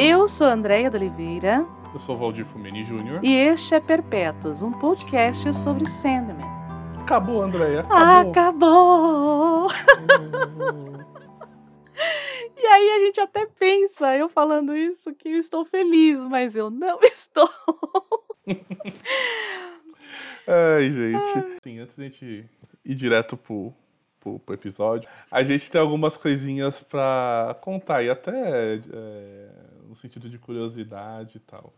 Eu sou a Andréia da Oliveira. Eu sou o Valdir Fumeni Júnior. E este é Perpétuos, um podcast sobre Sandman. Acabou, Andréia. Acabou! acabou. e aí a gente até pensa, eu falando isso, que eu estou feliz, mas eu não estou. Ai, gente. Sim, antes da gente ir direto pro, pro, pro, episódio, a gente tem algumas coisinhas pra contar, e até é, no sentido de curiosidade e tal.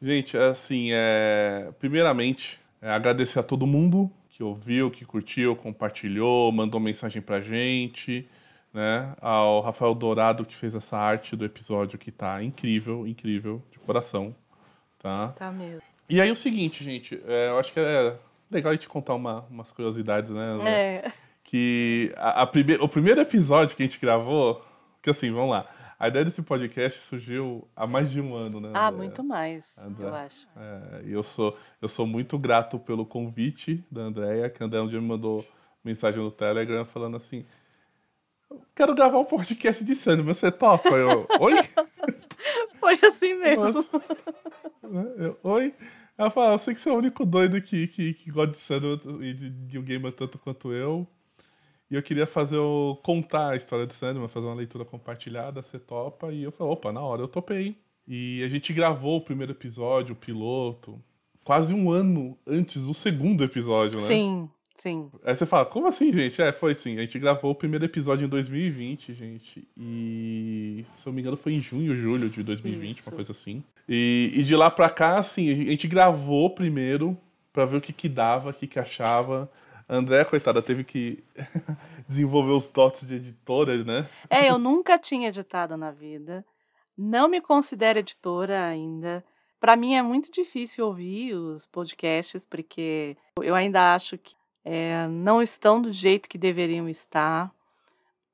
Gente, assim, é, primeiramente, é, agradecer a todo mundo que ouviu, que curtiu, compartilhou, mandou mensagem pra gente, né? Ao Rafael Dourado que fez essa arte do episódio que tá incrível, incrível, de coração, tá? Tá mesmo. E aí o seguinte, gente, é, eu acho que é legal a gente contar uma, umas curiosidades, né? É. Que a, a prime o primeiro episódio que a gente gravou, que assim, vamos lá. A ideia desse podcast surgiu há mais de um ano, né? Ah, muito mais, André. eu acho. É, eu, sou, eu sou muito grato pelo convite da Andréia, que a Andréia um dia me mandou mensagem no Telegram falando assim: Quero gravar um podcast de Sandro, você topa? Eu, oi? Foi assim mesmo. Eu, oi? Ela fala, eu sei que você é o único doido que, que, que gosta de Sandman e de, de um gamer tanto quanto eu. E eu queria fazer o, contar a história de Sandman, fazer uma leitura compartilhada, você topa. E eu falei, opa, na hora eu topei. E a gente gravou o primeiro episódio, o piloto, quase um ano antes do segundo episódio, né? Sim, sim. Aí você fala, como assim, gente? É, foi sim. A gente gravou o primeiro episódio em 2020, gente. E, se eu não me engano, foi em junho, julho de 2020, Isso. uma coisa assim. E, e, de lá pra cá, assim, a gente gravou primeiro pra ver o que que dava, o que que achava. André, coitada, teve que desenvolver os dotes de editora, né? É, eu nunca tinha editado na vida. Não me considero editora ainda. Para mim é muito difícil ouvir os podcasts, porque eu ainda acho que é, não estão do jeito que deveriam estar.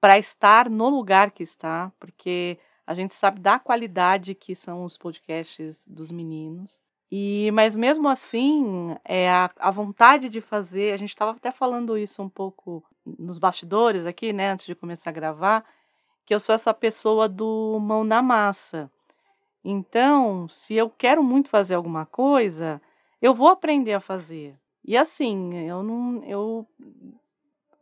Para estar no lugar que está, porque a gente sabe da qualidade que são os podcasts dos meninos. E, mas mesmo assim, é a, a vontade de fazer, a gente estava até falando isso um pouco nos bastidores aqui, né, antes de começar a gravar, que eu sou essa pessoa do mão na massa. Então, se eu quero muito fazer alguma coisa, eu vou aprender a fazer. E assim, eu não, eu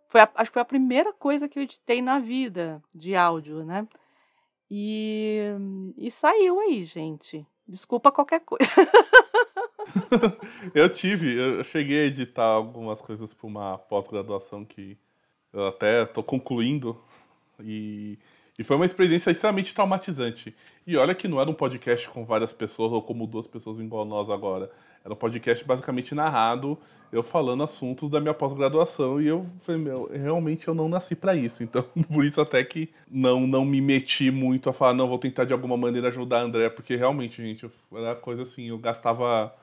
foi a, acho que foi a primeira coisa que eu editei na vida de áudio, né? E, e saiu aí, gente. Desculpa qualquer coisa. eu tive, eu cheguei a editar algumas coisas para uma pós-graduação que eu até estou concluindo. E, e foi uma experiência extremamente traumatizante. E olha que não era um podcast com várias pessoas ou como duas pessoas igual nós agora. Era um podcast basicamente narrado eu falando assuntos da minha pós-graduação e eu falei, meu, realmente eu não nasci para isso. Então, por isso até que não não me meti muito a falar, não, vou tentar de alguma maneira ajudar a André, porque realmente, gente, era coisa assim, eu gastava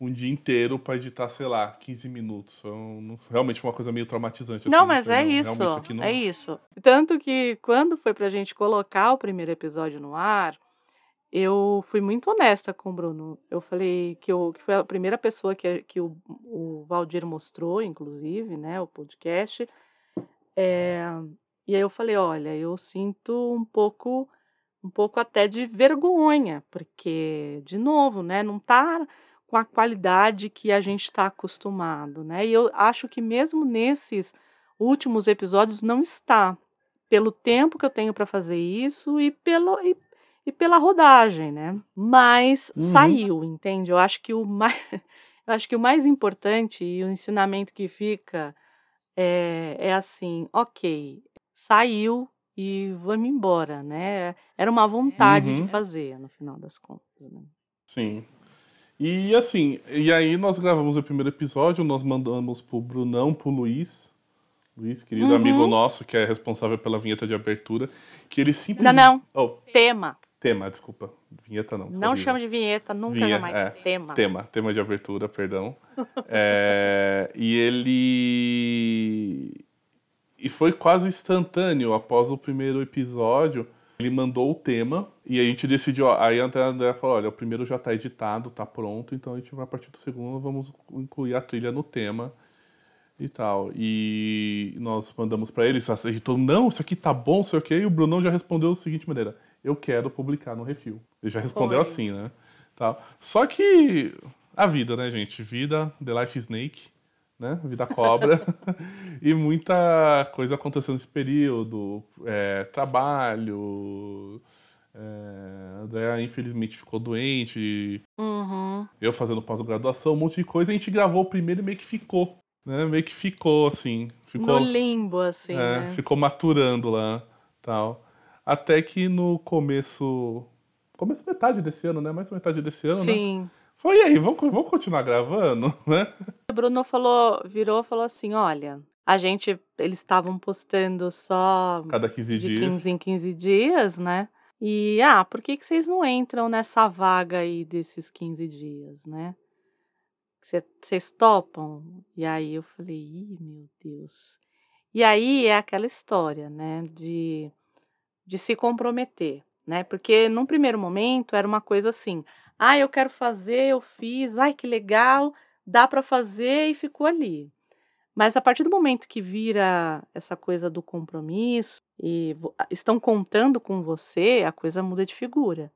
um dia inteiro para editar, sei lá, 15 minutos. Foi um, realmente uma coisa meio traumatizante. Não, assim, mas é isso. Não... É isso. Tanto que quando foi pra gente colocar o primeiro episódio no ar, eu fui muito honesta com o Bruno. Eu falei que, eu, que foi a primeira pessoa que, que o, o Valdir mostrou, inclusive, né, o podcast. É, e aí eu falei, olha, eu sinto um pouco, um pouco até de vergonha, porque, de novo, né, não tá com a qualidade que a gente está acostumado, né? E eu acho que mesmo nesses últimos episódios não está, pelo tempo que eu tenho para fazer isso e pelo, e e pela rodagem, né? Mas uhum. saiu, entende? Eu acho que o mais, eu acho que o mais importante e o ensinamento que fica é, é assim, ok, saiu e vamos embora, né? Era uma vontade uhum. de fazer, no final das contas. Né? Sim. E assim, e aí nós gravamos o primeiro episódio, nós mandamos pro Brunão, pro Luiz, Luiz, querido uhum. amigo nosso, que é responsável pela vinheta de abertura, que ele simplesmente... Não, não. Oh. Tema. Tema, desculpa. Vinheta não. Não chama de vinheta, nunca Vinha, jamais. É, tema. Tema, tema de abertura, perdão. é, e ele. E foi quase instantâneo. Após o primeiro episódio, ele mandou o tema e a gente decidiu. Aí a André falou: olha, o primeiro já está editado, está pronto, então a gente vai a partir do segundo, vamos incluir a trilha no tema. E tal. E nós mandamos para eles, a editor, não, isso aqui tá bom, sei o quê, e o Brunão já respondeu da seguinte maneira: eu quero publicar no Refil. Ele já respondeu Foi. assim, né? Tá. Só que a vida, né, gente? Vida, The Life Snake, né? Vida cobra. e muita coisa aconteceu nesse período. É, trabalho. É, André, infelizmente, ficou doente. Uhum. Eu fazendo pós-graduação, um monte de coisa. A gente gravou o primeiro e meio que ficou. Né? Meio que ficou, assim. Ficou, no limbo, assim, é, né? Ficou maturando lá, tal. Até que no começo... Começo metade desse ano, né? Mais metade desse ano, né? Sim. Né? Foi aí, vamos, vamos continuar gravando, né? O Bruno falou, virou e falou assim, olha... A gente, eles estavam postando só Cada 15 de dias. 15 em 15 dias, né? E, ah, por que, que vocês não entram nessa vaga aí desses 15 dias, né? Vocês topam? E aí eu falei, ih, meu Deus. E aí é aquela história, né, de, de se comprometer, né? Porque num primeiro momento era uma coisa assim, ah, eu quero fazer, eu fiz, ai, que legal, dá para fazer e ficou ali. Mas a partir do momento que vira essa coisa do compromisso e estão contando com você, a coisa muda de figura.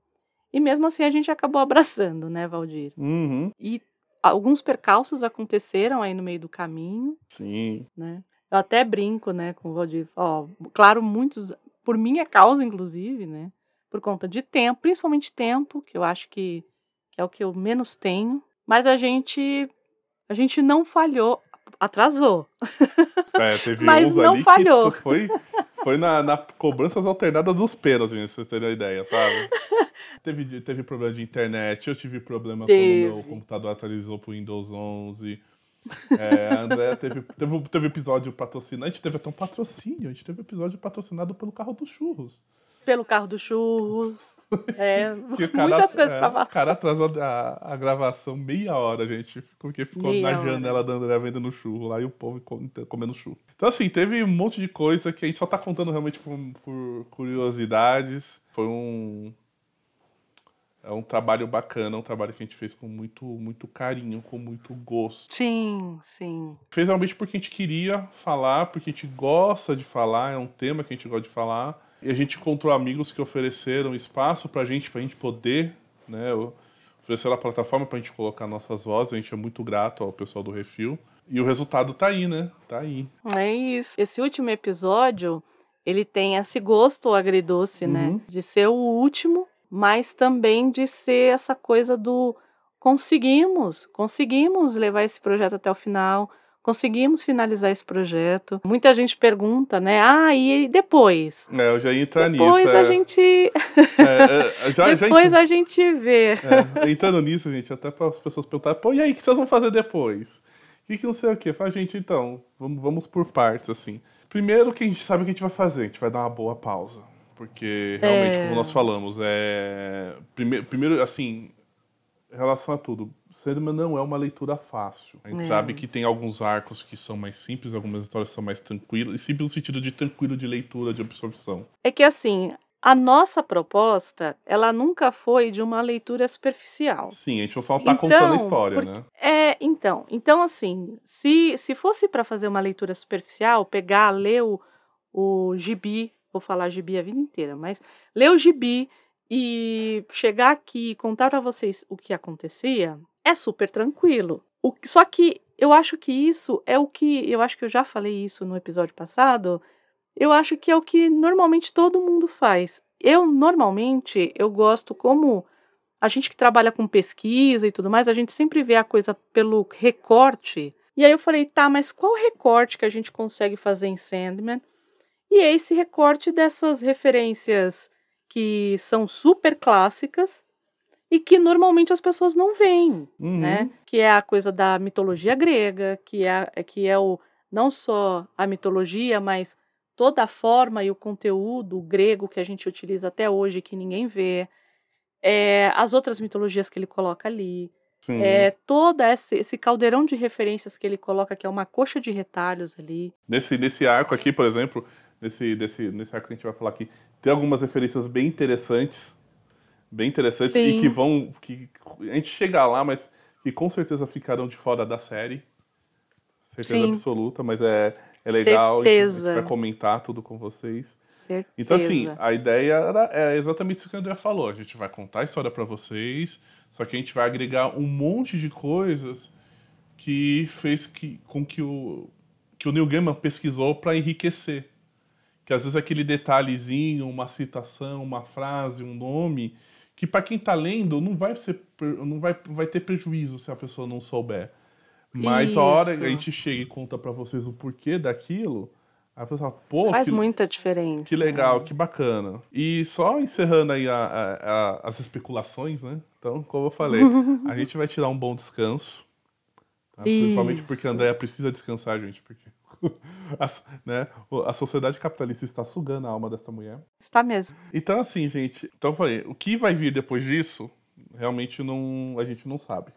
E mesmo assim a gente acabou abraçando, né, Valdir? Uhum. E alguns percalços aconteceram aí no meio do caminho. Sim. Né? Eu até brinco, né, com o Valdir. Ó, claro, muitos, por minha causa, inclusive, né? Por conta de tempo, principalmente tempo, que eu acho que, que é o que eu menos tenho. Mas a gente, a gente não falhou, atrasou. É, teve Mas não falhou. foi, foi na, na cobranças alternadas dos pênaltis, pra vocês terem uma ideia, sabe? teve, teve problema de internet, eu tive problema teve. quando o meu computador atualizou pro Windows 11. É, a teve, teve, teve episódio patrocinado. A gente teve até um patrocínio. A gente teve episódio patrocinado pelo carro dos churros. Pelo carro dos churros. É, muitas coisas é, pra falar. O cara atrasou a, a gravação meia hora, gente. Porque ficou meia na hora. janela da André vendendo churro lá e o povo comendo churro. Então, assim, teve um monte de coisa que a gente só tá contando realmente por, por curiosidades. Foi um, é um trabalho bacana, um trabalho que a gente fez com muito, muito carinho, com muito gosto. Sim, sim. Fez realmente porque a gente queria falar, porque a gente gosta de falar, é um tema que a gente gosta de falar. E a gente encontrou amigos que ofereceram espaço pra gente, pra gente poder, né, oferecer a plataforma pra gente colocar nossas vozes. A gente é muito grato ao pessoal do Refil. E o resultado tá aí, né? Tá aí. É isso. Esse último episódio, ele tem esse gosto agridoce, né? uhum. né? De ser o último mas também de ser essa coisa do conseguimos, conseguimos levar esse projeto até o final, conseguimos finalizar esse projeto. Muita gente pergunta, né? Ah, e depois? É, eu já ia entrar depois nisso. Depois a é... gente. É, é já, depois já... a gente vê. É, entrando nisso, gente, até para as pessoas perguntarem, pô, e aí, o que vocês vão fazer depois? O que, que não sei o quê? Fala, gente, então, vamos, vamos por partes, assim. Primeiro que a gente sabe o que a gente vai fazer, a gente vai dar uma boa pausa. Porque realmente, é... como nós falamos, é. Primeiro, primeiro, assim, em relação a tudo, Sandman não é uma leitura fácil. A gente é. sabe que tem alguns arcos que são mais simples, algumas histórias são mais tranquilas, e simples no sentido de tranquilo de leitura, de absorção. É que assim, a nossa proposta, ela nunca foi de uma leitura superficial. Sim, a gente só está então, contando a história, porque, né? É, então, então assim, se, se fosse para fazer uma leitura superficial, pegar, ler o, o gibi vou falar gibi a vida inteira, mas ler o gibi e chegar aqui e contar para vocês o que acontecia é super tranquilo. O, só que eu acho que isso é o que. Eu acho que eu já falei isso no episódio passado. Eu acho que é o que normalmente todo mundo faz. Eu, normalmente, eu gosto como a gente que trabalha com pesquisa e tudo mais, a gente sempre vê a coisa pelo recorte. E aí eu falei, tá, mas qual recorte que a gente consegue fazer em Sandman e é esse recorte dessas referências que são super clássicas e que normalmente as pessoas não veem, uhum. né? Que é a coisa da mitologia grega, que é, que é o não só a mitologia, mas toda a forma e o conteúdo grego que a gente utiliza até hoje que ninguém vê, é, as outras mitologias que ele coloca ali, Sim. é todo esse, esse caldeirão de referências que ele coloca que é uma coxa de retalhos ali. Nesse nesse arco aqui, por exemplo, nesse, nesse, nesse arco que a gente vai falar aqui, tem algumas referências bem interessantes, bem interessantes, Sim. e que vão, que a gente chega lá, mas que com certeza ficarão de fora da série, certeza Sim. absoluta, mas é, é legal. Certeza. Vai comentar tudo com vocês. Certeza. Então, assim, a ideia era, é exatamente isso que o André falou. A gente vai contar a história para vocês, só que a gente vai agregar um monte de coisas que fez que, com que o, que o Neil Gaiman pesquisou para enriquecer. Que às vezes aquele detalhezinho, uma citação, uma frase, um nome, que para quem está lendo não vai ser não vai, vai ter prejuízo se a pessoa não souber. Mas Isso. a hora que a gente chega e conta para vocês o porquê daquilo, a pessoa fala, pô, faz que, muita diferença. Que legal, né? que bacana. E só encerrando aí a, a, a, as especulações, né? Então, como eu falei, a gente vai tirar um bom descanso. Tá? Principalmente porque a Andréia precisa descansar, gente, porque a, né, a sociedade capitalista está sugando a alma dessa mulher. Está mesmo. Então, assim, gente, então eu falei, o que vai vir depois disso, realmente não, a gente não sabe.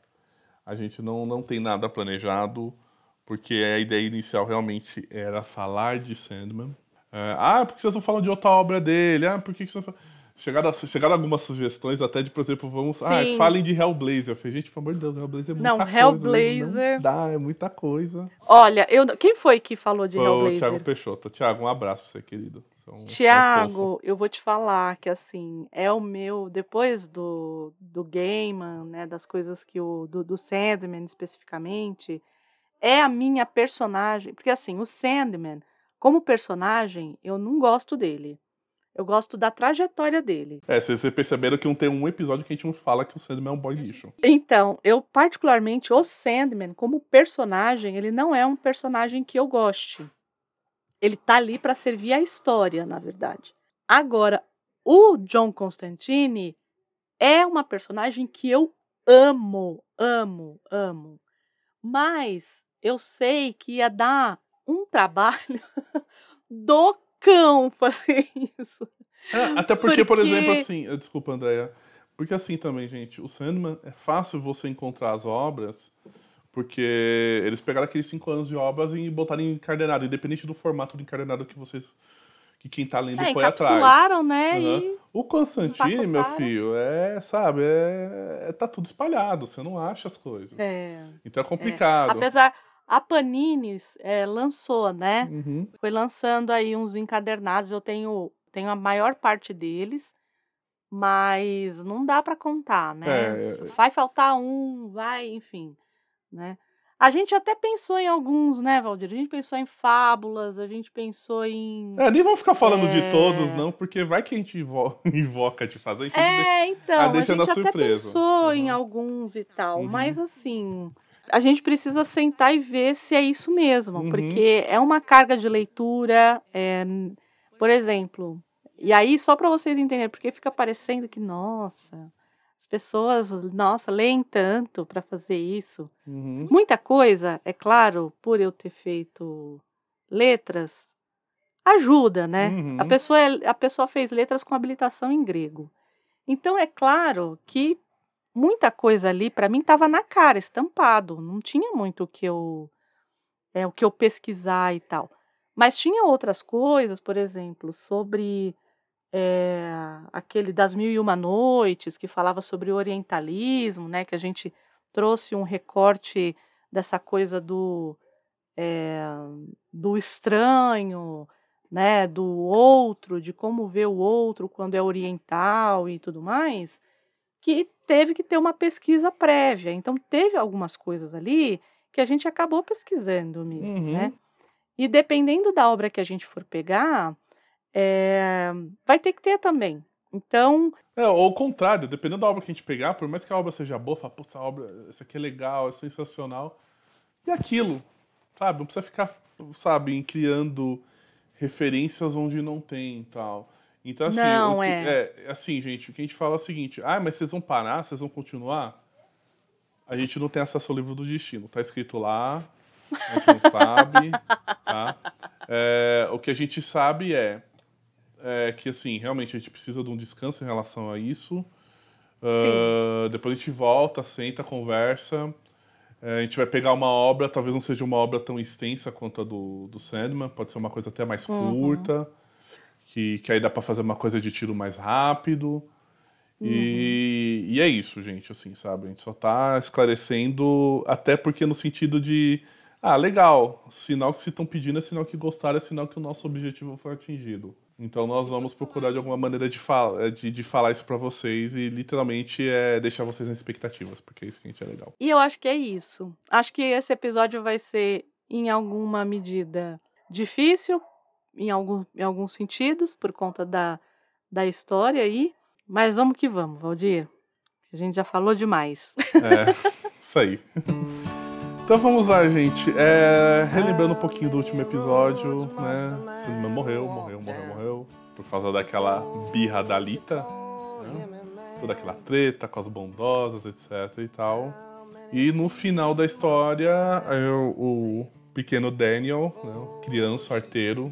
A gente não, não tem nada planejado porque a ideia inicial realmente era falar de Sandman. É, ah, por que vocês não falam de outra obra dele? Ah, por que vocês não falam... Chegaram, chegaram algumas sugestões até de, por exemplo, vamos. Ah, Sim. Ah, falem de Hellblazer. Eu falei, gente, pelo amor de Deus, Hellblazer é muita não, coisa. Hellblazer... Né? Não dá, é muita coisa. Olha, eu, quem foi que falou de Ô, Hellblazer? Thiago Peixoto. Thiago, um abraço pra você, querido. Tiago, um eu vou te falar que assim, é o meu, depois do, do Gaiman, né, das coisas que o, do, do Sandman especificamente, é a minha personagem, porque assim, o Sandman, como personagem, eu não gosto dele. Eu gosto da trajetória dele. É, vocês perceberam que não tem um episódio que a gente não fala que o Sandman é um boy lixo. Então, eu particularmente, o Sandman, como personagem, ele não é um personagem que eu goste. Ele tá ali para servir a história, na verdade. Agora, o John Constantine é uma personagem que eu amo, amo, amo. Mas eu sei que ia dar um trabalho do cão fazer isso. É, até porque, porque, por exemplo, assim, eh, desculpa, Andréia, porque assim também, gente, o Sandman é fácil você encontrar as obras, porque eles pegaram aqueles cinco anos de obras e botaram em encadernado, independente do formato do encadernado que vocês que quem tá lendo é, foi atrás. né? Uhum. E... O Constantine, meu filho, é, sabe, é, é, tá tudo espalhado, você não acha as coisas. É. Então é complicado. É. Apesar, a Panini é, lançou, né? Uhum. Foi lançando aí uns encadernados. Eu tenho, tenho a maior parte deles, mas não dá para contar, né? É... Vai faltar um, vai, enfim, né? A gente até pensou em alguns, né, Valdir? A gente pensou em fábulas, a gente pensou em. É, nem vamos ficar falando é... de todos, não, porque vai que a gente invoca de fazer. A gente é, então, a, a gente até surpresa. pensou uhum. em alguns e tal, uhum. mas assim a gente precisa sentar e ver se é isso mesmo, uhum. porque é uma carga de leitura, é, por exemplo. E aí, só para vocês entenderem, porque fica parecendo que, nossa, as pessoas, nossa, leem tanto para fazer isso. Uhum. Muita coisa, é claro, por eu ter feito letras, ajuda, né? Uhum. A, pessoa, é, a pessoa fez letras com habilitação em grego. Então, é claro que muita coisa ali para mim estava na cara, estampado. Não tinha muito o que eu é o que eu pesquisar e tal. Mas tinha outras coisas, por exemplo, sobre é, aquele das mil e uma noites que falava sobre orientalismo, né? Que a gente trouxe um recorte dessa coisa do é, do estranho, né? Do outro, de como ver o outro quando é oriental e tudo mais que teve que ter uma pesquisa prévia. Então, teve algumas coisas ali que a gente acabou pesquisando mesmo, uhum. né? E dependendo da obra que a gente for pegar, é, vai ter que ter também. Então. É, ou ao contrário, dependendo da obra que a gente pegar, por mais que a obra seja boa, fala, pô, essa obra, isso aqui é legal, é sensacional. E aquilo, sabe? Não precisa ficar, sabe, criando referências onde não tem e tal. Então, assim, não, que, é. é. Assim, gente, o que a gente fala é o seguinte: ah, mas vocês vão parar, vocês vão continuar? A gente não tem acesso ao livro do destino. Tá escrito lá, a gente não sabe, tá? É, o que a gente sabe é, é, que, assim, realmente a gente precisa de um descanso em relação a isso. Uh, depois a gente volta, senta, conversa. É, a gente vai pegar uma obra, talvez não seja uma obra tão extensa quanto a do, do Sandman, pode ser uma coisa até mais uhum. curta que, que aí dá para fazer uma coisa de tiro mais rápido. Uhum. E, e é isso, gente, assim, sabe? A gente só tá esclarecendo, até porque no sentido de ah, legal, sinal que se estão pedindo é sinal que gostaram, é sinal que o nosso objetivo foi atingido. Então nós vamos procurar de alguma maneira de, fala, de, de falar isso para vocês e literalmente é deixar vocês nas expectativas, porque é isso que a gente é legal. E eu acho que é isso. Acho que esse episódio vai ser, em alguma medida, difícil, em, algum, em alguns sentidos, por conta da, da história aí. Mas vamos que vamos, Valdir. A gente já falou demais. É, isso aí. Então vamos lá, gente. É, relembrando um pouquinho do último episódio, né? Cinnamon morreu, morreu, morreu, morreu. Por causa daquela birra da Lita. Né? Toda aquela treta com as bondosas, etc e tal. E no final da história, o pequeno Daniel, né, criança arteiro,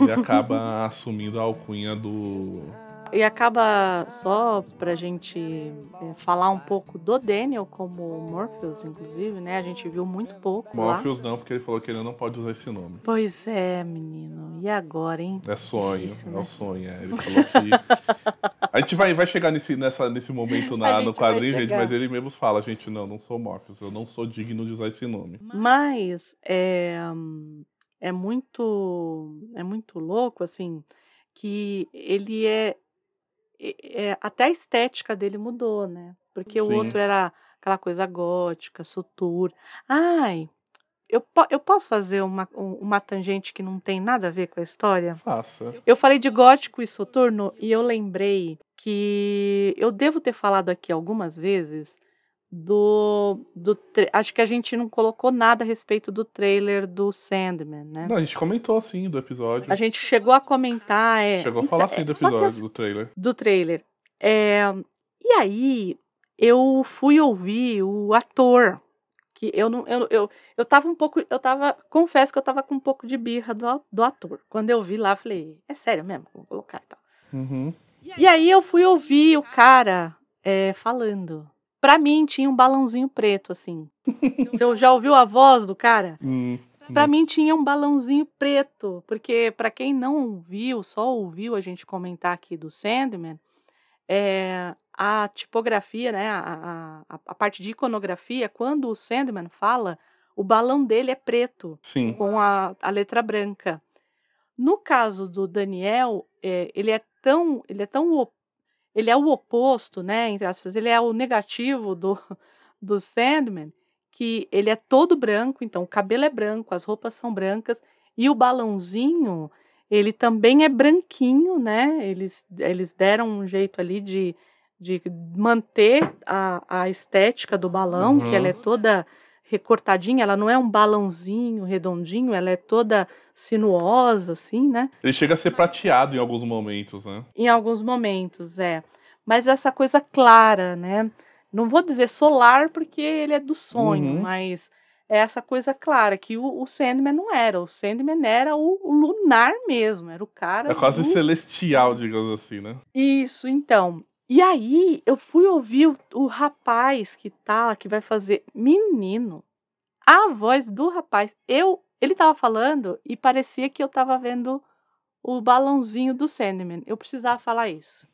ele acaba assumindo a alcunha do e acaba só pra gente é, falar um pouco do Daniel como Morpheus, inclusive, né? A gente viu muito pouco. Morpheus lá. não, porque ele falou que ele não pode usar esse nome. Pois é, menino. E agora, hein? É sonho, Difícil, é né? o sonho. É. Ele falou que. a gente vai, vai chegar nesse, nessa, nesse momento na, no quadrinho, gente, mas ele mesmo fala, gente, não, não sou Morpheus, eu não sou digno de usar esse nome. Mas é, é muito é muito louco, assim, que ele é é, até a estética dele mudou, né? Porque Sim. o outro era aquela coisa gótica, sutur. Ai, eu, eu posso fazer uma, uma tangente que não tem nada a ver com a história? Faça. Eu falei de gótico e soturno e eu lembrei que eu devo ter falado aqui algumas vezes do, do acho que a gente não colocou nada a respeito do trailer do Sandman, né? Não, a gente comentou assim do episódio. A gente chegou a comentar, é. Chegou a falar assim do episódio as, do trailer. Do trailer. É, e aí eu fui ouvir o ator que eu não eu, eu, eu tava um pouco eu tava confesso que eu tava com um pouco de birra do, do ator quando eu vi lá falei é sério mesmo vou colocar e tal uhum. e aí eu fui ouvir o cara é, falando Pra mim, tinha um balãozinho preto, assim. Você já ouviu a voz do cara? Hum, pra mim, tinha um balãozinho preto. Porque, para quem não viu, só ouviu a gente comentar aqui do Sandman, é, a tipografia, né, a, a, a, parte de iconografia, quando o Sandman fala, o balão dele é preto, Sim. com a, a letra branca. No caso do Daniel, é, ele é tão ele é tão ele é o oposto, né, entre aspas, ele é o negativo do, do Sandman, que ele é todo branco, então o cabelo é branco, as roupas são brancas, e o balãozinho, ele também é branquinho, né, eles, eles deram um jeito ali de, de manter a, a estética do balão, uhum. que ela é uhum. toda recortadinha, ela não é um balãozinho redondinho, ela é toda sinuosa, assim, né? Ele chega a ser prateado em alguns momentos, né? Em alguns momentos, é. Mas essa coisa clara, né? Não vou dizer solar porque ele é do sonho, uhum. mas é essa coisa clara que o, o Sandman não era. O Sandman era o, o lunar mesmo, era o cara. É quase do... celestial, digamos assim, né? Isso, então. E aí eu fui ouvir o, o rapaz que tá, que vai fazer menino. A voz do rapaz, eu, ele tava falando e parecia que eu tava vendo o balãozinho do Sandman. Eu precisava falar isso.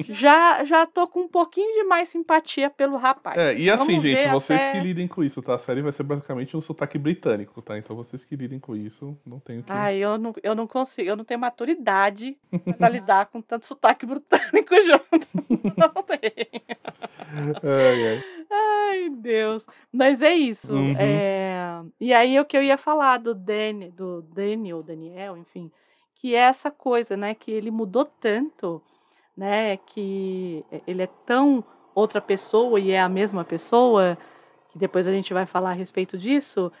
já já tô com um pouquinho de mais simpatia pelo rapaz. É, e assim, Vamos gente, vocês até... que lidem com isso, tá? A série vai ser basicamente um sotaque britânico, tá? Então vocês que lidem com isso, não tenho que... Ai, eu não, eu não consigo, eu não tenho maturidade pra lidar com tanto sotaque britânico junto. não tenho. Ai, ai. Ai, Deus. Mas é isso. Uhum. É... E aí o que eu ia falar do Danny, do Daniel, Daniel, enfim que é essa coisa, né, que ele mudou tanto, né, que ele é tão outra pessoa e é a mesma pessoa, que depois a gente vai falar a respeito disso,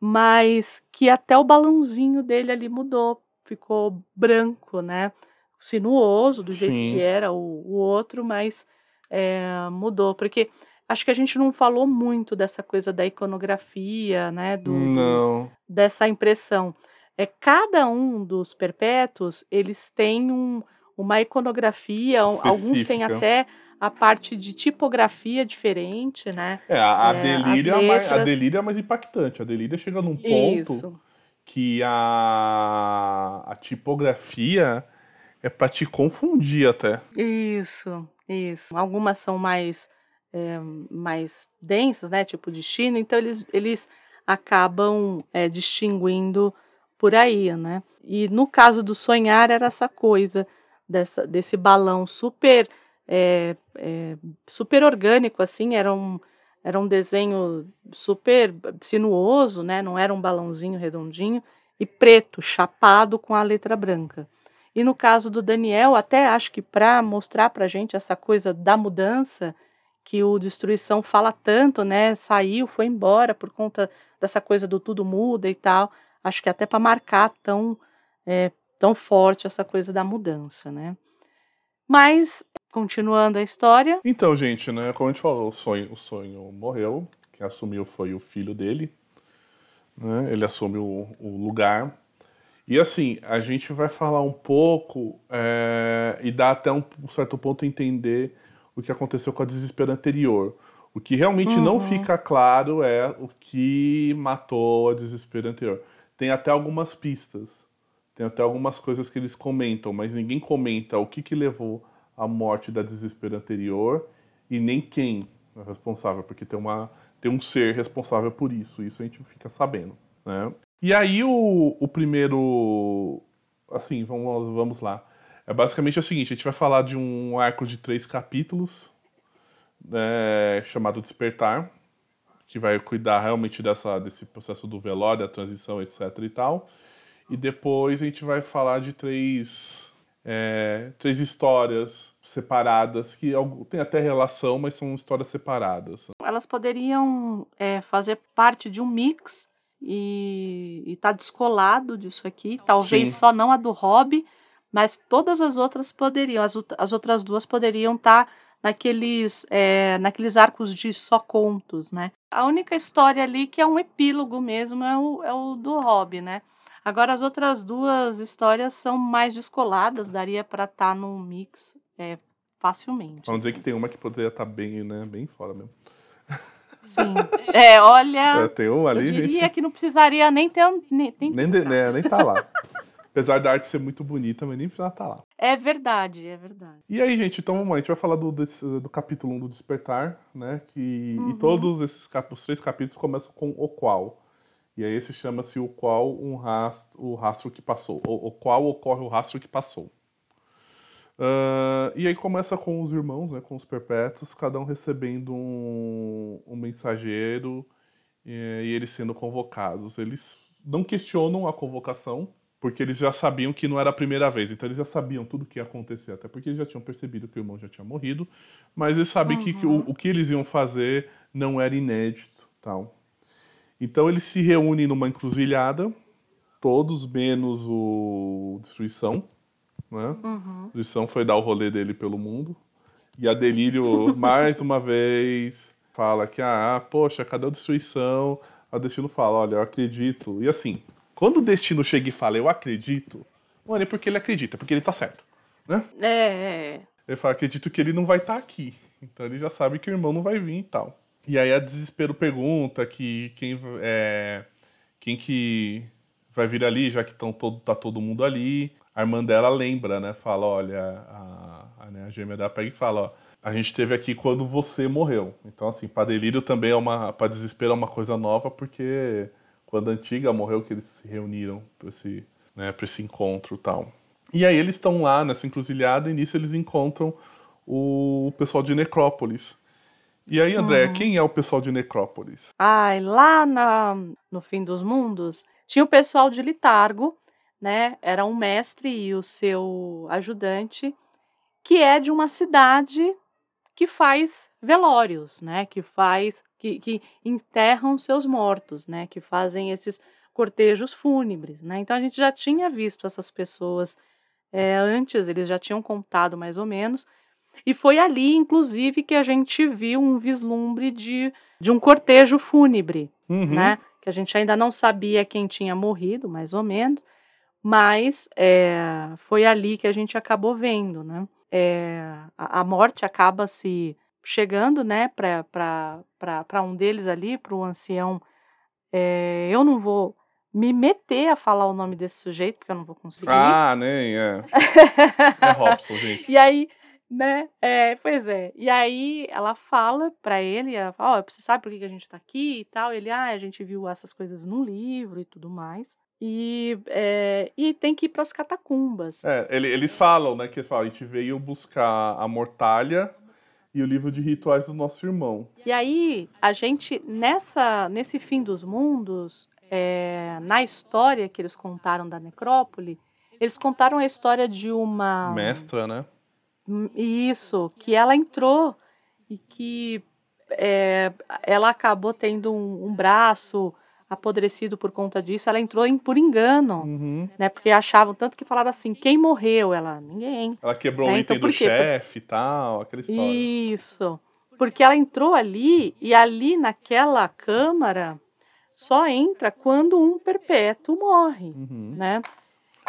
mas que até o balãozinho dele ali mudou, ficou branco, né, sinuoso do jeito Sim. que era o, o outro, mas é, mudou, porque acho que a gente não falou muito dessa coisa da iconografia, né, do, do dessa impressão é cada um dos perpétuos, eles têm um, uma iconografia, Específica. alguns têm até a parte de tipografia diferente, né? É, a, é, delíria, letras... mais, a delíria é mais impactante. A delíria chega num ponto Isso. que a, a tipografia é para te confundir até. Isso, isso. Algumas são mais, é, mais densas, né? Tipo de China, então eles, eles acabam é, distinguindo por aí, né? E no caso do sonhar era essa coisa dessa, desse balão super é, é, super orgânico assim, era um, era um desenho super sinuoso, né? Não era um balãozinho redondinho e preto, chapado com a letra branca. E no caso do Daniel, até acho que para mostrar para gente essa coisa da mudança que o Destruição fala tanto, né? Saiu, foi embora por conta dessa coisa do tudo muda e tal. Acho que até para marcar tão é, tão forte essa coisa da mudança, né? Mas continuando a história. Então, gente, né? Como a gente falou, o sonho, o sonho morreu. Quem assumiu foi o filho dele. Né? Ele assume o, o lugar e assim, a gente vai falar um pouco é, e dar até um, um, certo ponto entender o que aconteceu com a desespero anterior. O que realmente uhum. não fica claro é o que matou a desespero anterior. Tem até algumas pistas, tem até algumas coisas que eles comentam, mas ninguém comenta o que, que levou à morte da desespero anterior e nem quem é responsável, porque tem, uma, tem um ser responsável por isso. Isso a gente fica sabendo. Né? E aí o, o primeiro. Assim, vamos, vamos lá. É basicamente o seguinte: a gente vai falar de um arco de três capítulos, né, chamado Despertar, que vai cuidar realmente dessa, desse processo do velório, da transição, etc. e tal. E depois a gente vai falar de três, é, três histórias separadas, que tem até relação, mas são histórias separadas. Elas poderiam é, fazer parte de um mix e está descolado disso aqui. Talvez Sim. só não a do hobby, mas todas as outras poderiam, as, as outras duas poderiam estar tá naqueles, é, naqueles arcos de só contos, né? A única história ali que é um epílogo mesmo é o, é o do hobby, né? Agora as outras duas histórias são mais descoladas, daria para estar tá no mix é, facilmente. Vamos assim. dizer que tem uma que poderia estar tá bem, né, bem fora mesmo. Sim. É, olha. É, tem ali, eu diria gente... que não precisaria nem ter. Nem, nem, nem, de, né, nem tá lá. Apesar da arte ser muito bonita, mas nem precisa estar tá lá. É verdade, é verdade. E aí, gente, então vamos lá. A gente vai falar do, desse, do capítulo 1 do Despertar, né? Que, uhum. E todos esses cap os três capítulos começam com o qual. E aí esse chama-se o qual um rastro, o rastro que passou. O, o qual ocorre o rastro que passou. Uh, e aí começa com os irmãos, né, com os perpétuos, cada um recebendo um, um mensageiro e, e, eles sendo convocados. Eles não questionam a convocação, porque eles já sabiam que não era a primeira vez, então eles já sabiam tudo o que ia acontecer, até porque eles já tinham percebido que o irmão já tinha morrido, mas eles sabem uhum. que, que o, o, que eles iam fazer não era inédito. Tal. Então eles se reúnem numa encruzilhada, todos menos o Destruição né? Uhum. Lição foi dar o rolê dele pelo mundo. E a Delírio, mais uma vez, fala que, ah, poxa, cadê a destruição? A Destino fala, olha, eu acredito. E assim, quando o Destino chega e fala, eu acredito, não é porque ele acredita, porque ele tá certo, né? É, é, é. Ele fala, acredito que ele não vai estar tá aqui. Então ele já sabe que o irmão não vai vir e tal. E aí a Desespero pergunta que quem é quem que vai vir ali, já que tão todo, tá todo mundo ali a irmã dela lembra, né? Fala, olha, a, a, né, a gêmea da pega e fala, ó, a gente teve aqui quando você morreu. Então, assim, para delírio também é uma, para desespero é uma coisa nova, porque quando a antiga morreu que eles se reuniram para esse, né, para esse encontro, tal. E aí eles estão lá nessa encruzilhada e nisso eles encontram o pessoal de Necrópolis. E aí, André, uhum. quem é o pessoal de Necrópolis? Ai, lá na, no fim dos mundos, tinha o pessoal de Litargo, né? Era um mestre e o seu ajudante, que é de uma cidade que faz velórios, né? Que faz, que, que enterram seus mortos, né? Que fazem esses cortejos fúnebres, né? Então a gente já tinha visto essas pessoas é, antes, eles já tinham contado mais ou menos, e foi ali, inclusive, que a gente viu um vislumbre de, de um cortejo fúnebre, uhum. né? Que a gente ainda não sabia quem tinha morrido, mais ou menos, mas é, foi ali que a gente acabou vendo, né? É, a, a, morte acaba se chegando, né, para um deles ali, para o ancião. É, eu não vou me meter a falar o nome desse sujeito, porque eu não vou conseguir. Ah, nem é. é Robson, gente. E aí, né? É, pois é. E aí ela fala para ele, ela fala, ó, oh, você sabe por que a gente tá aqui e tal? Ele, ah, a gente viu essas coisas num livro e tudo mais. E, é, e tem que ir para as catacumbas. É, eles falam, né, que a gente veio buscar a mortalha e o livro de rituais do nosso irmão. E aí, a gente, nessa, nesse fim dos mundos, é, na história que eles contaram da necrópole, eles contaram a história de uma. Mestra, né? Isso, que ela entrou e que é, ela acabou tendo um, um, braço apodrecido por conta disso. Ela entrou em, por engano, uhum. né? Porque achavam tanto que falaram assim: quem morreu? Ela, ninguém. Ela quebrou né? o então, item do chefe e tal, aquela história. Isso. Porque ela entrou ali e ali naquela câmara só entra quando um perpétuo morre, uhum. né?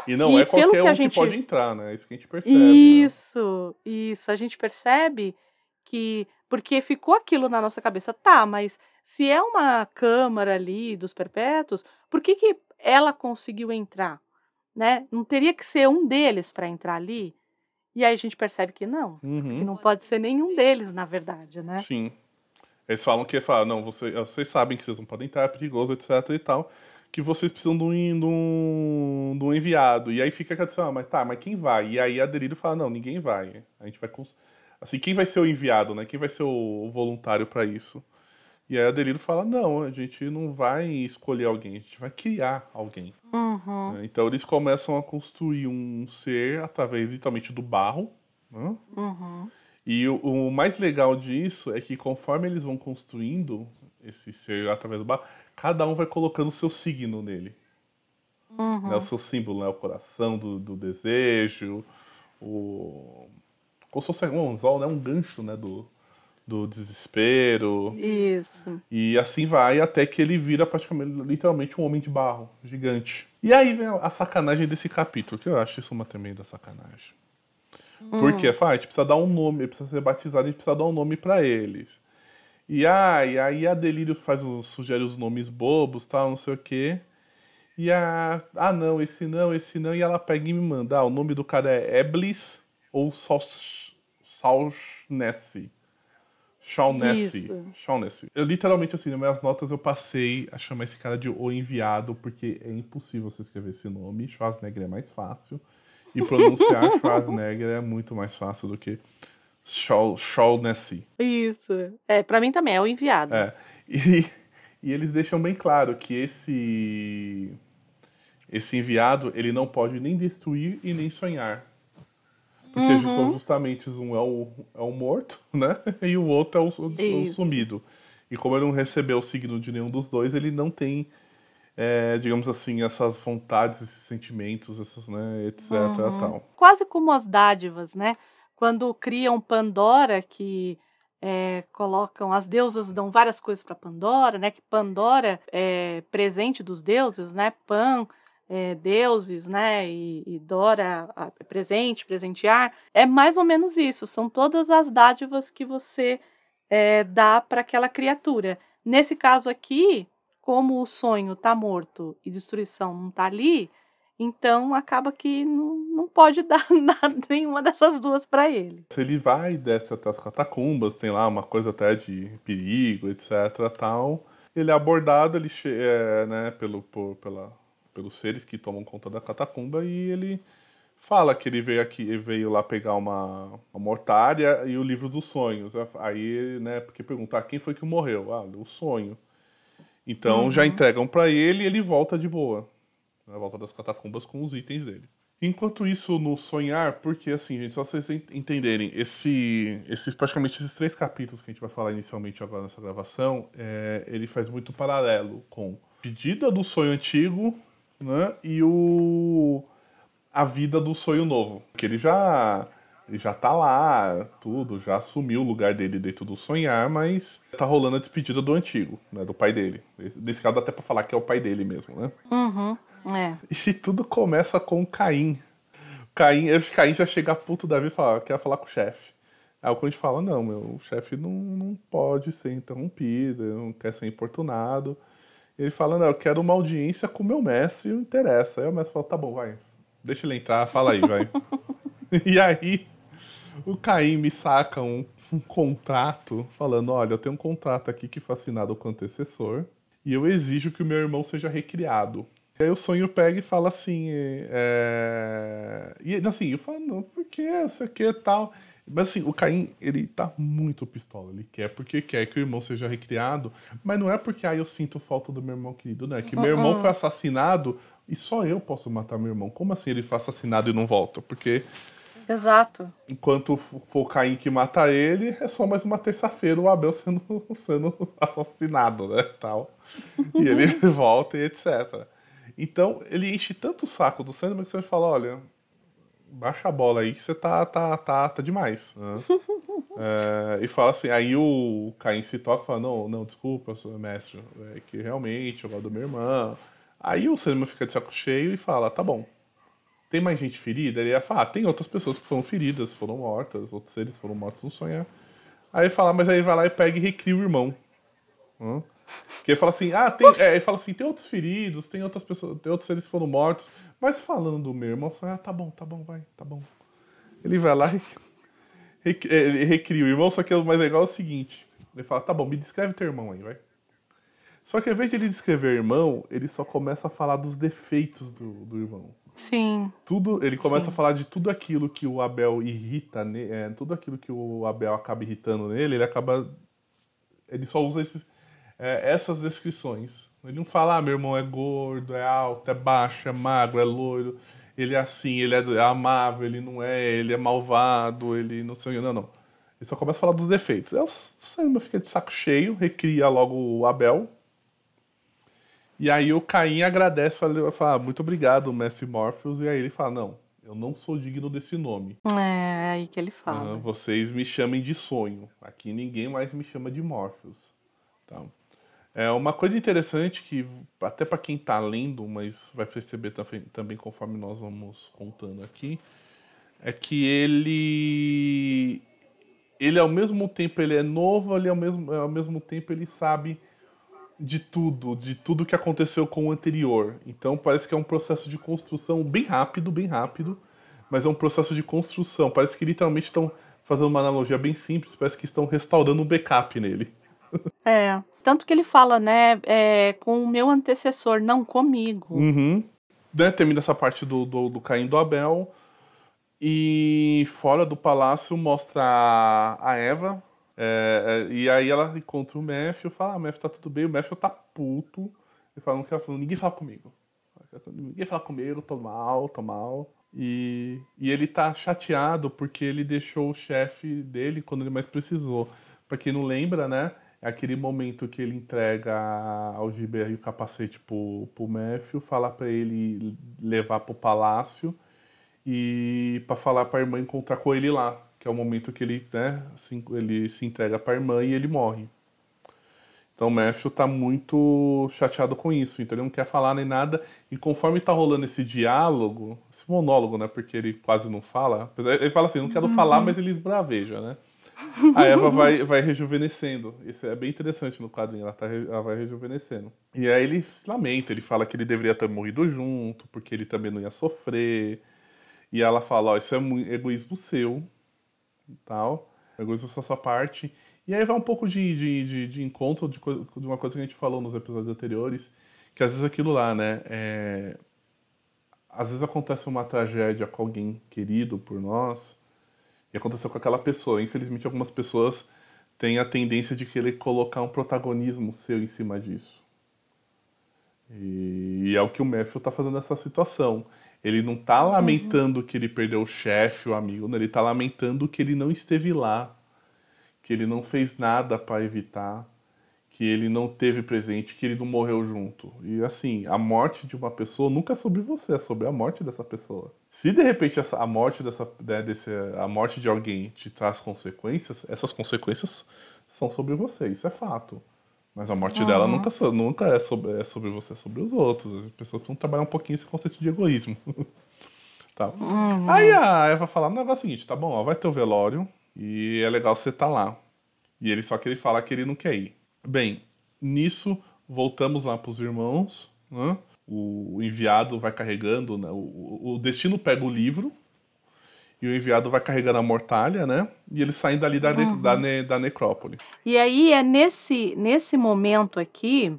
E não e é qualquer que um gente... que pode entrar, né? É isso que a gente percebe. Né? Isso, né? isso. A gente percebe que. Porque ficou aquilo na nossa cabeça, tá, mas se é uma câmara ali dos perpétuos, por que, que ela conseguiu entrar? Né? Não teria que ser um deles para entrar ali? E aí a gente percebe que não, uhum. que não pode ser nenhum deles, na verdade, né? Sim. Eles falam que falam, não, vocês, vocês sabem que vocês não podem entrar, é perigoso, etc e tal que vocês precisam de um, de um, de um enviado. E aí fica aquela discussão, ah, mas tá, mas quem vai? E aí a Delírio fala, não, ninguém vai. A gente vai... Assim, quem vai ser o enviado, né? Quem vai ser o voluntário para isso? E aí a Delírio fala, não, a gente não vai escolher alguém, a gente vai criar alguém. Uhum. Então eles começam a construir um ser através, literalmente, do barro. Né? Uhum. E o, o mais legal disso é que conforme eles vão construindo esse ser através do barro, cada um vai colocando o seu signo nele. Uhum. Né, o seu símbolo, né? O coração do, do desejo, o. Como se fosse um anzol, né? Um gancho, né? Do, do desespero. Isso. E assim vai até que ele vira praticamente, literalmente, um homem de barro, gigante. E aí vem a sacanagem desse capítulo, que eu acho isso uma tremenda sacanagem. Hum. Porque, faz, a gente precisa dar um nome, precisa ser batizado, a gente precisa dar um nome para eles. E, ah, e aí a Delírio faz sugere os nomes bobos, tal, não sei o quê. E a. Ah, não, esse não, esse não. E ela pega e me manda. Ah, o nome do cara é Eblis ou Salnesse. Shawnessy. Shawnessy. Eu literalmente, assim, nas minhas notas eu passei a chamar esse cara de O Enviado, porque é impossível você escrever esse nome. Schwarzenegger é mais fácil. E pronunciar Schwarzenegger é muito mais fácil do que Shaughnessy. Isso. É, para mim também é o enviado. É. E, e eles deixam bem claro que esse esse enviado, ele não pode nem destruir e nem sonhar. Porque uhum. são justamente um é o, é o morto, né? E o outro é o, o sumido. E como ele não recebeu o signo de nenhum dos dois, ele não tem, é, digamos assim, essas vontades, esses sentimentos, essas, né, etc. Uhum. Tal. Quase como as dádivas, né? quando criam Pandora, que é, colocam as deusas dão várias coisas para Pandora, né? Que Pandora é presente dos deuses, né? Pan é, deuses, né? E, e Dora é presente, presentear. É mais ou menos isso. São todas as dádivas que você é, dá para aquela criatura. Nesse caso aqui, como o sonho está morto e destruição não está ali, então acaba que não, não pode dar nada, nenhuma dessas duas para ele. Se ele vai desce até as catacumbas, tem lá uma coisa até de perigo, etc. tal. Ele é abordado ele é, né, pelo, por, pela, pelos seres que tomam conta da catacumba e ele fala que ele veio aqui, ele veio lá pegar uma, uma mortária e o livro dos sonhos. Aí, né, porque perguntar ah, quem foi que morreu? Ah, o sonho. Então uhum. já entregam para ele e ele volta de boa na volta das catacumbas com os itens dele. Enquanto isso, no sonhar, porque assim, gente, só vocês entenderem, esse, esses, praticamente esses três capítulos que a gente vai falar inicialmente agora nessa gravação, é, ele faz muito paralelo com Pedida do Sonho Antigo né, e o a vida do sonho novo. Que ele já ele já tá lá, tudo, já assumiu o lugar dele dentro do sonhar, mas tá rolando a despedida do antigo, né, do pai dele. Nesse caso dá até pra falar que é o pai dele mesmo, né? Uhum. É. E tudo começa com Caim. Caim, Caim já chega puto da vida e fala, quer falar com o chefe. Aí o Conde fala, não, meu, o chefe não, não pode ser interrompido, não quer ser importunado. Ele fala, não, eu quero uma audiência com o meu mestre, não interessa. Aí o mestre fala, tá bom, vai, deixa ele entrar, fala aí, vai. e aí, o Caim me saca um, um contrato falando: olha, eu tenho um contrato aqui que foi assinado com o antecessor e eu exijo que o meu irmão seja recriado. E aí o sonho pega e fala assim. É... E assim, eu falo, não, por que isso aqui e tal? Mas assim, o Caim, ele tá muito pistola. Ele quer porque quer que o irmão seja recriado, mas não é porque aí ah, eu sinto falta do meu irmão querido, não. É que meu irmão foi assassinado e só eu posso matar meu irmão. Como assim ele foi assassinado e não volta? Porque. Exato. Enquanto for o Caim que mata ele, é só mais uma terça-feira o Abel sendo, sendo assassinado, né? Tal. E ele volta e etc. Então, ele enche tanto o saco do Sandman que você fala, olha, baixa a bola aí que você tá, tá, tá, tá demais. Né? é, e fala assim, aí o Caim se toca e fala, não, não, desculpa, mestre, é que realmente eu gosto do meu irmão. Aí o Sandman fica de saco cheio e fala, tá bom. Tem mais gente ferida? Ele ia falar, ah, tem outras pessoas que foram feridas, foram mortas, outros seres foram mortos no sonhar. Aí ele fala, mas aí vai lá e pega e recria o irmão. Hum? Que ele fala assim, ah, tem. É, ele fala assim, tem outros feridos, tem outras pessoas, tem outros seres que foram mortos. Mas falando do meu irmão, fala, ah, tá bom, tá bom, vai, tá bom. Ele vai lá e ele recria o irmão, só que o mais legal é o seguinte. Ele fala, tá bom, me descreve teu irmão aí, vai. Só que ao invés de ele descrever o irmão, ele só começa a falar dos defeitos do, do irmão. Sim. Tudo, ele começa Sim. a falar de tudo aquilo que o Abel irrita, é, tudo aquilo que o Abel acaba irritando nele, ele acaba. Ele só usa esses, é, essas descrições. Ele não fala, ah, meu irmão é gordo, é alto, é baixo, é magro, é loiro, ele é assim, ele é amável, ele não é, ele é malvado, ele não sei, não, não. Ele só começa a falar dos defeitos. Aí o Samba fica de saco cheio, recria logo o Abel. E aí o Caim agradece, fala, fala ah, muito obrigado, Mestre Morpheus. E aí ele fala, não, eu não sou digno desse nome. É, é aí que ele fala. vocês me chamem de sonho. Aqui ninguém mais me chama de Morpheus. Tá? É uma coisa interessante que até para quem está lendo, mas vai perceber também, conforme nós vamos contando aqui, é que ele ele ao mesmo tempo ele é novo, ele ao mesmo ao mesmo tempo ele sabe de tudo, de tudo que aconteceu com o anterior. Então parece que é um processo de construção bem rápido, bem rápido, mas é um processo de construção. Parece que literalmente estão fazendo uma analogia bem simples, parece que estão restaurando um backup nele. É. Tanto que ele fala, né, é, com o meu antecessor, não comigo. Uhum. Né, termina essa parte do, do, do Caim do Abel. E fora do palácio mostra a, a Eva. É, é, e aí ela encontra o Matthew e fala, ah, Matthew tá tudo bem. O Matthew tá puto. Ele fala, não quero falar, ninguém fala comigo. Ninguém fala comigo, tô mal, tô mal. E, e ele tá chateado porque ele deixou o chefe dele quando ele mais precisou. Pra quem não lembra, né? É aquele momento que ele entrega ao Gilbert o capacete pro, pro Matthew, fala para ele levar pro palácio e para falar para a irmã encontrar com ele lá, que é o momento que ele, né, se, ele se entrega para a irmã e ele morre. Então o Matthew tá muito chateado com isso, então ele não quer falar nem nada. E conforme tá rolando esse diálogo, esse monólogo, né, porque ele quase não fala, ele fala assim, não quero uhum. falar, mas ele esbraveja, né? a Eva vai, vai rejuvenescendo. Isso é bem interessante no quadrinho, ela, tá, ela vai rejuvenescendo. E aí ele se lamenta, ele fala que ele deveria ter morrido junto, porque ele também não ia sofrer. E ela fala, ó, isso é egoísmo seu, tal, egoísmo da sua parte. E aí vai um pouco de, de, de, de encontro de, de, uma coisa que a gente falou nos episódios anteriores, que às vezes aquilo lá, né, é... Às vezes acontece uma tragédia com alguém querido por nós, e aconteceu com aquela pessoa. Infelizmente, algumas pessoas têm a tendência de querer colocar um protagonismo seu em cima disso. E, é o que o Matthew está fazendo nessa situação. Ele não está uhum. lamentando uhum. que ele perdeu o chefe, o amigo, né? ele está lamentando que ele não esteve lá, que ele não fez nada para evitar, que ele não teve presente, que ele não morreu junto. E assim, a morte de uma pessoa nunca é sobre você, é sobre a morte dessa pessoa. Se de repente a morte dessa, né, desse, a morte de alguém te traz consequências, essas consequências são sobre você, isso é fato. Mas a morte uhum. dela nunca, nunca é, sobre, é sobre você, é sobre os outros. As pessoas precisam trabalhar um pouquinho esse conceito de egoísmo. tá. Uhum. Aí a Eva fala, negócio é o seguinte, tá bom, ó, vai ter o velório e é legal você estar tá lá. E ele só que ele fala que ele não quer ir. Bem, nisso voltamos lá para os irmãos, né? O enviado vai carregando, né? o, o destino pega o livro e o enviado vai carregando a mortalha, né? E eles saem dali da, uhum. da, ne, da necrópole. E aí é nesse, nesse momento aqui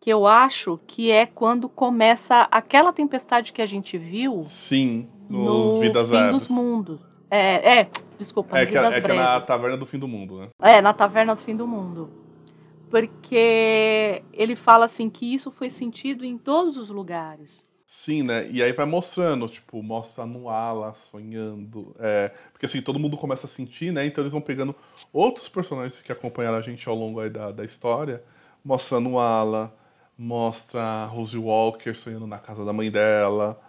que eu acho que é quando começa aquela tempestade que a gente viu. Sim, no Vidas fim dos mundos. É, é, desculpa, é, que, é que é na Taverna do Fim do Mundo, né? É, na Taverna do Fim do Mundo. Porque ele fala assim que isso foi sentido em todos os lugares. Sim, né? E aí vai mostrando, tipo, mostra no ala sonhando. É, porque assim, todo mundo começa a sentir, né? Então eles vão pegando outros personagens que acompanharam a gente ao longo da, da história, mostrando o ala, mostra Rose Walker sonhando na casa da mãe dela,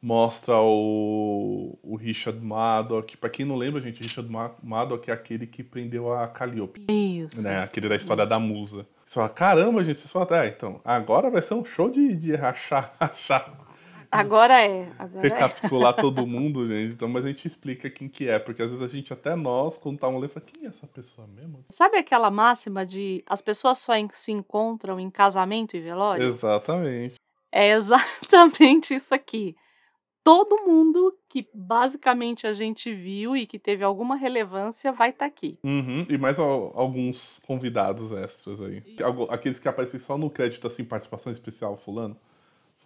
mostra o, o Richard Maddock. Pra quem não lembra, gente, Richard Maddock é aquele que prendeu a Calliope. Isso. Né? Aquele da história Isso. da musa. Você fala, caramba, gente, você fala, é, então, agora vai ser um show de, de rachar, rachar Agora é. Agora é. recapitular é. todo mundo, gente. Então, mas a gente explica quem que é, porque às vezes a gente, até nós, quando tá um lendo, fala, quem é essa pessoa mesmo? Sabe aquela máxima de as pessoas só se encontram em casamento e velório? Exatamente. É exatamente isso aqui. Todo mundo que basicamente a gente viu e que teve alguma relevância vai estar tá aqui. Uhum. E mais alguns convidados extras aí. Aqueles que aparecem só no crédito, assim, participação especial, fulano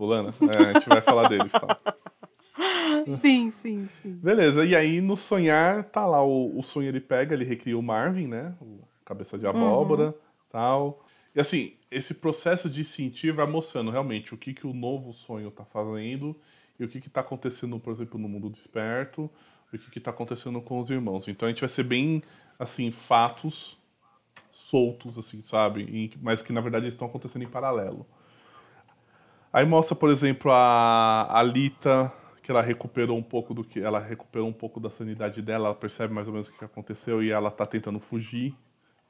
fulana. É, a gente vai falar deles, tá? Sim, sim, sim. Beleza, e aí no sonhar, tá lá, o, o sonho ele pega, ele recria o Marvin, né? O cabeça de abóbora, uhum. tal. E assim, esse processo de sentir vai mostrando realmente o que, que o novo sonho tá fazendo e o que que tá acontecendo, por exemplo, no mundo desperto, o que que tá acontecendo com os irmãos. Então a gente vai ser bem, assim, fatos soltos, assim, sabe? E, mas que na verdade eles estão acontecendo em paralelo. Aí mostra, por exemplo, a, a Lita, que ela recuperou um pouco do que. Ela recuperou um pouco da sanidade dela, ela percebe mais ou menos o que aconteceu e ela tá tentando fugir.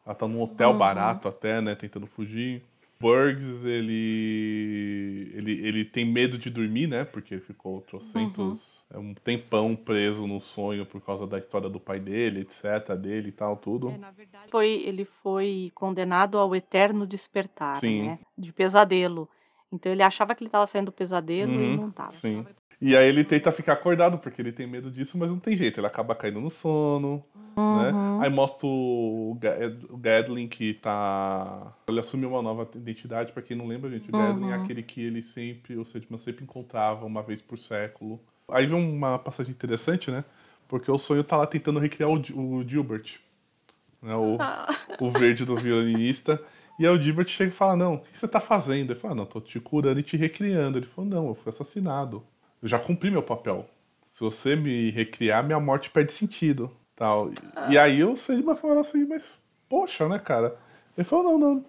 Ela tá num hotel uhum. barato até, né? Tentando fugir. Burgs, ele, ele. ele tem medo de dormir, né? Porque ele ficou trocentos. Uhum. É um tempão preso no sonho por causa da história do pai dele, etc, dele e tal, tudo. É, na verdade, foi, ele foi condenado ao eterno despertar, Sim. né? De pesadelo. Então ele achava que ele estava saindo pesadelo uhum, e não estava. Sim. E aí ele tenta ficar acordado, porque ele tem medo disso, mas não tem jeito, ele acaba caindo no sono, né? uhum. né? Aí mostra o, o Gadlin que tá... Ele assumiu uma nova identidade, para quem não lembra, gente, o uhum. Gadlin é aquele que ele sempre, ou seja, sempre encontrava uma vez por século. Aí vem uma passagem interessante, né? Porque o sonho tá lá tentando recriar o, o Gilbert, né? o, ah. o verde do violinista. E aí o Gilbert chega e fala, não, o que você tá fazendo? Ele fala, não, tô te curando e te recriando. Ele falou, não, eu fui assassinado. Eu já cumpri meu papel. Se você me recriar, minha morte perde sentido. Tal. E aí eu sei forma assim, mas, poxa, né, cara? Ele falou, não, não,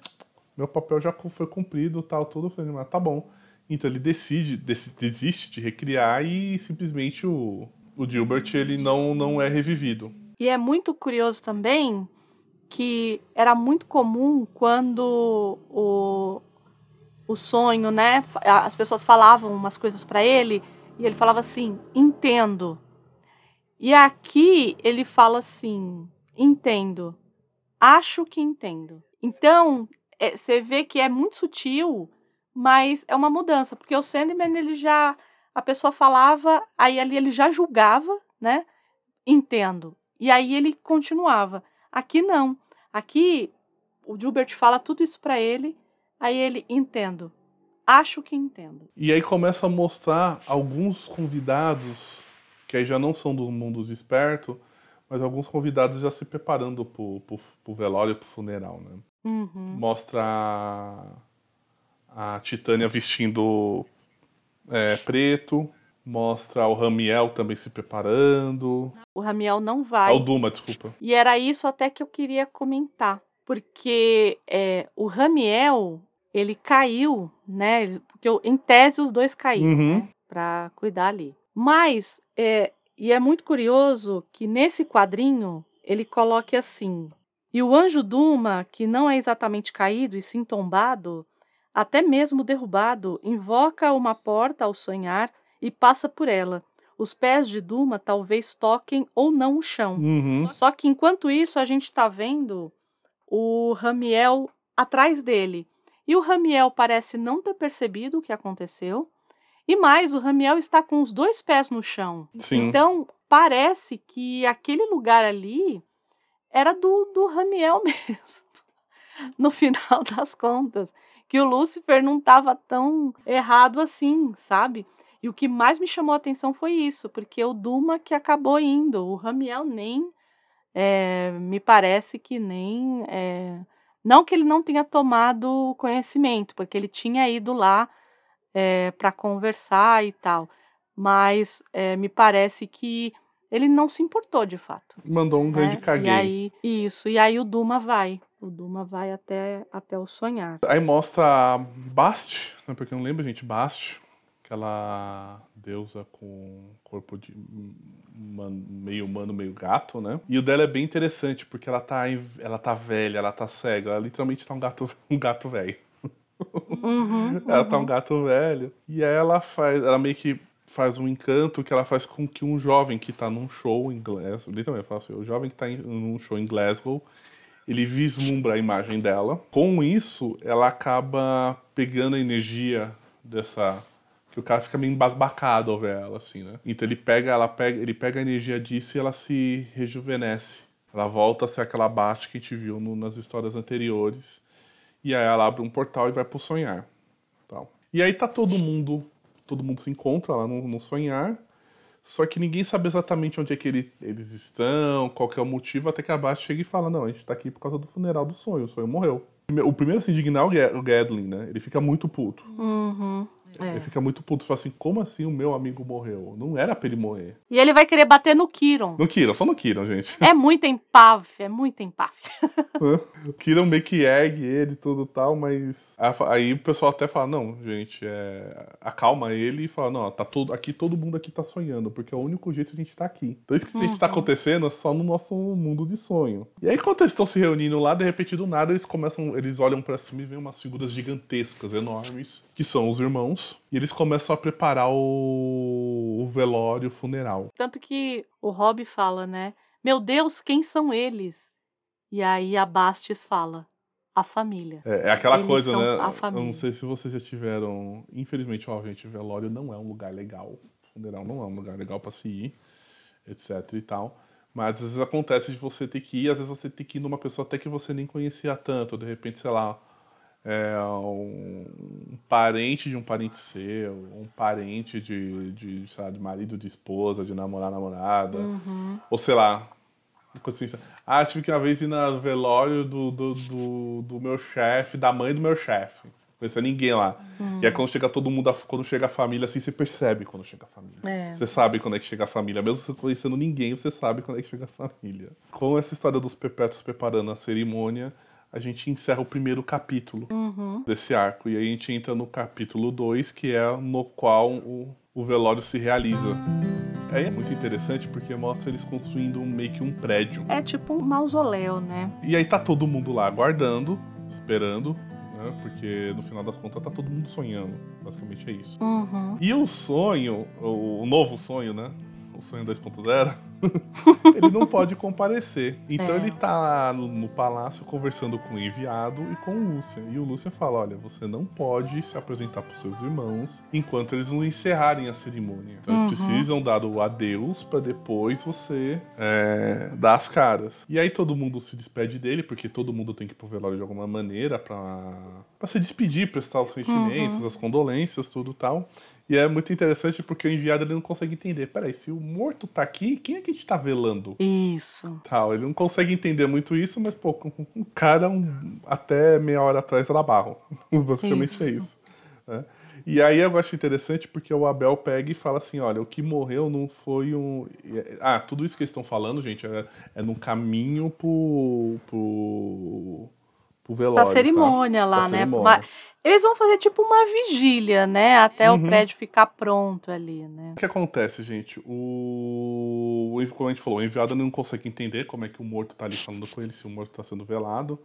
meu papel já foi cumprido, tal, tudo. Eu falei, mas tá bom. Então ele decide, desiste de recriar e simplesmente o, o Gilbert ele não, não é revivido. E é muito curioso também que era muito comum quando o, o sonho, né? As pessoas falavam umas coisas para ele e ele falava assim: entendo. E aqui ele fala assim: entendo. Acho que entendo. Então, é, você vê que é muito sutil, mas é uma mudança, porque o Sandman ele já a pessoa falava, aí ali ele já julgava, né? Entendo. E aí ele continuava. Aqui não. Aqui o Gilbert fala tudo isso para ele, aí ele entendo. Acho que entendo. E aí começa a mostrar alguns convidados que aí já não são do mundo desperto, mas alguns convidados já se preparando pro, pro, pro velório, pro funeral, né? Uhum. Mostra a, a Titânia vestindo é, preto, Mostra o Ramiel também se preparando. O Ramiel não vai. Ah, o Duma, desculpa. E era isso até que eu queria comentar. Porque é, o Ramiel, ele caiu, né? Porque em tese os dois caíram, uhum. né? Pra cuidar ali. Mas, é, e é muito curioso que nesse quadrinho ele coloque assim: E o anjo Duma, que não é exatamente caído e sim tombado, até mesmo derrubado, invoca uma porta ao sonhar e passa por ela. Os pés de Duma talvez toquem ou não o chão. Uhum. Só que enquanto isso, a gente está vendo o Ramiel atrás dele. E o Ramiel parece não ter percebido o que aconteceu. E mais, o Ramiel está com os dois pés no chão. Sim. Então, parece que aquele lugar ali era do, do Ramiel mesmo, no final das contas. Que o Lúcifer não estava tão errado assim, sabe? E o que mais me chamou a atenção foi isso, porque o Duma que acabou indo, o Ramiel nem. É, me parece que nem. É, não que ele não tenha tomado conhecimento, porque ele tinha ido lá é, eh, para conversar e tal, mas me parece que ele não se importou de fato. Mandou um grande né? caguei. E aí, isso, e aí o Duma vai. O Duma vai até, até o sonhar. Aí mostra Bast, né, porque eu não lembro, gente, Bast, aquela deusa com corpo de meio humano, meio gato, né? E o dela é bem interessante, porque ela tá, ela tá velha, ela tá cega, ela literalmente tá um gato, um gato velho. Uhum, ela tá um gato velho. E aí ela faz, ela meio que faz um encanto que ela faz com que um jovem que tá num show em Glasgow, literalmente, fala assim, o jovem que tá em, num show em Glasgow, ele vislumbra a imagem dela. Com isso, ela acaba pegando a energia dessa que o cara fica meio embasbacado ao ver ela, assim, né? Então ele pega, ela pega, ele pega a energia disso e ela se rejuvenesce. Ela volta a ser aquela Bate que a gente viu no, nas histórias anteriores. E aí ela abre um portal e vai pro sonhar. Tal. E aí tá todo mundo, todo mundo se encontra lá no, no sonhar. Só que ninguém sabe exatamente onde é que ele, eles estão, qual é o motivo, até que a Bate chega e fala, não, a gente tá aqui por causa do funeral do sonho, o sonho morreu. O primeiro a se indignar é o Gadlin, né? Ele fica muito puto. Uhum. É. Ele fica muito puto, fala assim, como assim o meu amigo morreu? Não era pra ele morrer. E ele vai querer bater no Kiron. No Kiron, só no Kiron, gente. É muito empave, é muito empave. o Kiron meio que ergue ele e tudo tal, mas aí o pessoal até fala, não, gente, é... acalma ele e fala, não, tá todo... aqui todo mundo aqui tá sonhando, porque é o único jeito de a gente tá aqui. Então isso que uhum. a gente tá uhum. acontecendo é só no nosso mundo de sonho. E aí quando eles estão se reunindo lá, de repente do nada eles começam, eles olham para cima e veem umas figuras gigantescas, enormes, que são os irmãos, e eles começam a preparar o, o velório, o funeral. Tanto que o Rob fala, né? Meu Deus, quem são eles? E aí a Bastes fala: a família. É, é aquela Eles coisa, né? Eu não sei se vocês já tiveram. Infelizmente, gente, velório não é um lugar legal. Funeral não é um lugar legal para se ir, etc e tal. Mas às vezes acontece de você ter que ir, às vezes você tem que ir numa pessoa até que você nem conhecia tanto. De repente, sei lá, é um parente de um parente seu, um parente de, de, sei lá, de marido de esposa, de namorar, namorada. Uhum. Ou sei lá, consciência. Ah, tive que uma vez ir na velório do, do, do, do meu chefe, da mãe do meu chefe. Não conhecia ninguém lá. Hum. E aí quando chega todo mundo, quando chega a família, assim, você percebe quando chega a família. É. Você sabe quando é que chega a família. Mesmo você conhecendo ninguém, você sabe quando é que chega a família. Com essa história dos perpétuos preparando a cerimônia, a gente encerra o primeiro capítulo uhum. desse arco. E aí a gente entra no capítulo 2, que é no qual o, o velório se realiza. É muito interessante porque mostra eles construindo meio que um prédio. É tipo um mausoléu, né? E aí tá todo mundo lá aguardando, esperando, né? Porque no final das contas tá todo mundo sonhando. Basicamente é isso. Uhum. E o sonho, o novo sonho, né? O sonho 2.0 ele não pode comparecer. Então é. ele tá no, no, palácio conversando com o enviado e com o Lúcia. E o Lúcia fala: Olha, você não pode se apresentar para seus irmãos enquanto eles não encerrarem a cerimônia. Então uhum. eles precisam dar o adeus para depois você é, dar as caras. E aí todo mundo se despede dele, porque todo mundo tem que ir pro velório de alguma maneira para se despedir, prestar os sentimentos, uhum. as condolências, tudo tal. E é muito interessante porque o enviado ele não consegue entender. Peraí, se o morto tá aqui, quem é que a gente tá velando? Isso. Tal, ele não consegue entender muito isso, mas, pô, um cara um, até meia hora atrás era barro. Basicamente isso. é isso. Né? E aí eu acho interessante porque o Abel pega e fala assim: olha, o que morreu não foi um. Ah, tudo isso que eles estão falando, gente, é, é no caminho pro. pro. Pro velório. Pra cerimônia tá? lá, pra né? Cerimônia. Eles vão fazer tipo uma vigília, né? Até uhum. o prédio ficar pronto ali, né? O que acontece, gente? O. Como a gente falou, o enviado não consegue entender como é que o morto tá ali falando com ele, se o morto tá sendo velado.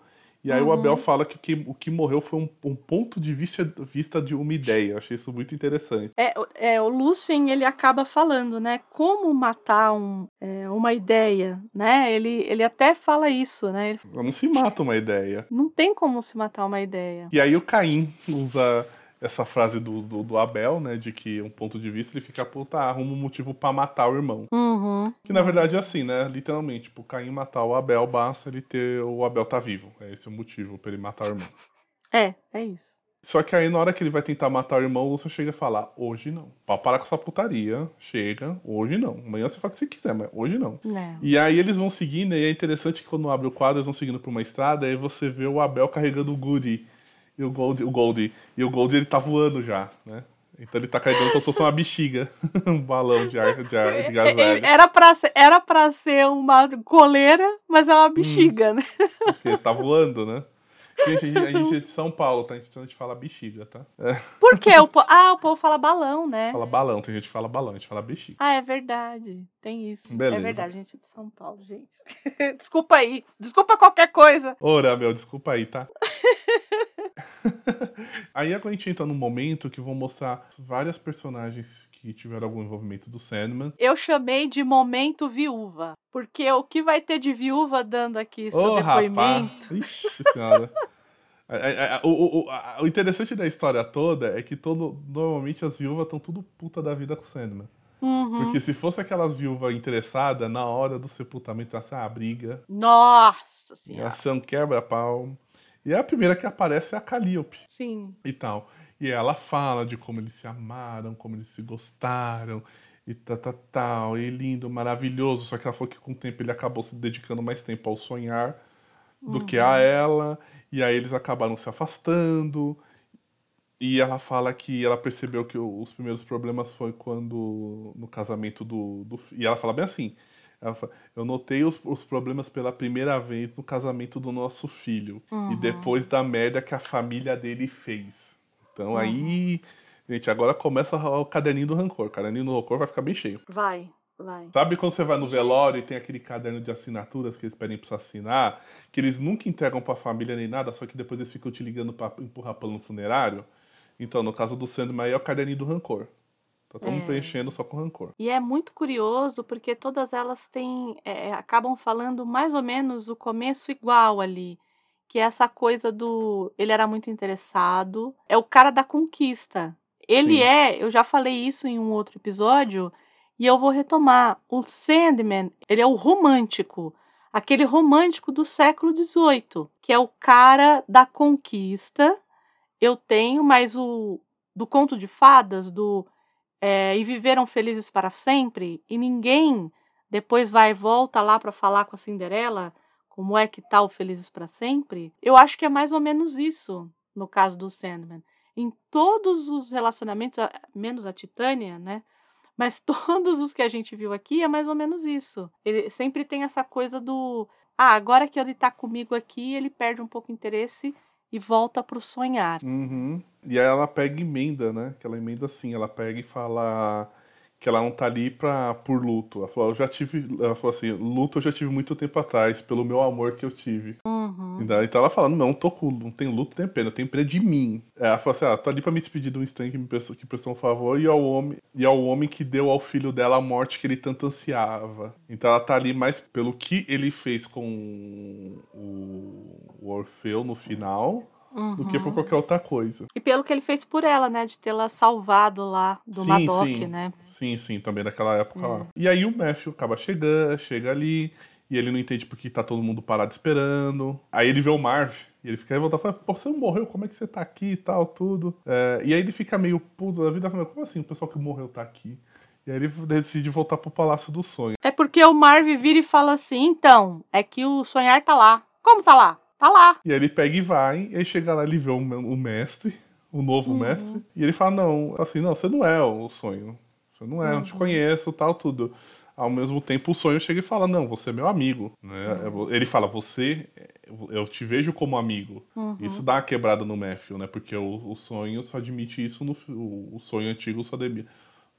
E aí uhum. o Abel fala que o que, o que morreu foi um, um, ponto de vista, vista de uma ideia. Eu achei isso muito interessante. É, é o Lúcio ele acaba falando, né? Como matar um, é, uma ideia, né? Ele, ele até fala isso, né? Ele... Não se mata uma ideia. Não tem como se matar uma ideia. E aí o Caim usa essa frase do, do, do, Abel, né? De que um ponto de vista ele fica, puta, arruma um motivo para matar o irmão. Uhum. Que na verdade é assim, né? Literalmente, tipo, Caim matar o Abel, basta ele ter o Abel tá vivo. É esse o motivo para ele matar o irmão. É, é isso. Só que aí na hora que ele vai tentar matar o irmão, você chega a falar, hoje não. Pode parar com essa putaria, chega, hoje não. Amanhã você faz o que você quiser, mas hoje não. não. E aí eles vão seguindo, e é interessante que quando abre o quadro, eles vão seguindo por uma estrada, aí você vê o Abel carregando o Goody e o Gold, o Goldie. E o Goldie ele tá voando já, né? Então ele tá carregando como se fosse uma bexiga, um balão de ar de, ar, de gás leve. Era pra, ser, era pra ser uma coleira, mas é uma bexiga, hum, né? Porque ele tá voando, né? Gente, a gente é de São Paulo, tá? Então a gente fala bexiga, tá? É. Por quê? O po... Ah, o povo fala balão, né? Fala balão, tem gente que fala balão, a gente fala bexiga. Ah, é verdade. Tem isso. É Beleza. É verdade, a gente é de São Paulo, gente. desculpa aí. Desculpa qualquer coisa. Ora, meu, desculpa aí, tá? aí agora a gente entra num momento que vão mostrar várias personagens que tiveram algum envolvimento do Sandman. Eu chamei de momento viúva, porque o que vai ter de viúva dando aqui seu oh, depoimento? Rapaz. Ixi senhora. o, o, o, interessante da história toda é que todo, normalmente as viúvas estão tudo puta da vida com o Sandman. Uhum. Porque se fosse aquelas viúvas interessadas, na hora do sepultamento ia ser uma briga. Nossa senhora. Ia ser um quebra-pau. E a primeira que aparece é a Calliope. Sim. E tal. E ela fala de como eles se amaram, como eles se gostaram, e tal, tal, tal, e lindo, maravilhoso. Só que ela falou que com o tempo ele acabou se dedicando mais tempo ao sonhar do uhum. que a ela, e aí eles acabaram se afastando. E ela fala que ela percebeu que os primeiros problemas foi quando no casamento do, do e ela fala bem assim. Fala, eu notei os, os, problemas pela primeira vez no casamento do nosso filho uhum. e depois da merda que a família dele fez. Então uhum. aí, gente, agora começa o caderninho do rancor. O caderninho do rancor vai ficar bem cheio. Vai, vai. Sabe quando você vai no velório e tem aquele caderno de assinaturas que eles pedem pra você assinar, que eles nunca entregam pra família nem nada, só que depois eles ficam te ligando pra empurrar plano funerário? Então, no caso do Sandman, é o caderninho do rancor. Tá todo mundo é. preenchendo só com rancor. E é muito curioso porque todas elas têm. É, acabam falando mais ou menos o começo igual ali que é essa coisa do ele era muito interessado, é o cara da conquista. Ele Sim. é, eu já falei isso em um outro episódio e eu vou retomar. O Sandman, ele é o romântico, aquele romântico do século XVIII, que é o cara da conquista. Eu tenho, mas o do conto de fadas, do é, e viveram felizes para sempre e ninguém depois vai e volta lá para falar com a Cinderela como é que tá Felizes para Sempre, eu acho que é mais ou menos isso no caso do Sandman. Em todos os relacionamentos, menos a Titânia, né? Mas todos os que a gente viu aqui é mais ou menos isso. Ele sempre tem essa coisa do. Ah, agora que ele tá comigo aqui, ele perde um pouco o interesse e volta pro sonhar. Uhum. E aí ela pega emenda, né? Que ela emenda assim, ela pega e fala que ela não tá ali pra, por luto. Ela falou, eu já tive. Ela falou assim, luto eu já tive muito tempo atrás, pelo meu amor que eu tive. Uhum. Então, então ela fala, não, tô com, não tem luto, tem pena, tem pena de mim. Ela falou assim, ah, tô ali pra me despedir de um estranho que me prestou, que prestou um favor e ao, homem, e ao homem que deu ao filho dela a morte que ele tanto ansiava. Então ela tá ali mais pelo que ele fez com o, o Orfeu no final. Uhum. do que por uhum. qualquer outra coisa. E pelo que ele fez por ela, né? De tê-la salvado lá do sim, Madoc, sim. né? Sim, sim, também naquela época é. lá. E aí o Matthew acaba chegando, chega ali, e ele não entende porque tá todo mundo parado esperando. Aí ele vê o Marv, e ele fica revoltado, fala, Pô, você não morreu, como é que você tá aqui e tal, tudo. É, e aí ele fica meio puto da vida, como assim o pessoal que morreu tá aqui? E aí ele decide voltar pro Palácio do Sonho. É porque o Marv vira e fala assim, então, é que o sonhar tá lá. Como tá lá? Tá lá. E aí ele pega e vai, e aí chega lá, ele vê o, o mestre, o novo uhum. mestre, e ele fala, não, assim, não, você não é o sonho. Você não é, uhum. eu te conheço, tal, tudo. Ao mesmo tempo, o sonho chega e fala: Não, você é meu amigo. Né? Uhum. Ele fala: Você, eu te vejo como amigo. Uhum. Isso dá uma quebrada no Matthew, né? Porque o, o sonho só admite isso no. O, o sonho antigo só admite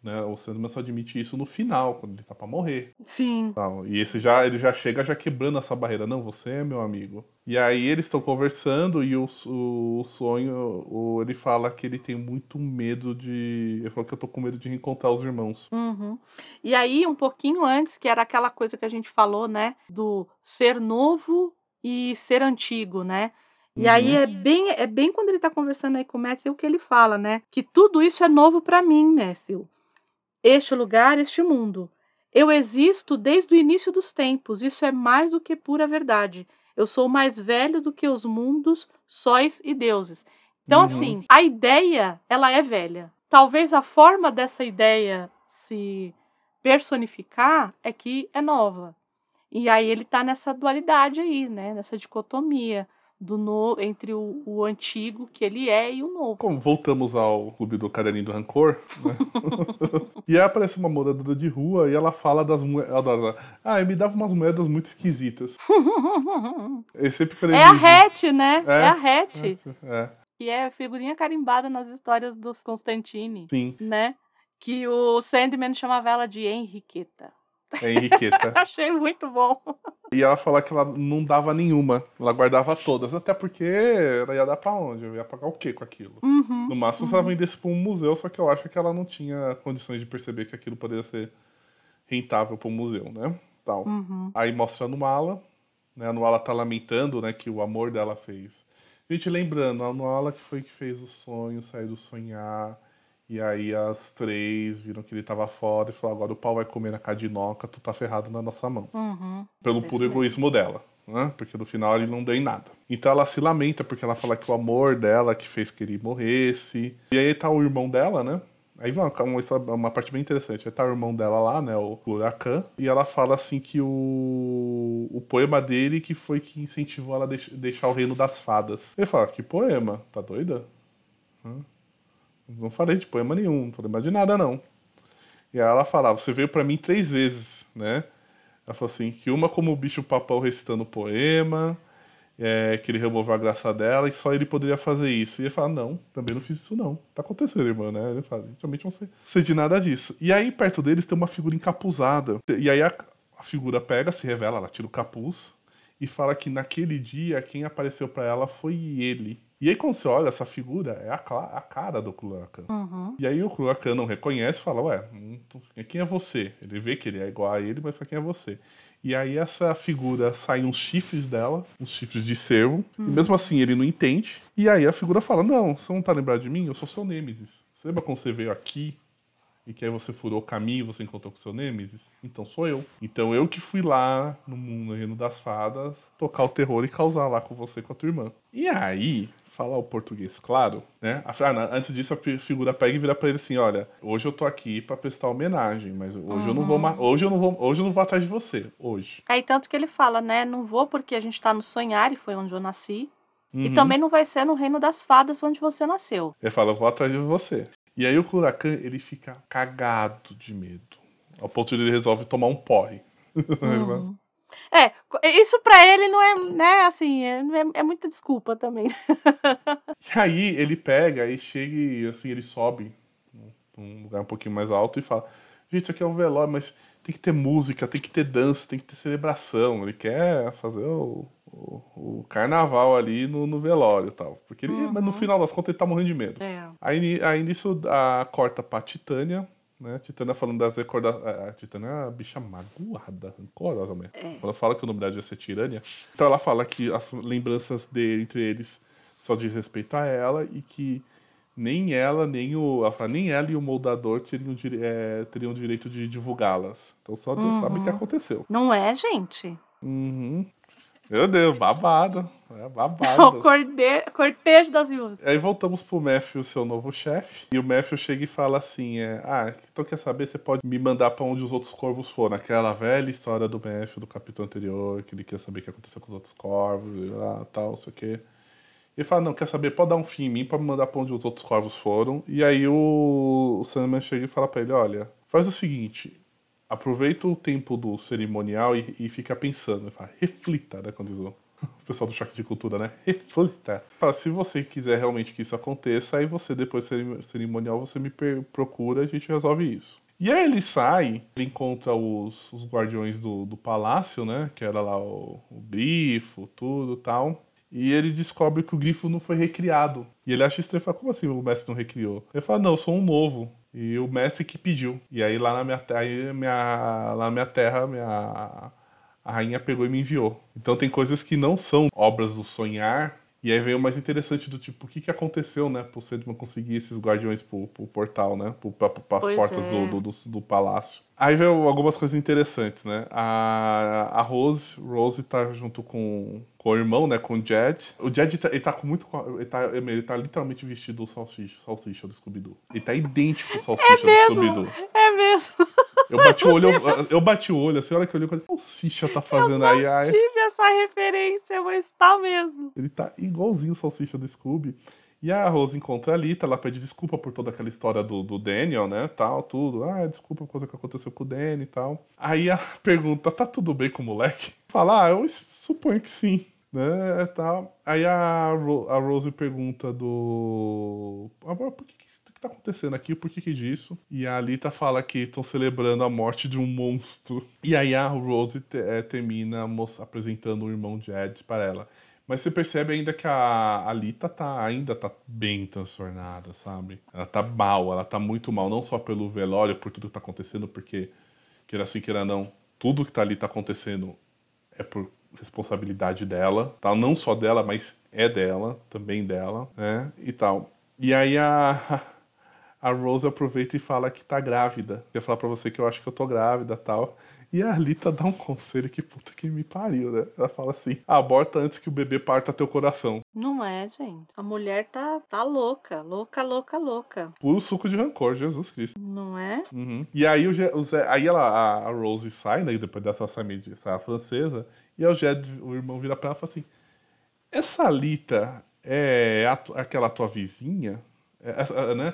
né? O Sandman só admite isso no final, quando ele tá pra morrer. Sim. Tal. E esse já, ele já chega já quebrando essa barreira. Não, você é meu amigo. E aí eles estão conversando e o, o, o sonho, o, ele fala que ele tem muito medo de. Ele falou que eu tô com medo de reencontrar os irmãos. Uhum. E aí, um pouquinho antes, que era aquela coisa que a gente falou, né? Do ser novo e ser antigo, né? E aí uhum. é bem, é bem quando ele tá conversando aí com o Matthew que ele fala, né? Que tudo isso é novo para mim, Matthew. Este lugar, este mundo. Eu existo desde o início dos tempos. Isso é mais do que pura verdade. Eu sou mais velho do que os mundos, sóis e deuses. Então, uhum. assim, a ideia, ela é velha. Talvez a forma dessa ideia se personificar é que é nova. E aí ele tá nessa dualidade aí, né? Nessa dicotomia do no, entre o, o, antigo que ele é e o novo. Como voltamos ao clube do caderninho do rancor, né? e aí aparece uma moradora de rua e ela fala das moedas. Ah, me dava umas moedas muito esquisitas. eu sempre é a Hatch, né? É, é a Hatch. É. Que é figurinha carimbada nas histórias dos Constantine. Sim. Né? Que o Sandman chamava ela de Henriqueta. É Henriqueta. Achei muito bom. E ela falou que ela não dava nenhuma, ela guardava todas, até porque ela ia dar pra onde? Eu ia pagar o quê com aquilo? Uhum, no máximo uhum. se ela uhum. vendesse pra um museu, só que eu acho que ela não tinha condições de perceber que aquilo poderia ser rentável para um museu, né? Tal. Uhum. Aí mostra no Mala, né? A Nuala tá lamentando, né, que o amor dela fez. Gente, lembrando, a Nuala que foi que fez o sonho, sair do sonhar, e aí as três viram que ele tava fora e falaram, agora o pau vai comer na cadinoca, tu tá ferrado na nossa mão. Uhum. Pelo puro egoísmo dela. Né? Porque no final ele não deu em nada. Então ela se lamenta porque ela fala que o amor dela que fez que ele morresse. E aí tá o irmão dela, né? Aí vai uma, uma parte bem interessante. Aí tá o irmão dela lá, né? O Huracan. E ela fala assim que o, o poema dele que foi que incentivou ela a deixar o reino das fadas. Ele fala, que poema? Tá doida? Hum? Não falei de poema nenhum, não falei mais de nada não. E aí ela falava, você veio para mim três vezes, né? Ela falou assim, que uma como o bicho papão recitando poema, é, que ele removeu a graça dela e só ele poderia fazer isso. E ele fala, não, também não fiz isso não. Tá acontecendo, irmã, né? Ele fala, realmente não sei, sei de nada disso. E aí perto deles tem uma figura encapuzada. E aí a, a figura pega, se revela, ela tira o capuz e fala que naquele dia quem apareceu para ela foi ele. E aí, quando você olha essa figura, é a, a cara do Kulakan. Uhum. E aí o Kulakan não reconhece e fala, ué, quem é você? Ele vê que ele é igual a ele, mas quem é você? E aí essa figura sai uns chifres dela, uns chifres de cervo, uhum. e mesmo assim ele não entende. E aí a figura fala, não, você não tá lembrado de mim? Eu sou seu Nêmesis. Você lembra quando você veio aqui e que aí você furou o caminho e você encontrou com seu Nêmesis? Então sou eu. Então eu que fui lá no mundo reino das fadas tocar o terror e causar lá com você com a tua irmã. E aí falar o português claro, né? Ah, antes disso, a figura pega e vira para ele assim: olha, hoje eu tô aqui para prestar homenagem, mas hoje uhum. eu não vou hoje eu não vou hoje eu não vou atrás de você, hoje. Aí tanto que ele fala, né? Não vou porque a gente tá no sonhar e foi onde eu nasci. Uhum. E também não vai ser no reino das fadas onde você nasceu. Ele fala, eu vou atrás de você. E aí o Kurakan, ele fica cagado de medo. Ao ponto de ele resolve tomar um porre. Uhum. É, isso para ele não é, né, assim, é, é, é muita desculpa também. e aí ele pega e chega e, assim, ele sobe um lugar um pouquinho mais alto e fala, gente, isso aqui é um velório, mas tem que ter música, tem que ter dança, tem que ter celebração. Ele quer fazer o, o, o carnaval ali no, no velório e tal. Porque ele, uhum. mas no final das contas ele tá morrendo de medo. É. Aí, aí nisso a corta pra Titânia, né? Titânia falando das recordações. A Titânia é uma bicha magoada, rancorosa mesmo. É. Ela fala que o nome dela devia ser Tirânia. Então ela fala que as lembranças dele, entre eles, só diz respeito a ela e que nem ela, nem o. Ela fala, nem ela e o moldador teriam, é, teriam direito de divulgá-las. Então só Deus uhum. sabe o que uhum. aconteceu. Não é, gente? Uhum. Meu Deus, babado. É babado. o corde... cortejo das viúvas. Aí voltamos pro Matthew, seu novo chefe. E o Matthew chega e fala assim: é, Ah, então quer saber? Você pode me mandar pra onde os outros corvos foram. Aquela velha história do Matthew, do capítulo anterior, que ele quer saber o que aconteceu com os outros corvos, e lá, tal, não sei o quê. Ele fala, não, quer saber, pode dar um fim em mim pra me mandar pra onde os outros corvos foram. E aí o, o Sandman chega e fala pra ele, olha, faz o seguinte, aproveita o tempo do cerimonial e, e fica pensando. Fala, reflita, né? Quando diz o, pessoal do choque de cultura, né? Reflita. Fala, se você quiser realmente que isso aconteça, aí você, depois do cerimonial, você me procura a gente resolve isso. E aí ele sai, ele encontra os, os guardiões do, do palácio, né? Que era lá o, o grifo, tudo tal. E ele descobre que o grifo não foi recriado. E ele acha estranho, fala, como assim o mestre não recriou? Ele fala, não, eu sou um novo. E o mestre que pediu. E aí lá na minha terra, minha, lá na minha terra, minha, a rainha pegou e me enviou. Então tem coisas que não são obras do sonhar E aí veio o mais interessante do tipo, o que, que aconteceu, né, pro Sandman conseguir esses guardiões pro, pro portal, né, pro, pra, pra portas é. do, do, do, do, palácio. Aí veio algumas coisas interessantes, né, a, a Rose, Rose tá junto com, com o irmão, né, com o Jed. O Jed, tá, ele tá com muito, ele tá, ele tá literalmente vestido do salsicha, salsicha do Scooby-Doo. Ele tá idêntico ao salsicha é do Scooby-Doo. É mesmo! Eu bati o olho, eu, eu bati o olho, assim, a hora que eu olhei, eu falei, o Salsicha tá fazendo eu aí? Eu tive essa referência, mas tá mesmo. Ele tá igualzinho o Salsicha do Scooby. E a Rose encontra a Lita, ela pede desculpa por toda aquela história do, do Daniel, né, tal, tudo. Ah, desculpa por coisa que aconteceu com o Danny e tal. Aí a pergunta, tá tudo bem com o moleque? Fala, ah, eu suponho que sim, né, tal. Aí a, Ro a Rose pergunta do... Ah, por que que tá acontecendo aqui? Por que que disso? E a Alita fala que estão celebrando a morte de um monstro. E aí a Rose te, é, termina apresentando o irmão Jed para ela. Mas você percebe ainda que a Alita tá, ainda tá bem transtornada, sabe? Ela tá mal, ela tá muito mal, não só pelo velório, por tudo que tá acontecendo, porque, queira assim, queira não, tudo que tá ali tá acontecendo é por responsabilidade dela, tá? Não só dela, mas é dela, também dela, né? E tal. E aí a, a Rose aproveita e fala que tá grávida. Quer falar pra você que eu acho que eu tô grávida tal. E a Alita dá um conselho que puta que me pariu, né? Ela fala assim: aborta antes que o bebê parta teu coração. Não é, gente. A mulher tá, tá louca, louca, louca, louca. Puro suco de rancor, Jesus Cristo. Não é? Uhum. E aí, o, o Zé, aí ela, a, a, Rose sai, né? Depois dessa família sai a francesa. E aí o Jed, o irmão, vira pra ela e fala assim: Essa Alita é a, aquela tua vizinha? É, é, né?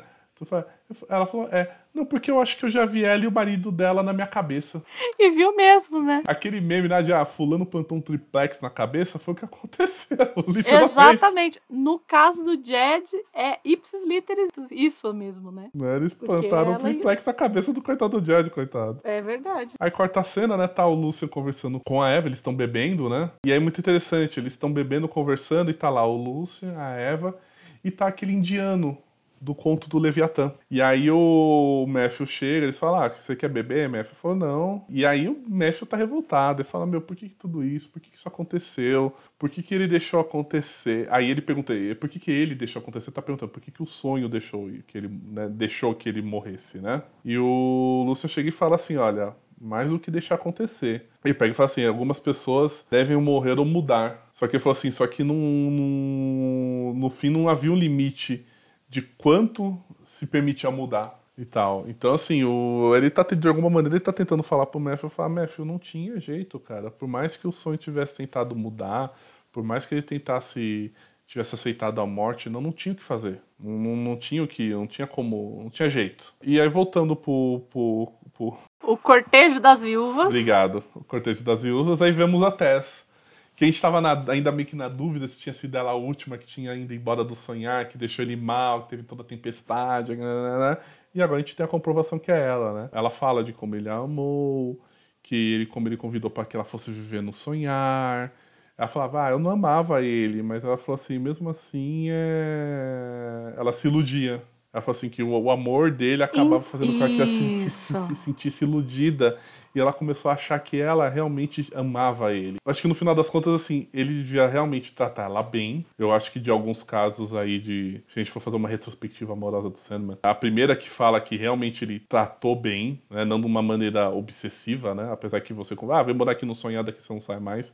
Ela falou, é, não, porque eu acho que eu já vi ela e o marido dela na minha cabeça. E viu mesmo, né? Aquele meme, né, de ah, fulano plantou um triplex na cabeça, foi o que aconteceu. Exatamente. No caso do Jed, é ipsis literis isso mesmo, né? Não, eles plantaram um triplex na cabeça do coitado do Jed, coitado. É verdade. Aí corta a cena, né, tá o Lúcio conversando com a Eva, eles estão bebendo, né? E aí é muito interessante, eles estão bebendo, conversando, e tá lá o Lúcio, a Eva, e tá aquele indiano do conto do Leviatã. E aí o Matthew chega, eles falam, ah, você quer beber, Matthew? Falou, não. E aí o Matthew tá revoltado, ele fala, meu, por que, que tudo isso? Por que, que, isso aconteceu? Por que, que ele deixou acontecer? Aí ele pergunta, por que, que ele deixou acontecer? Tá perguntando, por que, que o sonho deixou que ele, né, deixou que ele morresse, né? E o Lúcio chega e fala assim, olha, mais do que deixar acontecer. Ele pega e fala assim, algumas pessoas devem morrer ou mudar. Só que ele falou assim, só que no, no, no fim não havia um limite de quanto se permitia mudar e tal. Então, assim, o, ele tá, de alguma maneira, ele tá tentando falar pro Matthew, falar, Matthew, não tinha jeito, cara. Por mais que o sonho tivesse tentado mudar, por mais que ele tentasse, tivesse aceitado a morte, não, não tinha o que fazer. Não, não, tinha o que, não tinha como, não tinha jeito. E aí, voltando pro, pro, pro... O cortejo das viúvas. Obrigado. O cortejo das viúvas, aí vemos a Tess que a gente estava ainda meio que na dúvida se tinha sido ela a última que tinha ainda embora do sonhar, que deixou ele mal, que teve toda a tempestade, né, né, né, e agora a gente tem a comprovação que é ela, né? Ela fala de como ele a amou, que ele como ele convidou para que ela fosse viver no sonhar. Ela falava, ah, eu não amava ele, mas ela falou assim, mesmo assim, é... ela se iludia. Ela falou assim que o, o amor dele acabava fazendo com que ela se, se, se sentisse iludida e ela começou a achar que ela realmente amava ele. Acho que no final das contas, assim, ele devia realmente tratar ela bem. Eu acho que de alguns casos aí de. Se a gente for fazer uma retrospectiva amorosa do Sandman, a primeira que fala que realmente ele tratou bem, né? Não de uma maneira obsessiva, né? Apesar que você. Ah, vem morar aqui no sonhada que você não sai mais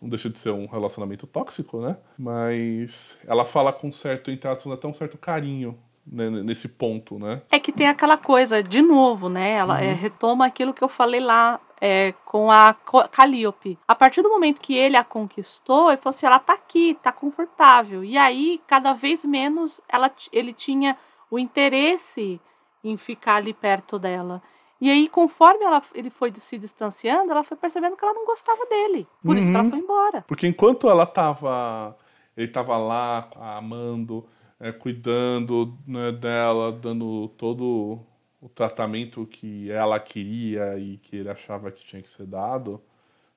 não deixa de ser um relacionamento tóxico, né? Mas ela fala com certo, entre aspas, até um certo carinho né, nesse ponto, né? É que tem aquela coisa, de novo, né? Ela é, uhum. é, retoma aquilo que eu falei lá é, com a Calliope. A partir do momento que ele a conquistou, ele falou assim: ela tá aqui, tá confortável. E aí, cada vez menos, ela, ele tinha o interesse em ficar ali perto dela. E aí, conforme ela, ele foi se distanciando, ela foi percebendo que ela não gostava dele. Por uhum. isso que ela uhum. foi embora. Porque enquanto ela tava. Ele tava lá amando, é, cuidando né, dela, dando todo o tratamento que ela queria e que ele achava que tinha que ser dado,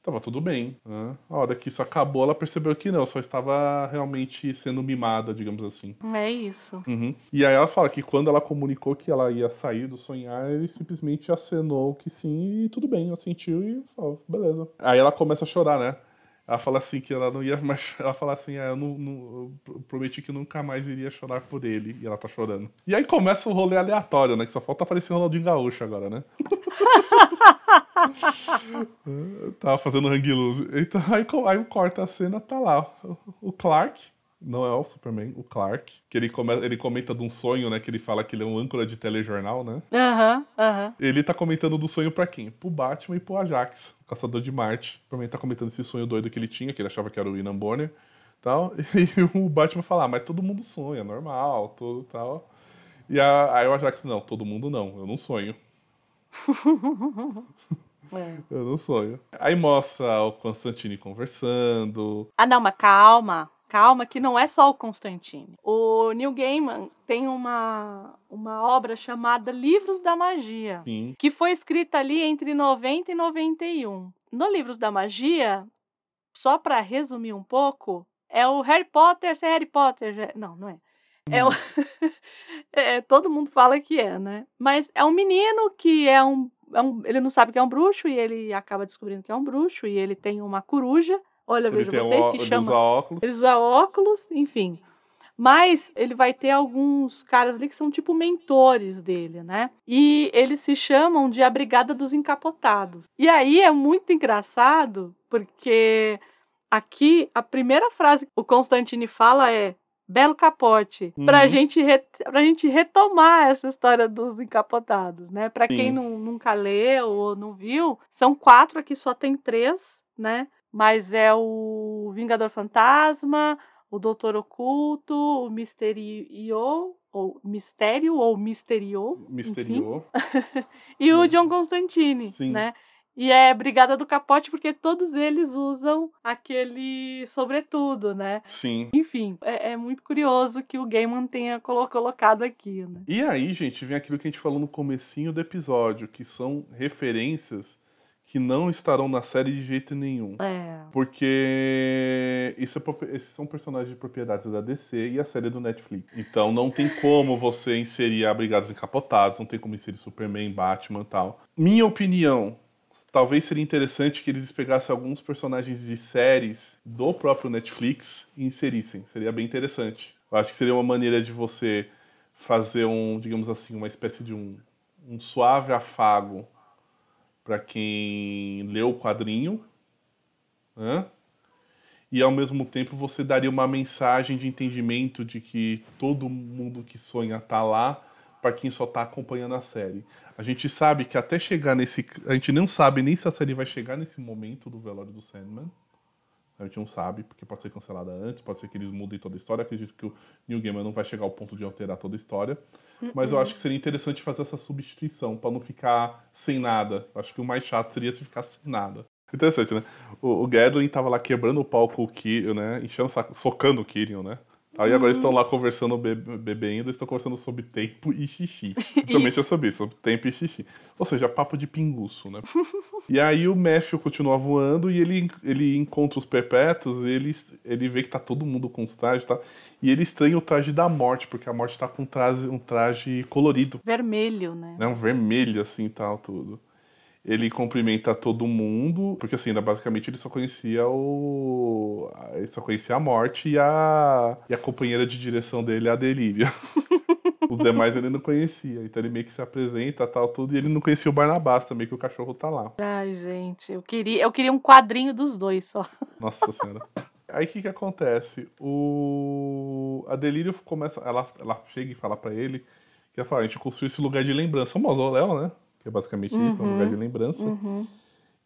tava tudo bem. Né? A hora que isso acabou, ela percebeu que não, só estava realmente sendo mimada, digamos assim. É isso. Uhum. E aí ela fala que quando ela comunicou que ela ia sair do sonhar, ele simplesmente acenou que sim e tudo bem, ela sentiu e falou, beleza. Aí ela começa a chorar, né? Ela fala assim que ela não ia mais. Ela fala assim, ah, eu, não, não, eu prometi que nunca mais iria chorar por ele. E ela tá chorando. E aí começa o rolê aleatório, né? Que só falta aparecer o Ronaldinho Gaúcho agora, né? Tava fazendo hang loose. Então aí, aí corta a cena, tá lá. O Clark, não é o Superman, o Clark, que ele, come, ele comenta de um sonho, né? Que ele fala que ele é um âncora de telejornal, né? Aham, uhum, aham. Uhum. Ele tá comentando do sonho pra quem? Pro Batman e pro Ajax, o caçador de Marte. Provavelmente tá comentando esse sonho doido que ele tinha, que ele achava que era o William Bonner. Tal, e o Batman fala, ah, mas todo mundo sonha, normal, tudo tal. E a, aí o Ajax, não, todo mundo não, eu não sonho. É. Eu não sonho. Aí mostra o Constantine conversando. Ah, não, mas calma. Calma, que não é só o Constantine. O Neil Gaiman tem uma, uma obra chamada Livros da Magia, Sim. que foi escrita ali entre 90 e 91. No Livros da Magia, só para resumir um pouco, é o Harry Potter, se é Harry Potter, não, não é. É, o... é, todo mundo fala que é, né? Mas é um menino que é um, é um, Ele não sabe que é um bruxo e ele acaba descobrindo que é um bruxo e ele tem uma coruja Olha, veja vocês um, que chama. Ele usa óculos. Ele usa óculos, enfim. Mas ele vai ter alguns caras ali que são tipo mentores dele, né? E eles se chamam de a Brigada dos Encapotados. E aí é muito engraçado, porque aqui a primeira frase que o Constantine fala é belo capote, uhum. pra, gente re, pra gente retomar essa história dos encapotados, né? Pra Sim. quem não, nunca leu ou não viu, são quatro, aqui só tem três, né? Mas é o Vingador Fantasma, o Doutor Oculto, o Misterio, ou Mistério, ou Misterio. Misterio. e o John Constantine, Sim. né? E é Brigada do Capote porque todos eles usam aquele sobretudo, né? Sim. Enfim, é, é muito curioso que o Gaiman tenha colocado aqui, né? E aí, gente, vem aquilo que a gente falou no comecinho do episódio, que são referências que não estarão na série de jeito nenhum. É. Porque isso é, esses são personagens de propriedades da DC e a série é do Netflix. Então não tem como você inserir Abrigados Encapotados, não tem como inserir Superman, Batman e tal. Minha opinião, talvez seria interessante que eles pegassem alguns personagens de séries do próprio Netflix e inserissem. Seria bem interessante. Eu acho que seria uma maneira de você fazer um, digamos assim, uma espécie de um, um suave afago para quem leu o quadrinho, né? e ao mesmo tempo você daria uma mensagem de entendimento de que todo mundo que sonha tá lá para quem só tá acompanhando a série. A gente sabe que até chegar nesse, a gente não sabe nem se a série vai chegar nesse momento do velório do Sandman. A gente não sabe, porque pode ser cancelada antes, pode ser que eles mudem toda a história. Acredito que o New Gamer não vai chegar ao ponto de alterar toda a história. Mas eu uhum. acho que seria interessante fazer essa substituição para não ficar sem nada. Acho que o mais chato seria se ficar sem nada. Interessante, né? O, o Gadwin tava lá quebrando o palco o Kyrion, né? Enchendo, socando o Kyrion, né? Aí agora eles estão lá conversando, bebendo, estão conversando sobre tempo e xixi. Principalmente sobre isso, sobre tempo e xixi. Ou seja, papo de pinguço, né? e aí o Matthew continua voando e ele, ele encontra os perpétuos e ele, ele vê que tá todo mundo com os trajes, tá? E ele estranha o traje da morte, porque a morte tá com um traje, um traje colorido. Vermelho, né? É um vermelho, assim, tal, tudo ele cumprimenta todo mundo, porque assim, basicamente ele só conhecia o. Ele só conhecia a morte e a. E a companheira de direção dele, a Delíria. Os demais ele não conhecia. Então ele meio que se apresenta, tal, tudo, e ele não conhecia o Barnabás também, que o cachorro tá lá. Ai, gente, eu queria, eu queria um quadrinho dos dois só. Nossa senhora. Aí o que que acontece? O... A Delírio começa. Ela, ela chega e fala para ele que ela fala, a gente construiu esse lugar de lembrança. O mausoléu, né? Que é basicamente uhum. isso, é um lugar de lembrança. Uhum.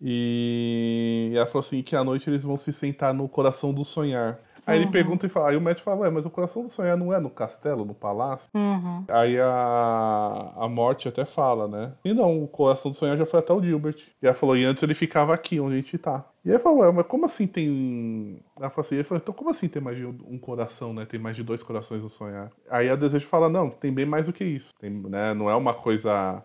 E ela falou assim que à noite eles vão se sentar no coração do sonhar. Aí uhum. ele pergunta e fala, aí o médico fala, Ué, mas o coração do sonhar não é no castelo, no palácio? Uhum. Aí a, a morte até fala, né? E não, o coração do sonhar já foi até o Gilbert. E ela falou, e antes ele ficava aqui, onde a gente tá. E aí falou, Ué, mas como assim tem. Ela falou assim, ele falou, então como assim tem mais de um coração, né? Tem mais de dois corações no sonhar. Aí a desejo fala, não, tem bem mais do que isso. Tem, né? Não é uma coisa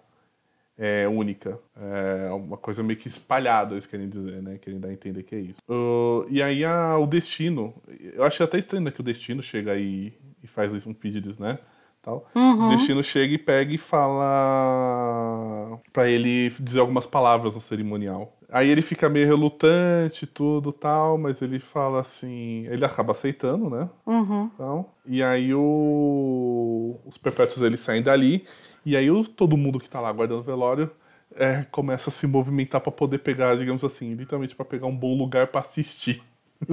é, única. É uma coisa meio que espalhada, eles querem dizer, né? Querem dar a entender que é isso. Uh, e aí a, o destino. Eu achei até estranho né, que o destino chega aí e faz um pedido, né? Tal. Uhum. O destino chega e pega e fala. para ele dizer algumas palavras no cerimonial. Aí ele fica meio relutante, tudo tal, mas ele fala assim. Ele acaba aceitando, né? Uhum. Então, e aí o, os perpétuos eles saem dali, e aí o, todo mundo que tá lá guardando o velório é, começa a se movimentar para poder pegar, digamos assim, literalmente para pegar um bom lugar para assistir.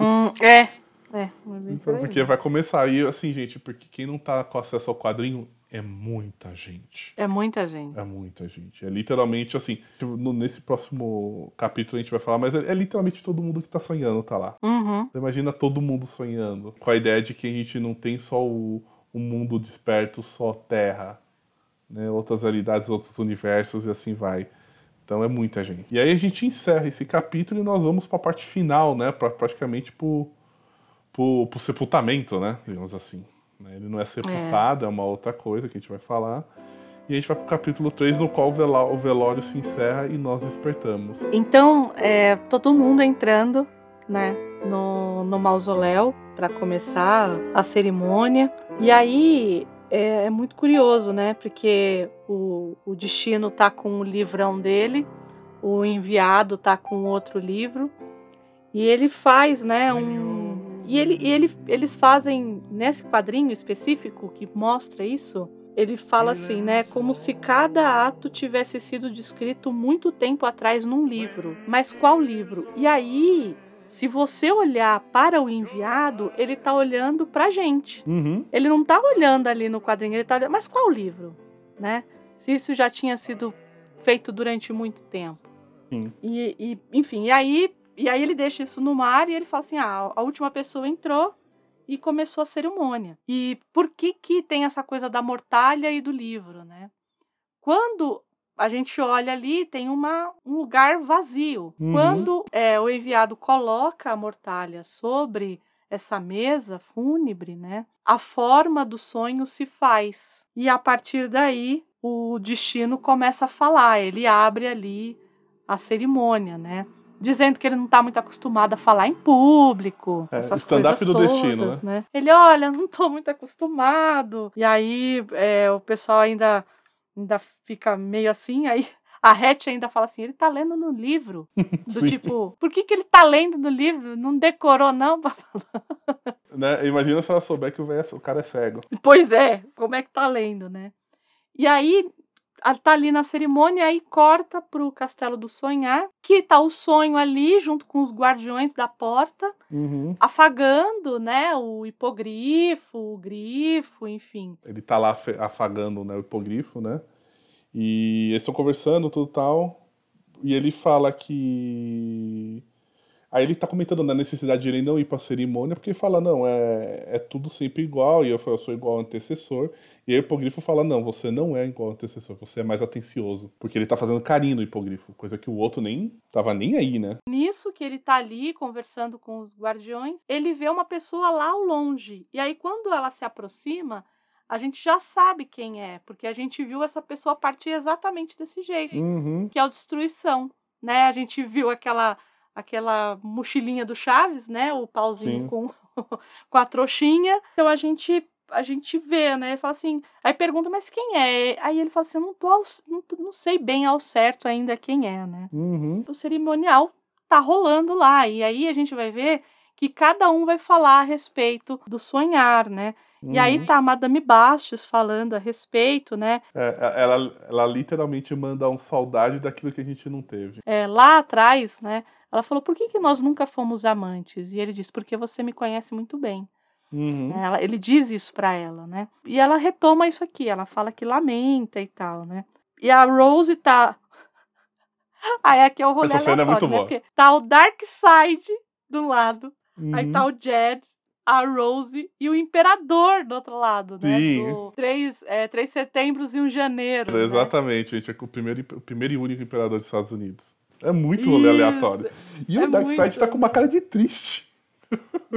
Hum, é. É, então, porque vai começar. E assim, gente, porque quem não tá com acesso ao quadrinho é muita gente. É muita gente. É muita gente. É literalmente assim. Tipo, no, nesse próximo capítulo a gente vai falar, mas é, é, literalmente todo mundo que tá sonhando tá lá. Uhum. Você imagina todo mundo sonhando. Com a ideia de que a gente não tem só o, o mundo desperto, só Terra. Né? Outras realidades, outros universos e assim vai. Então é muita gente. E aí a gente encerra esse capítulo e nós vamos para a parte final, né? Pra, praticamente pro, pro sepultamento, né? Digamos assim. Né? Ele não é sepultado, é. é uma outra coisa que a gente vai falar. E a gente vai pro capítulo 3, no qual o velório se encerra e nós despertamos. Então, é, todo mundo entrando, né, no, no mausoléu para começar a cerimônia. E aí é, é, muito curioso, né, porque o, o destino tá com o livrão dele, o enviado tá com outro livro, e ele faz, né, um e, ele, e ele, eles fazem, nesse quadrinho específico que mostra isso, ele fala assim, né? Como se cada ato tivesse sido descrito muito tempo atrás num livro. Mas qual livro? E aí, se você olhar para o enviado, ele tá olhando pra gente. Uhum. Ele não tá olhando ali no quadrinho, ele tá olhando, mas qual livro? Né? Se isso já tinha sido feito durante muito tempo. Sim. E, e enfim, e aí e aí ele deixa isso no mar e ele fala assim: ah, a última pessoa entrou e começou a cerimônia. E por que que tem essa coisa da mortalha e do livro, né? Quando a gente olha ali, tem uma, um lugar vazio. Uhum. Quando é, o enviado coloca a mortalha sobre essa mesa fúnebre, né? A forma do sonho se faz. E a partir daí, o destino começa a falar. Ele abre ali a cerimônia, né? dizendo que ele não está muito acostumado a falar em público, é, essas coisas do todas, destino, né? né? Ele, olha, não estou muito acostumado. E aí é, o pessoal ainda, ainda fica meio assim, aí a Hatch ainda fala assim, ele está lendo no livro. Do tipo, por que, que ele está lendo no livro? Não decorou, não, pra falar. Né? Imagina se ela souber que o, o cara é cego. Pois é, como é que tá lendo, né? E aí, tá ali na cerimônia, aí corta pro Castelo do Sonhar, que tá o sonho ali, junto com os guardiões da porta, uhum. afagando, né, o hipogrifo, o grifo, enfim. Ele tá lá afagando, né, o hipogrifo, né, e eles estão conversando, tudo tal, e ele fala que Aí ele tá comentando na necessidade de ele não ir pra cerimônia, porque fala, não, é, é tudo sempre igual, e eu, eu sou igual ao antecessor. E aí o hipogrifo fala, não, você não é igual ao antecessor, você é mais atencioso. Porque ele tá fazendo carinho no hipogrifo, coisa que o outro nem tava nem aí, né? Nisso que ele tá ali conversando com os guardiões, ele vê uma pessoa lá ao longe. E aí quando ela se aproxima, a gente já sabe quem é, porque a gente viu essa pessoa partir exatamente desse jeito, uhum. que é a destruição, né? A gente viu aquela aquela mochilinha do Chaves, né? O pauzinho com, com a trouxinha. Então a gente a gente vê, né? Fala assim, aí pergunta, mas quem é? Aí ele fala assim, eu não tô, ao, não, não, sei bem ao certo ainda quem é, né? Uhum. O cerimonial tá rolando lá e aí a gente vai ver que cada um vai falar a respeito do sonhar, né? Uhum. E aí uhum. tá a Madame Bastos falando a respeito, né? É, é, ela, ela literalmente manda um saudade daquilo que a gente não teve. É, lá atrás, né? Ela falou, por que, que nós nunca fomos amantes? E ele disse, porque você me conhece muito bem. Uhum. Ela, ele diz isso para ela, né? E ela retoma isso aqui, ela fala que lamenta e tal, né? E a Rose tá. Aí aqui é o rolê Essa cena é muito né? boa. Porque tá o Dark Side do lado, uhum. aí tá uhum. o Jed, a Rose e o Imperador do outro lado, né? Sim. Do três, é, três setembros e um janeiro. Né? Exatamente, né? gente. É o primeiro, o primeiro e único imperador dos Estados Unidos. É muito rolê aleatório. E é o Darkseid muito... tá com uma cara de triste.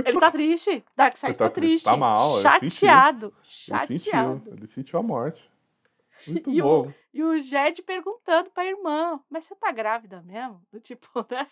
Ele tá triste. Darkseid tá, tá triste. Tá mal. Chateado. Chateado. Ele sentiu, ele sentiu a morte. Muito e bom. O, e o Jed perguntando pra irmã, mas você tá grávida mesmo? Tipo, né?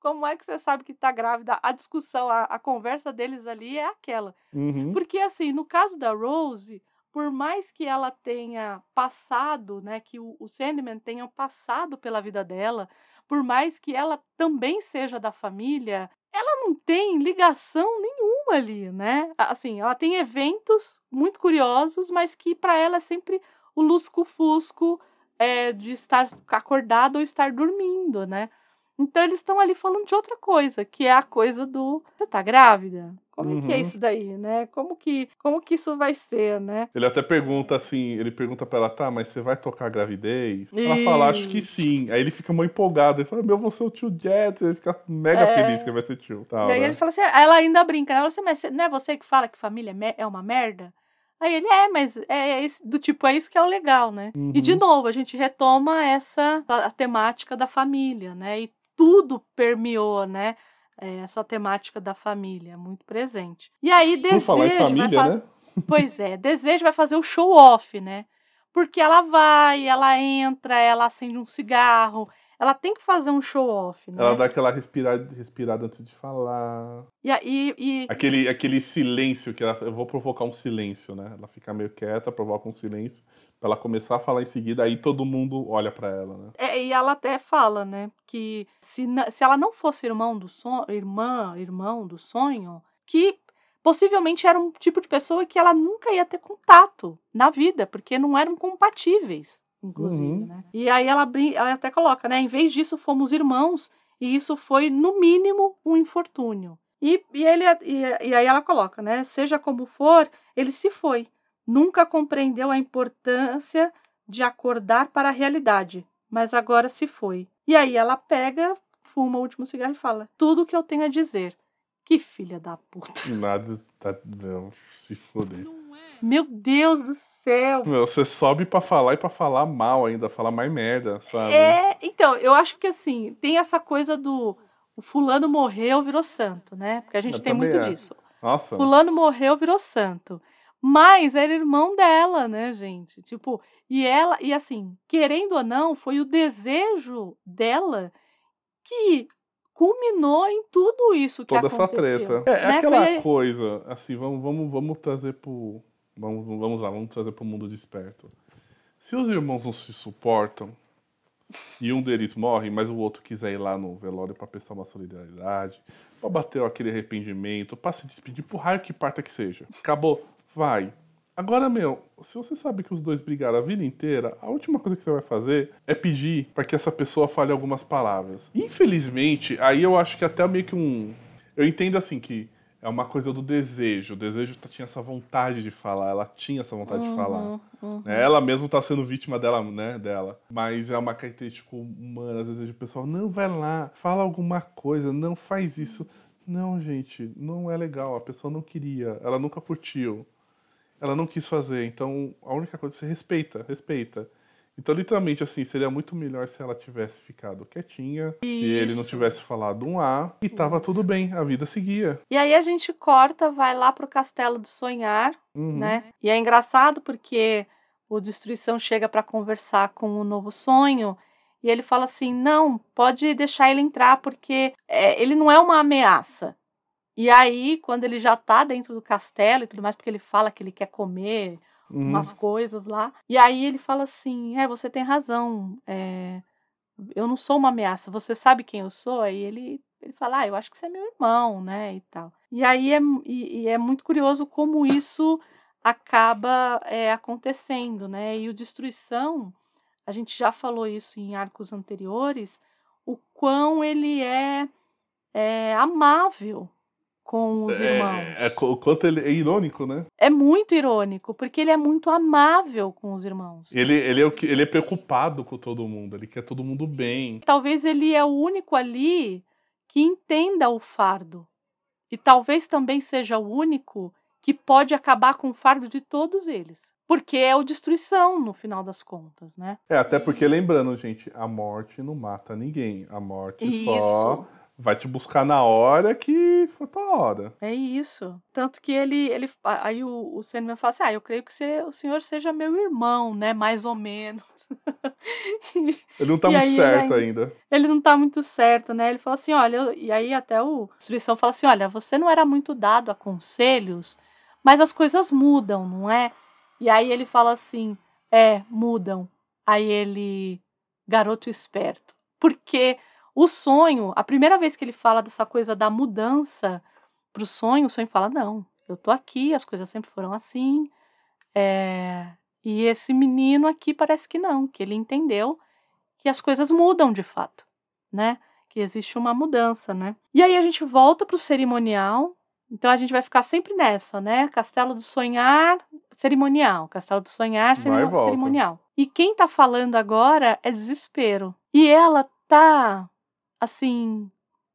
Como é que você sabe que tá grávida? A discussão, a, a conversa deles ali é aquela. Uhum. Porque, assim, no caso da Rose, por mais que ela tenha passado, né, que o, o Sandman tenha passado pela vida dela, por mais que ela também seja da família, ela não tem ligação nenhuma ali, né? Assim, ela tem eventos muito curiosos, mas que para ela é sempre o lusco-fusco é, de estar acordado ou estar dormindo, né? Então eles estão ali falando de outra coisa, que é a coisa do você tá grávida? Como uhum. é que é uhum. isso daí, né? Como que, como que isso vai ser, né? Ele até pergunta assim, ele pergunta pra ela, tá, mas você vai tocar a gravidez? Ela fala, acho que sim. Aí ele fica muito empolgado, ele fala, meu, vou ser o tio Jet, ele fica mega é... feliz que vai ser tio. Tal, e aí né? ele fala assim, ela ainda brinca, né? Ela fala assim, mas não é você que fala que família é, é uma merda? Aí ele é, mas é, é do tipo, é isso que é o legal, né? Uhum. E de uhum. novo, a gente retoma essa a, a temática da família, né? E tudo permeou, né? É, essa temática da família, muito presente. E aí, Desejo. Falar em família, vai né? Pois é, Desejo vai fazer o show off, né? Porque ela vai, ela entra, ela acende um cigarro, ela tem que fazer um show off, né? Ela dá aquela respirada, respirada antes de falar. E, e, e... Aquele, aquele silêncio que ela, eu vou provocar um silêncio, né? Ela fica meio quieta, provoca um silêncio pra ela começar a falar em seguida, aí todo mundo olha para ela, né? É, e ela até fala, né, que se, se ela não fosse irmão do sonho, irmã, irmão do sonho, que possivelmente era um tipo de pessoa que ela nunca ia ter contato na vida, porque não eram compatíveis, inclusive, uhum. né? E aí ela, ela até coloca, né, em vez disso fomos irmãos, e isso foi, no mínimo, um infortúnio. E, e, ele, e, e aí ela coloca, né, seja como for, ele se foi Nunca compreendeu a importância de acordar para a realidade, mas agora se foi. E aí ela pega, fuma o último cigarro e fala: Tudo o que eu tenho a dizer. Que filha da puta. Nada tá. Não, se foder. É. Meu Deus do céu. Meu, você sobe para falar e para falar mal ainda, falar mais merda, sabe? É, então, eu acho que assim, tem essa coisa do o fulano morreu, virou santo, né? Porque a gente eu tem muito é. disso. Nossa. Fulano morreu, virou santo. Mas era irmão dela, né, gente? Tipo, e ela, e assim, querendo ou não, foi o desejo dela que culminou em tudo isso que Toda aconteceu. Toda essa treta. É, é né? aquela foi... coisa, assim, vamos, vamos, vamos trazer pro. Vamos, vamos lá, vamos trazer pro mundo desperto. Se os irmãos não se suportam e um deles morre, mas o outro quiser ir lá no velório para prestar uma solidariedade, para bater aquele arrependimento, para se despedir, por raio que parta que seja. Acabou vai. Agora, meu, se você sabe que os dois brigaram a vida inteira, a última coisa que você vai fazer é pedir para que essa pessoa fale algumas palavras. Infelizmente, aí eu acho que até meio que um. Eu entendo assim que é uma coisa do desejo. O desejo tinha essa vontade de falar, ela tinha essa vontade uhum, de falar. Uhum. Né? Ela mesmo está sendo vítima dela, né, dela. Mas é uma característica humana, às vezes o pessoal, não, vai lá, fala alguma coisa, não faz isso. Não, gente, não é legal, a pessoa não queria, ela nunca curtiu ela não quis fazer. Então, a única coisa é você respeita, respeita. Então, literalmente, assim, seria muito melhor se ela tivesse ficado quietinha, Isso. se ele não tivesse falado um A, e tava Isso. tudo bem, a vida seguia. E aí a gente corta, vai lá pro Castelo do Sonhar, uhum. né? E é engraçado porque o Destruição chega para conversar com o novo sonho, e ele fala assim: não, pode deixar ele entrar, porque é, ele não é uma ameaça. E aí, quando ele já tá dentro do castelo e tudo mais, porque ele fala que ele quer comer uhum. umas coisas lá. E aí ele fala assim: É, você tem razão. É, eu não sou uma ameaça. Você sabe quem eu sou? Aí ele, ele fala: Ah, eu acho que você é meu irmão, né? E tal. E aí é, e, e é muito curioso como isso acaba é, acontecendo, né? E o Destruição, a gente já falou isso em arcos anteriores, o quão ele é, é amável com os é, irmãos. É, o quanto ele é irônico, né? É muito irônico, porque ele é muito amável com os irmãos. Ele, ele, é, o que, ele é preocupado com todo mundo, ele quer todo mundo bem. Talvez ele é o único ali que entenda o fardo. E talvez também seja o único que pode acabar com o fardo de todos eles. Porque é o destruição, no final das contas, né? É, até porque, lembrando, gente, a morte não mata ninguém. A morte Isso. só vai te buscar na hora que for tua hora. É isso. Tanto que ele, ele aí o, o Sandman fala assim, ah, eu creio que você, o senhor seja meu irmão, né, mais ou menos. ele não tá muito certo ele, ainda. Ele não tá muito certo, né, ele fala assim, olha, e aí até o Destruição fala assim, olha, você não era muito dado a conselhos, mas as coisas mudam, não é? E aí ele fala assim: é, mudam. Aí ele, garoto esperto. Porque o sonho, a primeira vez que ele fala dessa coisa da mudança pro sonho, o sonho fala: não, eu tô aqui, as coisas sempre foram assim. É... E esse menino aqui parece que não, que ele entendeu que as coisas mudam de fato, né? Que existe uma mudança, né? E aí a gente volta pro cerimonial então a gente vai ficar sempre nessa, né? Castelo do Sonhar, cerimonial. Castelo do Sonhar, cerimonial. E quem tá falando agora é desespero. E ela tá, assim,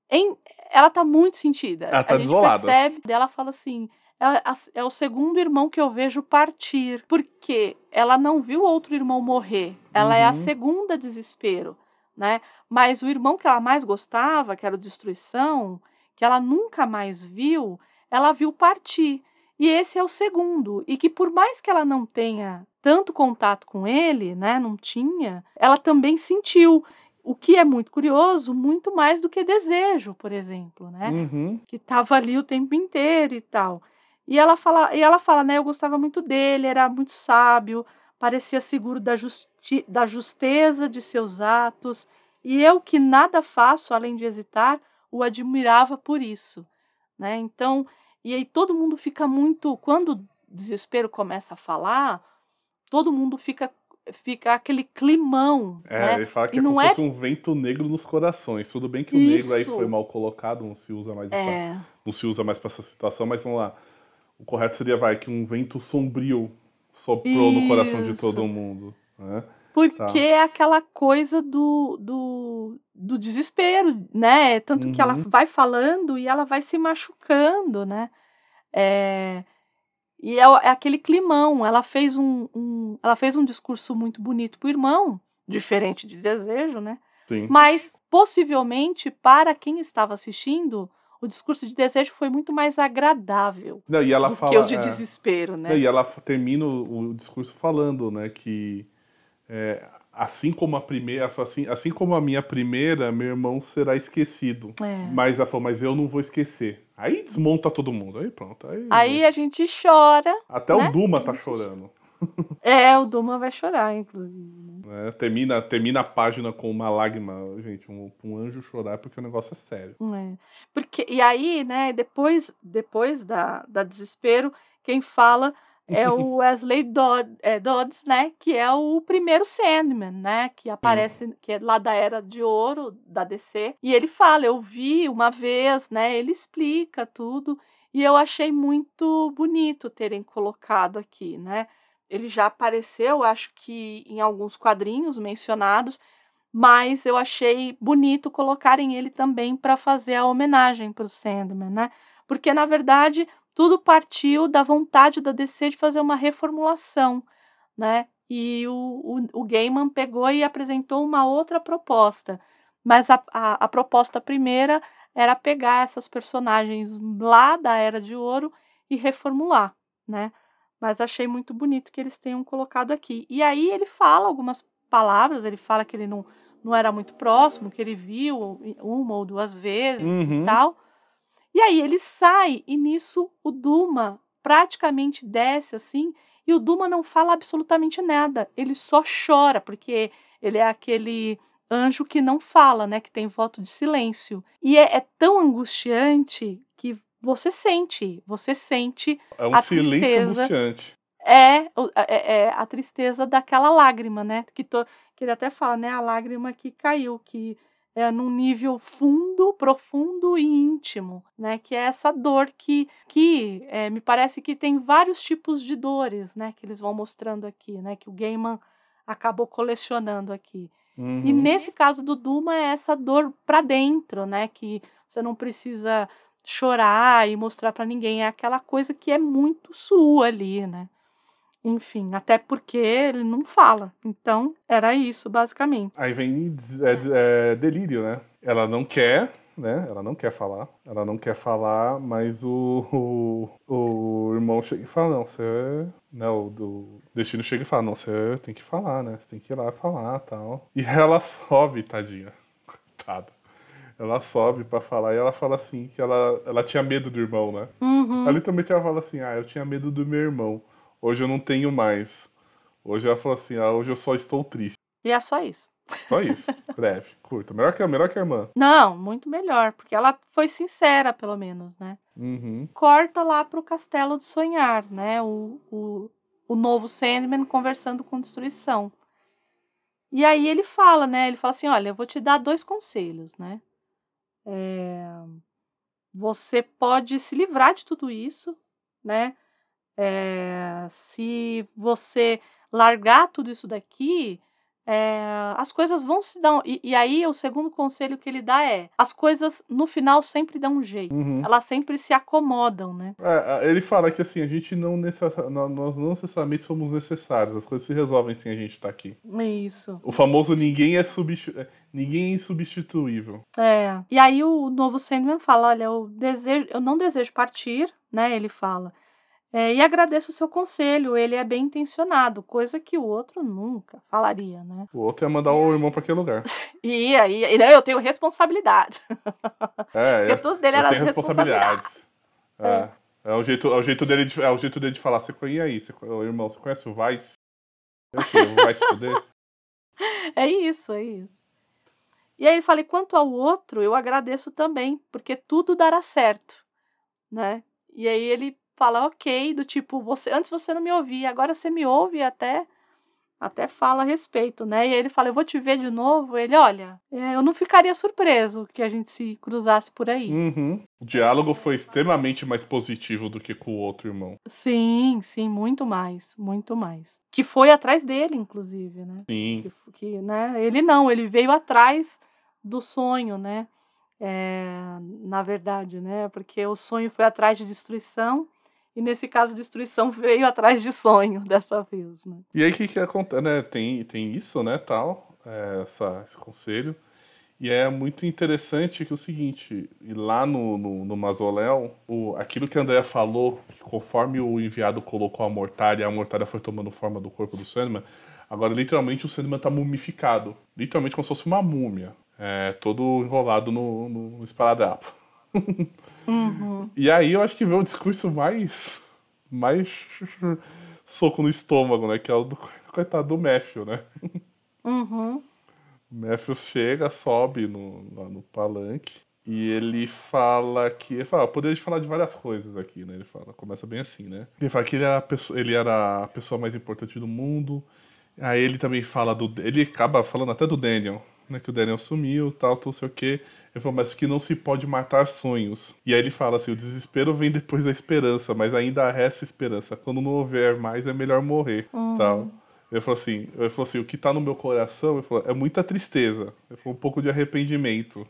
em, ela tá muito sentida. Ela tá a gente desolada. percebe, ela fala assim, é, é, o segundo irmão que eu vejo partir, porque ela não viu outro irmão morrer. Ela uhum. é a uhum. segunda desespero, né? Mas o irmão que ela mais gostava, que era o Destruição, que ela nunca mais viu, ela viu partir. E esse é o segundo, e que por mais que ela não tenha tanto contato com ele, né, não tinha, ela também sentiu. O que é muito curioso, muito mais do que desejo, por exemplo, né? Uhum. Que estava ali o tempo inteiro e tal. E ela fala, e ela fala, né? Eu gostava muito dele, era muito sábio, parecia seguro da, justi da justeza de seus atos, e eu que nada faço além de hesitar, o admirava por isso, né? Então, e aí todo mundo fica muito, quando o desespero começa a falar, todo mundo fica fica aquele climão, é, né? ele fala que e é como se é... fosse um vento negro nos corações. Tudo bem que o Isso. negro aí foi mal colocado, não se usa mais é. pra, não se usa mais para essa situação, mas vamos lá. O correto seria vai que um vento sombrio soprou Isso. no coração de todo mundo, né? Porque tá. é aquela coisa do, do, do desespero, né? Tanto uhum. que ela uhum. vai falando e ela vai se machucando, né? É, e é, é, aquele climão. Ela fez um, um, ela fez um discurso muito bonito pro irmão, diferente de desejo, né? Sim. Mas possivelmente para quem estava assistindo, o discurso de desejo foi muito mais agradável Não, e ela do fala, que o de é, desespero, né? Não, e ela termina o, o discurso falando, né, que é, assim como a primeira, assim, assim como a minha primeira, meu irmão será esquecido. É. Mas ela falou, mas eu não vou esquecer. Aí desmonta todo mundo. Aí pronto. Aí, aí a gente chora. Até né? o Duma tá chorando. É, o Duma vai chorar, inclusive. É, termina, termina a página com uma lágrima, gente, um, um anjo chorar porque o negócio é sério. É. Porque, e aí, né, depois, depois da, da desespero, quem fala é o Wesley Dodd, é, Dodds, né? Que é o primeiro Sandman, né? Que aparece, hum. que é lá da Era de Ouro, da DC. E ele fala, eu vi uma vez, né? Ele explica tudo. E eu achei muito bonito terem colocado aqui, né? Ele já apareceu, acho que em alguns quadrinhos mencionados, mas eu achei bonito colocarem ele também para fazer a homenagem para o Sandman, né? Porque na verdade tudo partiu da vontade da DC de fazer uma reformulação, né? E o, o, o Gaiman pegou e apresentou uma outra proposta. Mas a, a, a proposta primeira era pegar essas personagens lá da Era de Ouro e reformular, né? Mas achei muito bonito que eles tenham colocado aqui. E aí ele fala algumas palavras, ele fala que ele não, não era muito próximo, que ele viu uma ou duas vezes uhum. e tal. E aí ele sai e nisso o Duma praticamente desce assim e o Duma não fala absolutamente nada. Ele só chora porque ele é aquele anjo que não fala, né? Que tem voto de silêncio. E é, é tão angustiante que você sente, você sente é um a silêncio tristeza. Angustiante. É, é, é, a tristeza daquela lágrima, né? Que, to, que ele até fala, né? A lágrima que caiu, que é, num nível fundo, profundo e íntimo, né? Que é essa dor que, que é, me parece que tem vários tipos de dores, né? Que eles vão mostrando aqui, né? Que o Gaiman acabou colecionando aqui. Uhum. E nesse caso do Duma é essa dor para dentro, né? Que você não precisa chorar e mostrar para ninguém, é aquela coisa que é muito sua ali, né? Enfim, até porque ele não fala. Então, era isso, basicamente. Aí vem é, é, delírio, né? Ela não quer, né? Ela não quer falar. Ela não quer falar, mas o, o, o irmão chega e fala, não, você. Né, o do destino chega e fala, não, você tem que falar, né? Você tem que ir lá falar tal. E ela sobe, tadinha. Coitada. Ela sobe para falar e ela fala assim que ela, ela tinha medo do irmão, né? Uhum. Ali também ela fala assim, ah, eu tinha medo do meu irmão Hoje eu não tenho mais. Hoje ela falou assim: ah, hoje eu só estou triste. E é só isso. Só isso. Breve, curta. Melhor que, melhor que a irmã. Não, muito melhor, porque ela foi sincera, pelo menos, né? Uhum. Corta lá pro Castelo de Sonhar, né? O, o, o novo Sandman conversando com Destruição. E aí ele fala, né? Ele fala assim: olha, eu vou te dar dois conselhos, né? É, você pode se livrar de tudo isso, né? É, se você largar tudo isso daqui, é, as coisas vão se dar. E, e, aí, o segundo conselho que ele dá é: as coisas no final sempre dão um jeito. Uhum. Elas sempre se acomodam, né? É, ele fala que assim, a gente não necess... nós não necessariamente somos necessários, as coisas se resolvem sem a gente estar tá aqui. Isso. O famoso ninguém é. É, ninguém é insubstituível. É. E aí o novo Sandman fala: olha, eu desejo, eu não desejo partir, né? Ele fala. É, e agradeço o seu conselho, ele é bem intencionado, coisa que o outro nunca falaria, né? O outro ia mandar o irmão para aquele lugar. e aí, eu tenho responsabilidade. É, Porque tudo dele era responsabilidades. É. é. É o jeito, é o jeito dele de, é o jeito dele de falar, você conhece aí, você, o irmão, você conhece o Vice? O Vice poder? É isso, é isso. E aí ele fala, e quanto ao outro, eu agradeço também, porque tudo dará certo, né? E aí ele fala ok, do tipo, você antes você não me ouvia, agora você me ouve até até fala a respeito, né? E ele fala, eu vou te ver de novo. Ele, olha, é, eu não ficaria surpreso que a gente se cruzasse por aí. Uhum. O diálogo foi extremamente mais positivo do que com o outro irmão. Sim, sim, muito mais, muito mais. Que foi atrás dele, inclusive, né? Sim. Que, que né? Ele não, ele veio atrás do sonho, né? É, na verdade, né? Porque o sonho foi atrás de destruição e nesse caso, destruição veio atrás de sonho dessa vez, né? E aí o que, que acontece, né? Tem, tem isso, né, tal, é, essa, esse conselho. E é muito interessante que é o seguinte, lá no, no, no mausoléu, o, aquilo que a Andrea falou, que conforme o enviado colocou a mortalha, a mortalha foi tomando forma do corpo do Sandman, agora literalmente o Sandman está mumificado. Literalmente como se fosse uma múmia. É, todo enrolado no, no, esparadrapo. Uhum. E aí eu acho que vê o discurso mais. mais soco no estômago, né? Que é o do coitado do Matthew, né? Uhum. O Matthew chega, sobe no, no palanque e ele fala que. Ele fala, poderia falar de várias coisas aqui, né? Ele fala, começa bem assim, né? Ele fala que ele era a pessoa, ele era a pessoa mais importante do mundo. Aí ele também fala do. Ele acaba falando até do Daniel, né? Que o Daniel sumiu, tal, não sei o quê. Ele falou, mas que não se pode matar sonhos. E aí ele fala assim: o desespero vem depois da esperança, mas ainda resta esperança. Quando não houver mais, é melhor morrer. Uhum. Tal. Ele falou assim, ele falou assim, o que está no meu coração, ele falou, é muita tristeza. Ele falou, um pouco de arrependimento.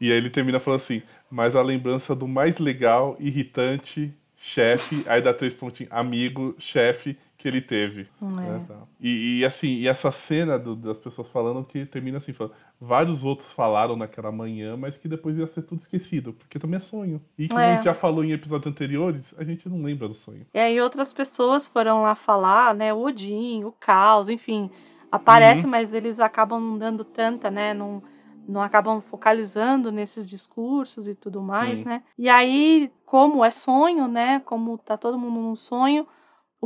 E aí ele termina falando assim, mas a lembrança do mais legal, irritante, chefe, aí dá três pontinhos, amigo, chefe, que ele teve. É. Né, e, e, assim, e essa cena do, das pessoas falando que termina assim, falando, vários outros falaram naquela manhã, mas que depois ia ser tudo esquecido, porque também é sonho. E como é. a gente já falou em episódios anteriores, a gente não lembra do sonho. E aí outras pessoas foram lá falar, né, o Odin, o Caos, enfim, aparece, uhum. mas eles acabam não dando tanta, né, não não acabam focalizando nesses discursos e tudo mais, né? E aí, como é sonho, né? Como tá todo mundo num sonho,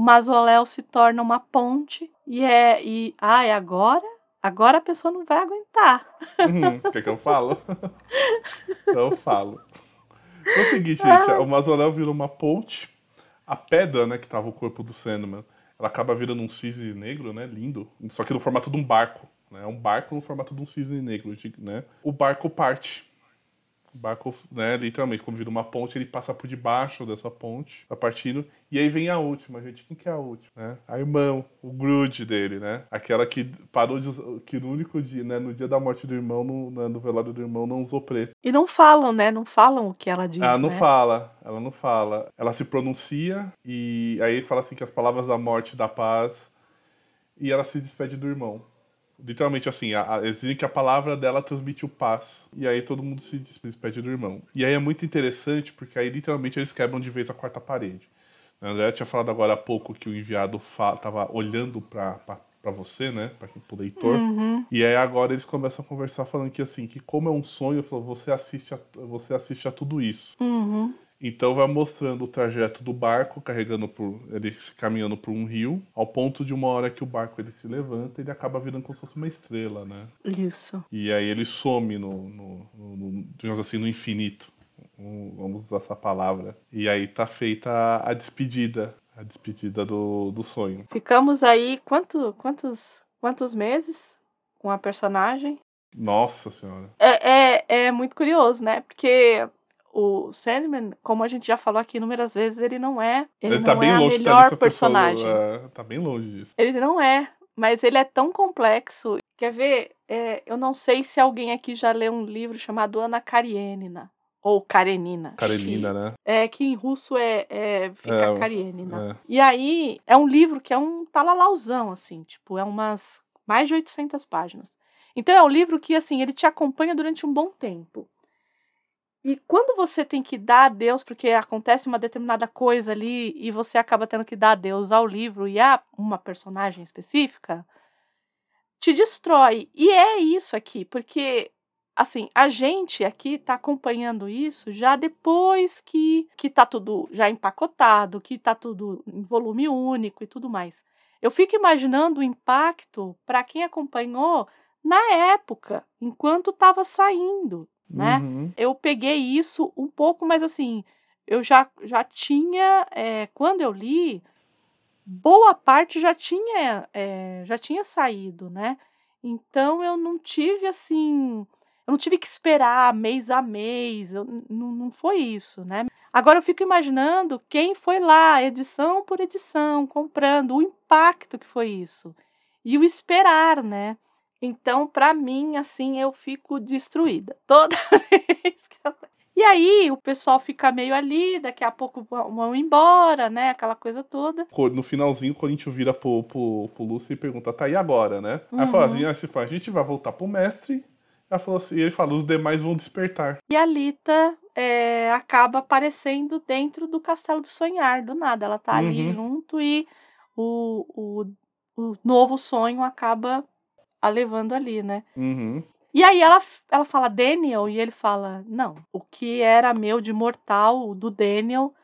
o mausoléu se torna uma ponte e é e ai, agora, agora a pessoa não vai aguentar. O que, que eu falo? eu falo. É o seguinte, gente, o mausoléu virou uma ponte. A pedra, né, que tava o corpo do Sandman, ela acaba virando um cisne negro, né, lindo, só que no formato de um barco, né, um barco no formato de um cisne negro, né. O barco parte o barco, né, literalmente, como vira uma ponte, ele passa por debaixo dessa ponte, tá partindo. E aí vem a última, gente. Quem que é a última? Né? A irmã, o grude dele, né? Aquela que parou de que no único dia, né, no dia da morte do irmão, no, no velório do irmão, não usou preto. E não falam, né? Não falam o que ela diz. Ela não né? fala, ela não fala. Ela se pronuncia e aí fala assim que as palavras da morte, da paz, e ela se despede do irmão. Literalmente assim, a, a, exigem que a palavra dela transmite o paz. E aí todo mundo se despede do irmão. E aí é muito interessante, porque aí literalmente eles quebram de vez a quarta parede. A André tinha falado agora há pouco que o enviado estava olhando para para você, né, para o leitor. Uhum. E aí agora eles começam a conversar falando que assim, que como é um sonho, falou, você assiste a, você assiste a tudo isso. Uhum. Então vai mostrando o trajeto do barco, carregando por. ele caminhando por um rio, ao ponto de uma hora que o barco ele se levanta, ele acaba virando como se fosse uma estrela, né? Isso. E aí ele some no, no, no, digamos assim, no infinito. Vamos usar essa palavra. E aí tá feita a, a despedida. A despedida do, do sonho. Ficamos aí quanto, quantos, quantos meses com a personagem? Nossa senhora. É, é, é muito curioso, né? Porque o Sandman, como a gente já falou aqui inúmeras vezes, ele não é. Ele, ele tá não é a melhor personagem. Falou, é, tá bem longe disso. Ele não é, mas ele é tão complexo. Quer ver? É, eu não sei se alguém aqui já leu um livro chamado Ana Karenina. Ou Karenina. Karenina, né? É, que em russo é, é fica é, Karenina. É. E aí, é um livro que é um talalauzão, assim, tipo, é umas mais de 800 páginas. Então é um livro que, assim, ele te acompanha durante um bom tempo. E quando você tem que dar Deus, porque acontece uma determinada coisa ali e você acaba tendo que dar Deus ao livro e a uma personagem específica, te destrói. E é isso aqui, porque assim, a gente aqui está acompanhando isso já depois que que tá tudo já empacotado, que tá tudo em volume único e tudo mais. Eu fico imaginando o impacto para quem acompanhou na época, enquanto estava saindo, né? Uhum. Eu peguei isso um pouco, mas assim, eu já, já tinha, é, quando eu li, boa parte já tinha, é, já tinha saído, né? Então eu não tive assim, eu não tive que esperar mês a mês, eu, não, não foi isso, né? Agora eu fico imaginando quem foi lá, edição por edição, comprando, o impacto que foi isso. E o esperar, né? Então, para mim, assim, eu fico destruída. Toda vez que eu... E aí, o pessoal fica meio ali, daqui a pouco vão embora, né? Aquela coisa toda. No finalzinho, o Corinthians vira pro, pro, pro Lúcio e pergunta, tá, e agora, né? Uhum. Aí fala assim, ah, a gente vai voltar pro mestre. Ela falou assim, e ele fala, os demais vão despertar. E a Lita é, acaba aparecendo dentro do Castelo do Sonhar, do nada. Ela tá uhum. ali junto e o, o, o novo sonho acaba a levando ali, né? Uhum. E aí ela, ela fala Daniel e ele fala: Não, o que era meu de mortal do Daniel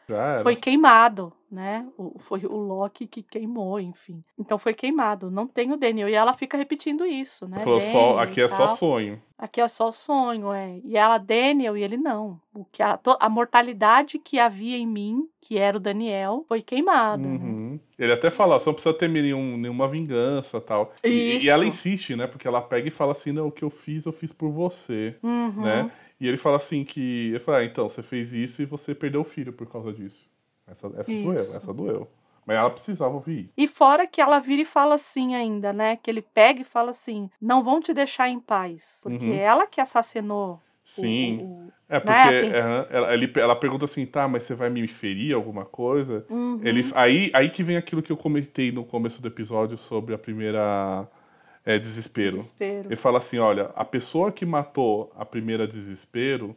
foi queimado, né? O, foi o Loki que queimou, enfim. Então foi queimado. Não tem o Daniel. E ela fica repetindo isso, né? Só, aqui é só sonho. Aqui é só sonho, é. E ela, Daniel, e ele não. O que a, a mortalidade que havia em mim, que era o Daniel, foi queimada. Né? Uhum. Ele até fala, você não precisa ter nenhum, nenhuma vingança tal. E, e, ela insiste, né? Porque ela pega e fala assim, não, o que eu fiz, eu fiz por você, uhum. né? E ele fala assim que. Ele fala, ah, então, você fez isso e você perdeu o filho por causa disso. Essa, essa doeu, essa doeu. Mas ela precisava ouvir isso. E fora que ela vira e fala assim ainda, né? Que ele pega e fala assim: não vão te deixar em paz. Porque uhum. ela que assassinou. Sim. O, o, é né, porque né? assim, ela, ela, ela, pergunta assim, tá, mas você vai me ferir alguma coisa? Uhum. Ele, aí, aí que vem aquilo que eu comentei no começo do episódio sobre a primeira é, desespero. desespero. Ele fala assim: olha, a pessoa que matou a primeira desespero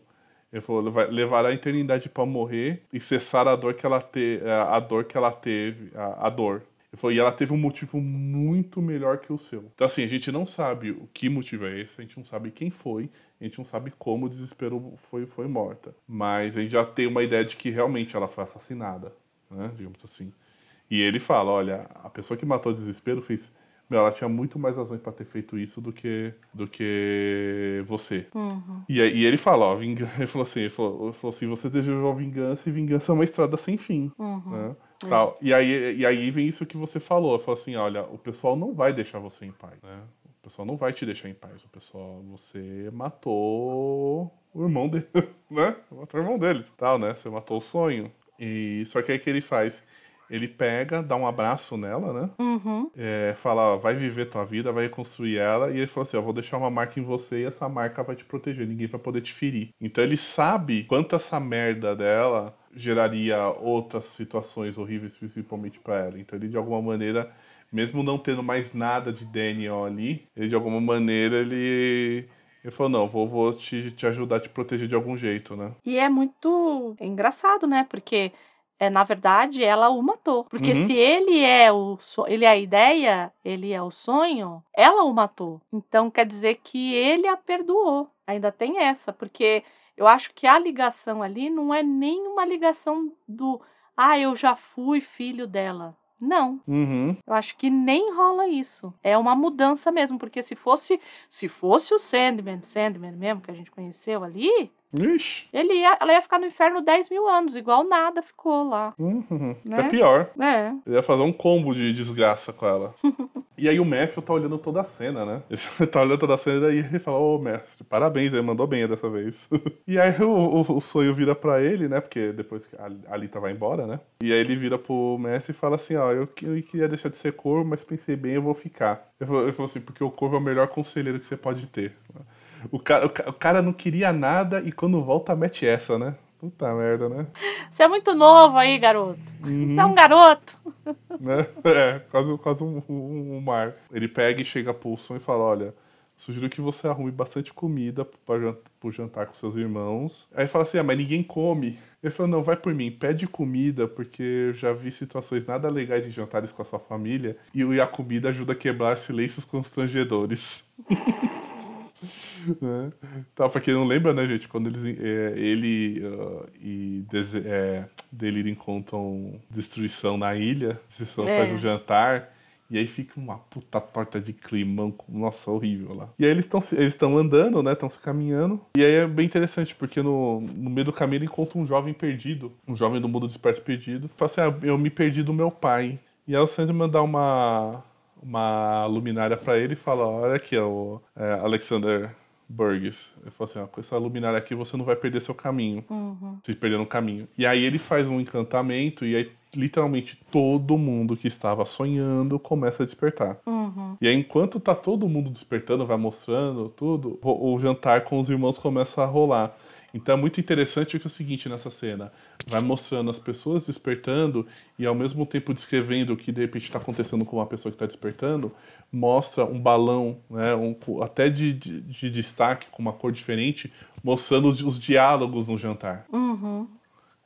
ele falou, vai levará a eternidade para morrer e cessar a dor que ela te, é, a dor que ela teve, a, a dor. Ele falou, e ela teve um motivo muito melhor que o seu. Então assim, a gente não sabe o que motivo é esse, a gente não sabe quem foi, a gente não sabe como o desespero foi foi morta, mas a gente já tem uma ideia de que realmente ela foi assassinada, né, digamos assim. E ele fala, olha, a pessoa que matou o desespero fez meu, ela tinha muito mais razões para ter feito isso do que do que você. Uhum. E, e ele fala, ó, vingança, ele falou assim, ele falou, ele falou assim, você desejou vingança e vingança é uma estrada sem fim. Uhum. Né? É. Tal. E, aí, e aí vem isso que você falou. Ele falou assim, olha, o pessoal não vai deixar você em paz, né? O pessoal não vai te deixar em paz. O pessoal, você matou o irmão dele, né? Matou o irmão deles, tal, né? Você matou o sonho. E só que aí que ele faz? Ele pega, dá um abraço nela, né? Uhum. É, fala, vai viver tua vida, vai reconstruir ela. E ele falou assim: eu vou deixar uma marca em você e essa marca vai te proteger, ninguém vai poder te ferir. Então ele sabe quanto essa merda dela geraria outras situações horríveis, principalmente para ela. Então ele, de alguma maneira, mesmo não tendo mais nada de Daniel ali, ele, de alguma maneira, ele. Ele falou, não, vou, vou te, te ajudar a te proteger de algum jeito, né? E é muito engraçado, né? Porque é, na verdade, ela o matou. Porque uhum. se ele é o ele é a ideia, ele é o sonho, ela o matou. Então quer dizer que ele a perdoou. Ainda tem essa, porque Eu acho que a ligação ali não é nem uma ligação do ah, eu já fui filho dela. Não. Uhum. Eu acho que nem rola isso. É uma mudança mesmo, porque se fosse se fosse o Sandman, Sandman mesmo que a gente conheceu ali, Ixi. Ele ia, ela ia ficar no inferno 10 mil anos, igual nada ficou lá. Uhum. Né? É pior. É. Ele ia fazer um combo de desgraça com ela. e aí o Matthew tá olhando toda a cena, né? Ele tá olhando toda a cena e daí ele fala, ô mestre, parabéns, ele mandou bem dessa vez. e aí o, o, o, sonho vira pra ele, né? Porque depois que a Alita vai embora, né? E aí ele vira pro mestre e fala assim, ó, eu, eu queria deixar de ser corvo, mas pensei bem, eu vou ficar. Ele falou assim, porque o corvo é o melhor conselheiro que você pode ter. O cara, o cara não queria nada e quando volta mete essa, né? Puta merda, né? Você é muito novo aí, garoto. Uhum. Você é um garoto. Né? É, quase, quase um, um, um, mar. Ele pega e chega pro Son e fala: Olha, sugiro que você arrume bastante comida para pro jantar com seus irmãos. Aí fala assim: Ah, mas ninguém come. Ele falou: Não, vai por mim, pede comida, porque eu já vi situações nada legais em jantares com a sua família e a comida ajuda a quebrar silêncios constrangedores. né? Tá, pra quem não lembra, né, gente, quando eles, é, ele uh, e Dese é, Delírio encontram destruição na ilha, destruição é. faz um jantar, e aí fica uma puta torta de climão, nossa, horrível lá. E aí eles estão eles andando, né, estão se caminhando, e aí é bem interessante, porque no, no meio do caminho ele encontra um jovem perdido, um jovem do mundo desperto perdido, fala assim, ah, eu me perdi do meu pai. E aí o Sandman dá uma uma luminária para ele e fala: Olha aqui, o é, Alexander Burgess. Ele falou assim: ó, com essa luminária aqui você não vai perder seu caminho. Uhum. Se perder no caminho. E aí ele faz um encantamento e aí literalmente todo mundo que estava sonhando começa a despertar. Uhum. E aí, enquanto tá todo mundo despertando, vai mostrando tudo, o, o jantar com os irmãos começa a rolar. Então é muito interessante que é o seguinte nessa cena. Vai mostrando as pessoas despertando e ao mesmo tempo descrevendo o que de repente está acontecendo com uma pessoa que está despertando, mostra um balão, né, um, até de, de, de, destaque, com uma cor diferente, mostrando os, os diálogos no jantar. Uhum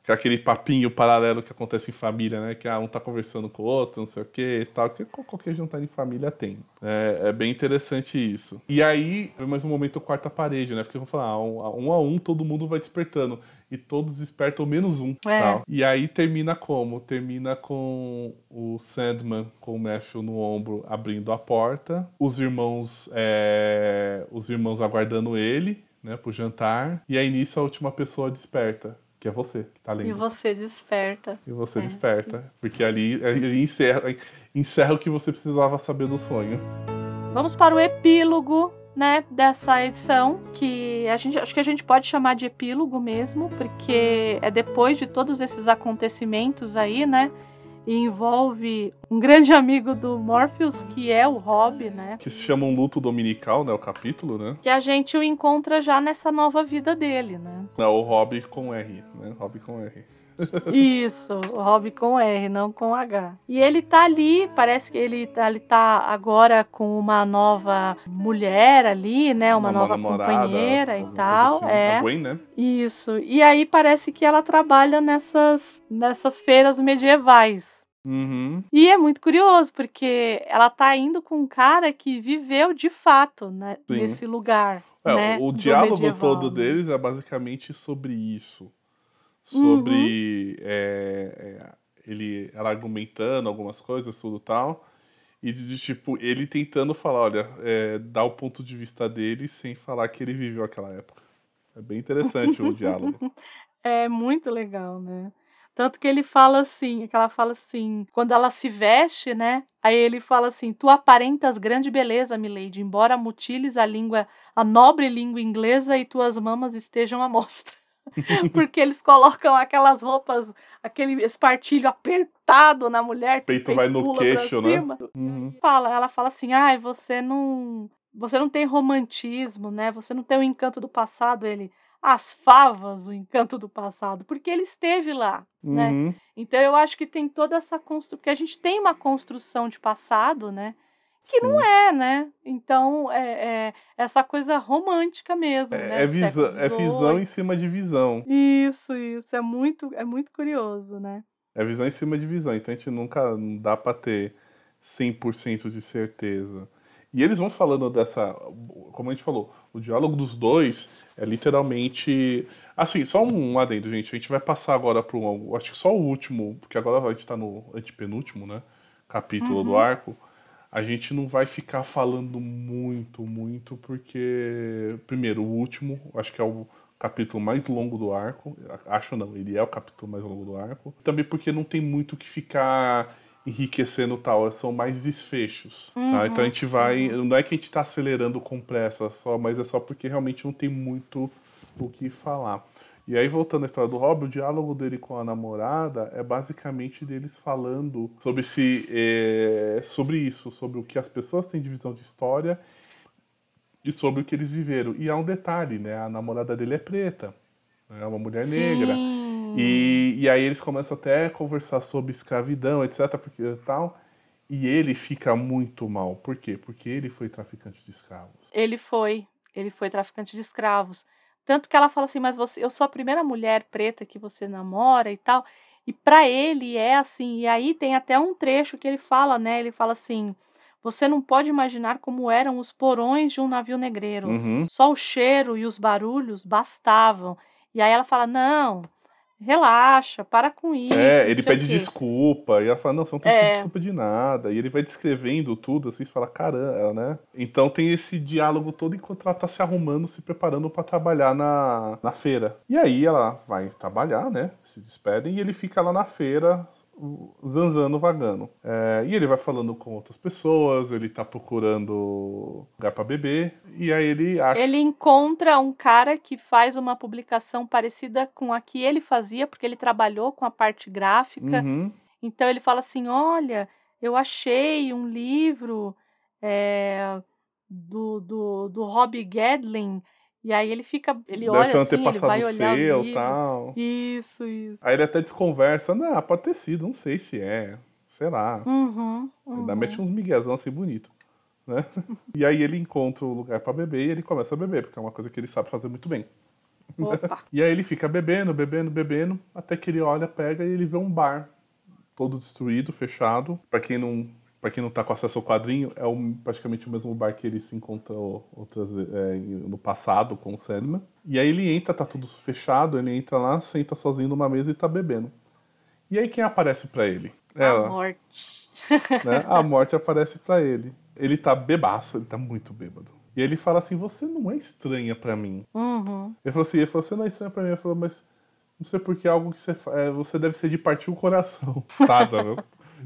que é aquele papinho paralelo que acontece em família, né? Que ah, um tá conversando com o outro, não sei o que e tal. Que qualquer jantar em família tem. É, é, bem interessante isso. E aí, mais um momento quarta parede, né? Porque vamos falar, um, um a um todo mundo vai despertando. E todos despertam menos um. É. Tal. E aí termina como? Termina com o Sandman com o Matthew no ombro abrindo a porta. Os irmãos. É, os irmãos aguardando ele, né? Pro jantar. E aí nisso a última pessoa desperta que é você que tá lendo. E você desperta. E você é. desperta. Porque ali ele encerra, encerra o que você precisava saber do sonho. Vamos para o epílogo, né, dessa edição, que a gente acho que a gente pode chamar de epílogo mesmo, porque é depois de todos esses acontecimentos aí, né? E envolve um grande amigo do Morpheus, que é o Rob, né? Que se chama um luto dominical, né? O capítulo, né? Que a gente o encontra já nessa nova vida dele, né? Não, o Rob com R, né? Rob com R. Isso, o Rob com R, não com H. E ele tá ali, parece que ele, tá, ele tá agora com uma nova mulher ali, né? Uma, uma nova namorada, companheira e tal. Assim, é. Gwen, né? Isso. E aí parece que ela trabalha nessas, nessas feiras medievais. Uhum. E é muito curioso, porque ela tá indo com um cara que viveu de fato né, nesse lugar. É, né, o diálogo medieval, todo né? deles é basicamente sobre isso. Sobre uhum. é, é, ele, ela argumentando algumas coisas, tudo tal. E de, tipo, ele tentando falar, olha, é, dar o ponto de vista dele sem falar que ele viveu aquela época. É bem interessante o diálogo. É muito legal, né? Tanto que ele fala assim, que ela fala assim, quando ela se veste, né? Aí ele fala assim: Tu aparentas grande beleza, milady, embora mutiles a língua, a nobre língua inglesa e tuas mamas estejam à mostra. Porque eles colocam aquelas roupas, aquele espartilho apertado na mulher. O peito, peito vai no queixo, né? Uhum. Fala, ela fala assim: ai, você não. Você não tem romantismo, né? Você não tem o encanto do passado. Ele as favas, o encanto do passado, porque ele esteve lá, né? uhum. né? Então eu acho que tem toda essa construção, porque a gente tem uma construção de passado, né? Que Sim. não é, né? Então é, é, essa coisa romântica mesmo, é, né? É, visa, é visão em cima de visão. Isso, isso é muito, é muito curioso, né? É visão em cima de visão, então a gente nunca não dá para ter 100% de certeza. E eles vão falando dessa, como a gente falou, o diálogo dos dois É literalmente. Assim, só um adendo, gente. A gente vai passar agora para um. Acho que só o último, porque agora a gente está no antepenúltimo, né? Capítulo uhum. do arco. A gente não vai ficar falando muito, muito, porque. Primeiro, o último, acho que é o capítulo mais longo do arco. Acho não, ele é o capítulo mais longo do arco. Também porque não tem muito que ficar enriquecendo tal, são mais desfechos. Uhum. Tá? Então a gente vai. Não é que a gente está acelerando com pressa só, mas é só porque realmente não tem muito o que falar. E aí, voltando à história do Rob, o diálogo dele com a namorada é basicamente deles falando sobre, se, é, sobre isso, sobre o que as pessoas têm de visão de história e sobre o que eles viveram. E há um detalhe, né? A namorada dele é preta, é uma mulher Sim. negra. E, e aí eles começam até a conversar sobre escravidão, etc, porque tal. E ele fica muito mal. Por quê? Porque ele foi traficante de escravos. Ele foi. Ele foi traficante de escravos. Tanto que ela fala assim, mas você, eu sou a primeira mulher preta que você namora e tal. E para ele é assim. E aí tem até um trecho que ele fala, né? Ele fala assim: você não pode imaginar como eram os porões de um navio negreiro. Uhum. Só o cheiro e os barulhos bastavam. E aí ela fala: não, relaxa, para com isso. É, ele pede desculpa, e ela fala, não, você não tem é. desculpa de nada. E ele vai descrevendo tudo, assim, fala, caramba, né? Então tem esse diálogo todo enquanto ela tá se arrumando, se preparando para trabalhar na, na feira. E aí ela vai trabalhar, né? Se despedem, e ele fica lá na feira zanzando, vagando. É, e ele vai falando com outras pessoas, ele tá procurando lugar pra beber, e aí ele acha... Ele encontra um cara que faz uma publicação parecida com a que ele fazia, porque ele trabalhou com a parte gráfica. Uhum. Então ele fala assim: olha, eu achei um livro é, do, do, do Rob Gedlin e aí ele fica, ele Deve olha assim, ele vai olhar seu, o tal. Isso, isso. Aí ele até desconversa, não, pode ter sido, não sei se é, sei lá. Uhum, uhum. Ainda mete uns miguezão assim bonito, né? e aí ele encontra o lugar para beber e ele começa a beber, porque é uma coisa que ele sabe fazer muito bem. Opa. e aí ele fica bebendo, bebendo, bebendo, até que ele olha, pega e ele vê um bar todo destruído, fechado. Para quem não para quem não está com acesso ao quadrinho, é um, praticamente o mesmo bar que ele se encontrou outras, é, no passado com o Sandman. E aí ele entra, tá tudo fechado, ele entra lá, senta sozinho numa mesa e tá bebendo. E aí quem aparece para ele? Ela. A morte. Né? A morte aparece para ele. Ele tá bebaço, ele tá muito bêbado. E ele fala assim: Você não é estranha para mim. Uhum. Ele falou assim: ele falou, Você não é estranha pra mim. Ele falou, Mas não sei porque é algo que você, é, você deve ser de partir o coração. Nada, viu?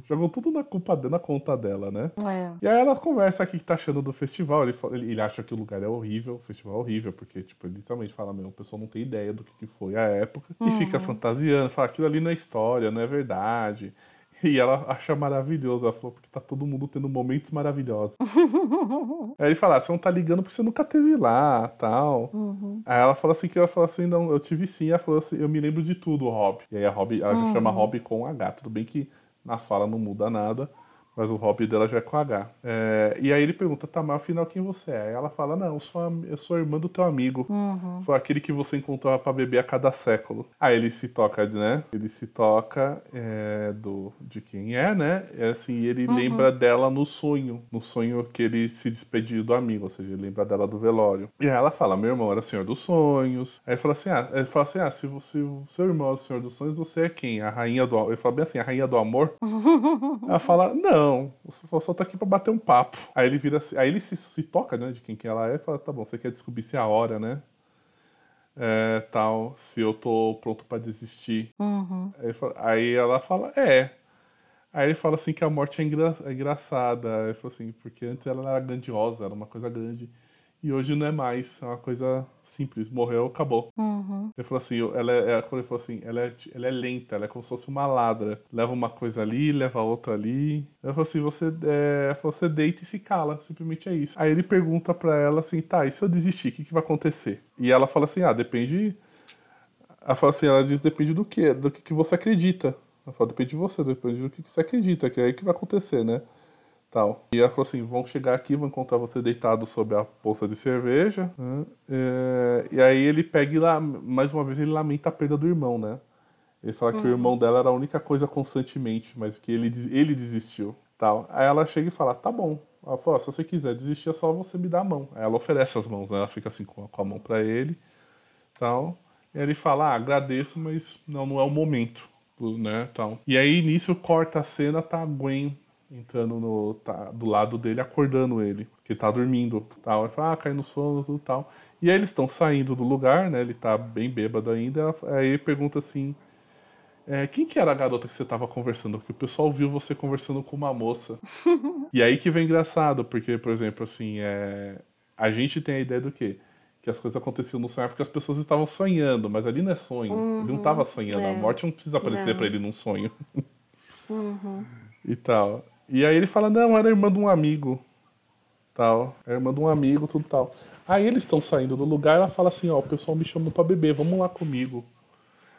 Jogam tudo na culpa na conta dela, né? É. E aí ela conversa aqui que tá achando do festival. Ele, ele, ele, acha que o lugar é horrível, o festival é horrível, porque, tipo, ele literalmente fala, meu, o pessoal não tem ideia do que, que foi a época. Uhum. E fica fantasiando, fala, aquilo ali não é história, não é verdade. E ela acha maravilhoso. Ela falou, porque tá todo mundo tendo momentos maravilhosos. aí ele fala, ah, você não tá ligando porque você nunca teve lá, tal. Uhum. Aí ela fala assim, que ela fala assim, não, eu tive sim. Ela falou assim, eu me lembro de tudo, Rob. E aí a Rob, ela uhum. chama Rob com H. Tudo bem que na fala não muda nada, mas o hobby dela já é com H. É, e aí ele pergunta, tá, mas afinal quem você é? Aí ela fala, não, eu sou, a, eu sou a irmã do teu amigo. Uhum. Foi aquele que você encontrava para beber a cada século. Aí ele se toca, né? Ele se toca é, do, de quem é, né? É assim, ele uhum. lembra dela no sonho. No sonho que ele se despediu do amigo, ou seja, ele lembra dela do velório. E aí ela fala, meu irmão era senhor dos sonhos. Aí ele fala assim, ah, ele fala assim, ah, se, você, o seu irmão é o senhor dos sonhos, você é quem? A rainha do... Ele fala bem assim, a rainha do amor? ela fala, não não, eu só tô aqui pra bater um papo. Aí ele vira assim, aí ele se, se toca, né, de quem que ela é e fala, tá bom, você quer descobrir se é a hora, né? É, tal, se eu tô pronto para desistir. Uhum. Aí, aí, ela fala, é. Aí ele fala assim que a morte é, engra, é engraçada. Ele fala assim, porque antes ela era grandiosa, era uma coisa grande. E hoje não é mais, é uma coisa simples. Morreu, acabou. Uhum. Ele falou assim, ela é, quando ele falou assim, ela é, ela é lenta, ela é como se fosse uma ladra. Leva uma coisa ali, leva outra ali. Ela falou assim, você, é, você deita e se cala, simplesmente é isso. Aí ele pergunta pra ela assim, tá, e se eu desistir, o que, que vai acontecer? E ela fala assim, ah, depende... Ela fala assim, ela diz, depende do que, do que, que você acredita. Ela fala, depende de você, depende do que, que você acredita, que é aí que vai acontecer, né? Tal. E ela falou assim: vão chegar aqui, vão encontrar você deitado sobre a poça de cerveja. Né? É, e aí ele pega e lá, mais uma vez ele lamenta a perda do irmão, né? Ele fala uhum. que o irmão uhum. dela era a única coisa constantemente, mas que ele, ele desistiu. Tal. Aí ela chega e fala: tá bom. Ela fala: se você quiser desistir, é só você me dar a mão. Aí ela oferece as mãos, né? Ela fica assim com a, com a mão para ele. tal. E ele fala, ah, agradeço, mas não, não é o momento, né, tal. E aí, nisso, corta a cena, tá a Gwen entrando no, tá, do lado dele, acordando ele, que tá dormindo, tal. Ele fala, ah, cai no sono, tudo tal. E aí eles estão saindo do lugar, né, ele tá bem bêbado ainda, aí ele pergunta assim, é, quem que era a garota que você estava conversando? Porque o pessoal viu você conversando com uma moça. e aí que vem engraçado, porque, por exemplo, assim, é... a gente tem a ideia do quê? Que as coisas aconteciam no sonho porque as pessoas estavam sonhando, mas ali não é sonho. Uhum, ele não estava sonhando. É. A morte não precisa aparecer para ele num sonho. uhum. E tal. E aí ele fala, não, era irmã de um amigo. Tal. É irmã de um amigo, tudo tal. Aí eles estão saindo do lugar ela fala assim, ó, o pessoal me chamou para beber, vamos lá comigo.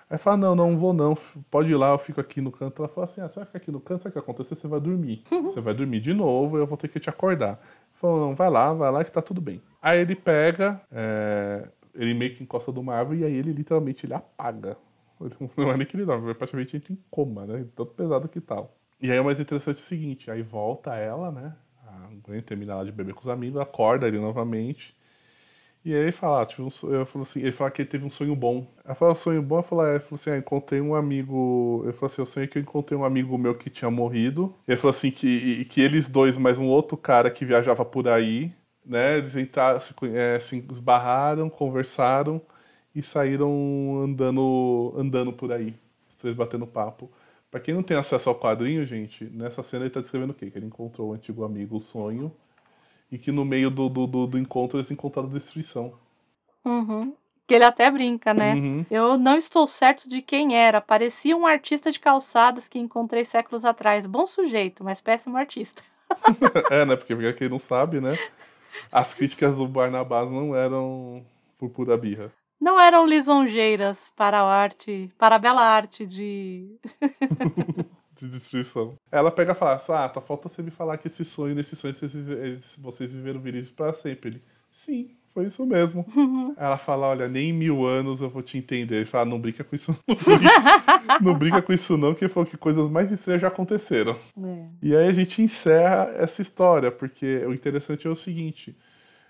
Aí fala, não, não vou não, pode ir lá, eu fico aqui no canto. Ela fala assim, ah, você vai ficar aqui no canto, sabe o que acontecer? Você vai dormir. Você vai dormir de novo, eu vou ter que te acordar. Falou, não, vai lá, vai lá que tá tudo bem. Aí ele pega, é, ele meio que encosta de uma árvore e aí ele literalmente ele apaga. Não é nem que ele dorme, praticamente entra em coma, né? Tanto pesado que tal. E aí o mais interessante é o seguinte, aí volta ela, né? A Gwen termina lá de beber com os amigos, acorda ele novamente. E aí ele fala, tipo, eu falo assim, ele fala que ele teve um sonho bom. Ela fala, sonho bom, eu falo, é, ele falou assim, ah, encontrei um amigo. Eu falei assim, eu sonhei que eu encontrei um amigo meu que tinha morrido. Ele falou assim que, que eles dois, mais um outro cara que viajava por aí, né? Eles entraram, se, é, se esbarraram, conversaram e saíram andando, andando por aí. Os três batendo papo. Pra quem não tem acesso ao quadrinho, gente, nessa cena ele tá descrevendo o quê? Que ele encontrou o antigo amigo, o sonho e que no meio do, do, do, do encontro eles encontraram destruição. Uhum. Que ele até brinca, né? Uhum. Eu não estou certo de quem era. Parecia um artista de calçadas que encontrei séculos atrás. Bom sujeito, mas péssimo artista. é, né? Porque pra quem não sabe, né? As críticas do Barnabás não eram por pura birra. Não eram lisonjeiras para a arte, para a bela arte de. de destruição. Ela pega e fala ah, tá falta você me falar que esse sonho, nesse sonho, vocês, vocês viveram felizes para sempre. Ele, sim, foi isso mesmo. Uhum. Ela fala, olha, nem em mil anos eu vou te entender. Ele fala, não brinca com isso não. não brinca com isso não, que foi que coisas mais estranhas já aconteceram. É. E aí a gente encerra essa história, porque o interessante é o seguinte,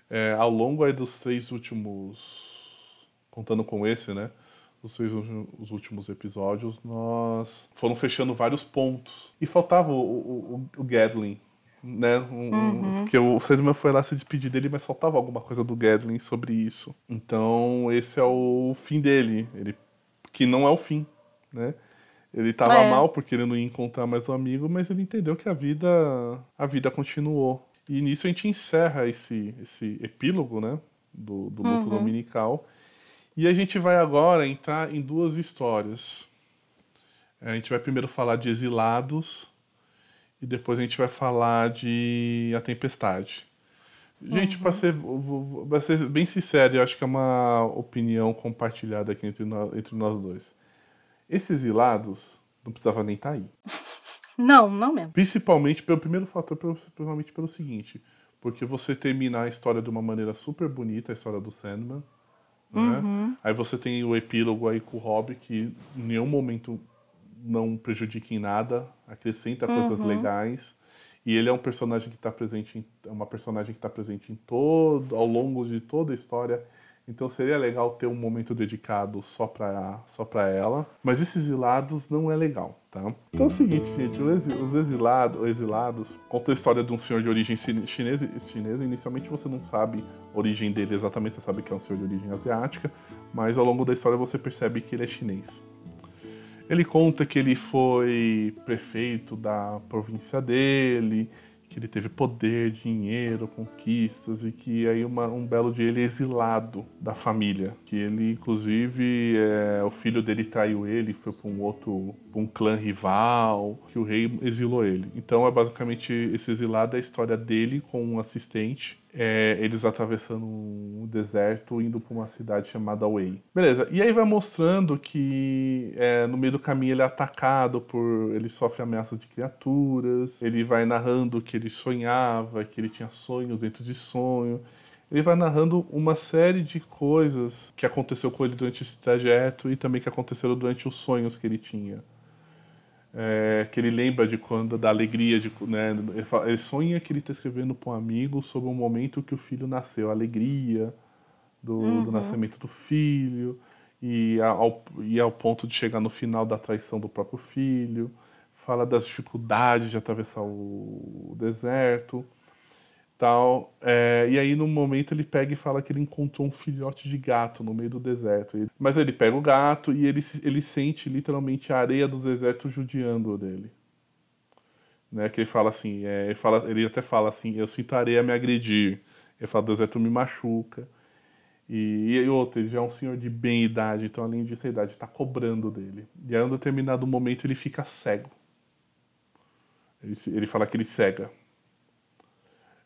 é, ao longo dos três últimos, contando com esse, né, os seis os últimos episódios, nós foram fechando vários pontos. E faltava o, o, o Gadlin, né? Um, uhum. Que o Sandman foi lá se despedir dele, mas faltava alguma coisa do Gadlin sobre isso. Então esse é o fim dele, ele que não é o fim, né? Ele tava é. mal porque ele não ia encontrar mais um amigo, mas ele entendeu que a vida a vida continuou. E nisso a gente encerra esse esse epílogo, né? Do, do luto uhum. dominical. E a gente vai agora entrar em duas histórias. A gente vai primeiro falar de Exilados e depois a gente vai falar de A Tempestade. Gente, uhum. para ser, pra ser bem sincero, eu acho que é uma opinião compartilhada aqui entre nós, entre nós dois. Esses exilados não precisava nem estar tá aí. Não, não mesmo. Principalmente pelo primeiro fator, principalmente pelo seguinte, porque você termina a história de uma maneira super bonita, a história do Sandman, né? Uhum. Aí você tem o epílogo aí com o Rob, que em nenhum momento não prejudica em nada, acrescenta uhum. coisas legais. E ele é um personagem que está presente, em, é uma personagem que está presente em todo, ao longo de toda a história. Então seria legal ter um momento dedicado só para só pra ela. Mas esses exilados não é legal, tá? Então é o seguinte, gente, os exilados, exilados conta a história de um senhor de origem chinesa, chinesa. Inicialmente você não sabe a origem dele exatamente, você sabe que é um senhor de origem asiática, mas ao longo da história você percebe que ele é chinês. Ele conta que ele foi prefeito da província dele, que ele teve poder, dinheiro, conquistas e que aí uma, um belo dia ele é exilado da família, que ele inclusive é, o filho dele traiu ele, foi para um outro, um clã rival, que o rei exilou ele. Então é basicamente esse exilado é a história dele com um assistente é, eles atravessando um deserto indo para uma cidade chamada Wei. Beleza, e aí vai mostrando que é, no meio do caminho ele é atacado por. ele sofre ameaças de criaturas, ele vai narrando que ele sonhava, que ele tinha sonhos dentro de sonho. Ele vai narrando uma série de coisas que aconteceu com ele durante esse trajeto e também que aconteceram durante os sonhos que ele tinha é, que ele lembra de quando da alegria de né, ele, fala, ele sonha que ele está escrevendo para um amigo sobre o momento que o filho nasceu, a alegria, do, uhum. do nascimento do filho, e ao, e ao ponto de chegar no final da traição do próprio filho. Fala das dificuldades de atravessar o deserto tal. É, e aí, no momento, ele pega e fala que ele encontrou um filhote de gato no meio do deserto. Mas ele pega o gato e ele, ele sente literalmente a areia do deserto judiando dele. Né, que ele fala assim, é, ele, fala, ele até fala assim, eu sinto a areia me agredir. Ele fala, o deserto me machuca. E, e outro, ele já é um senhor de bem idade, então além disso a idade está cobrando dele. E aí, em um determinado momento, ele fica cego. Ele, ele fala que ele cega.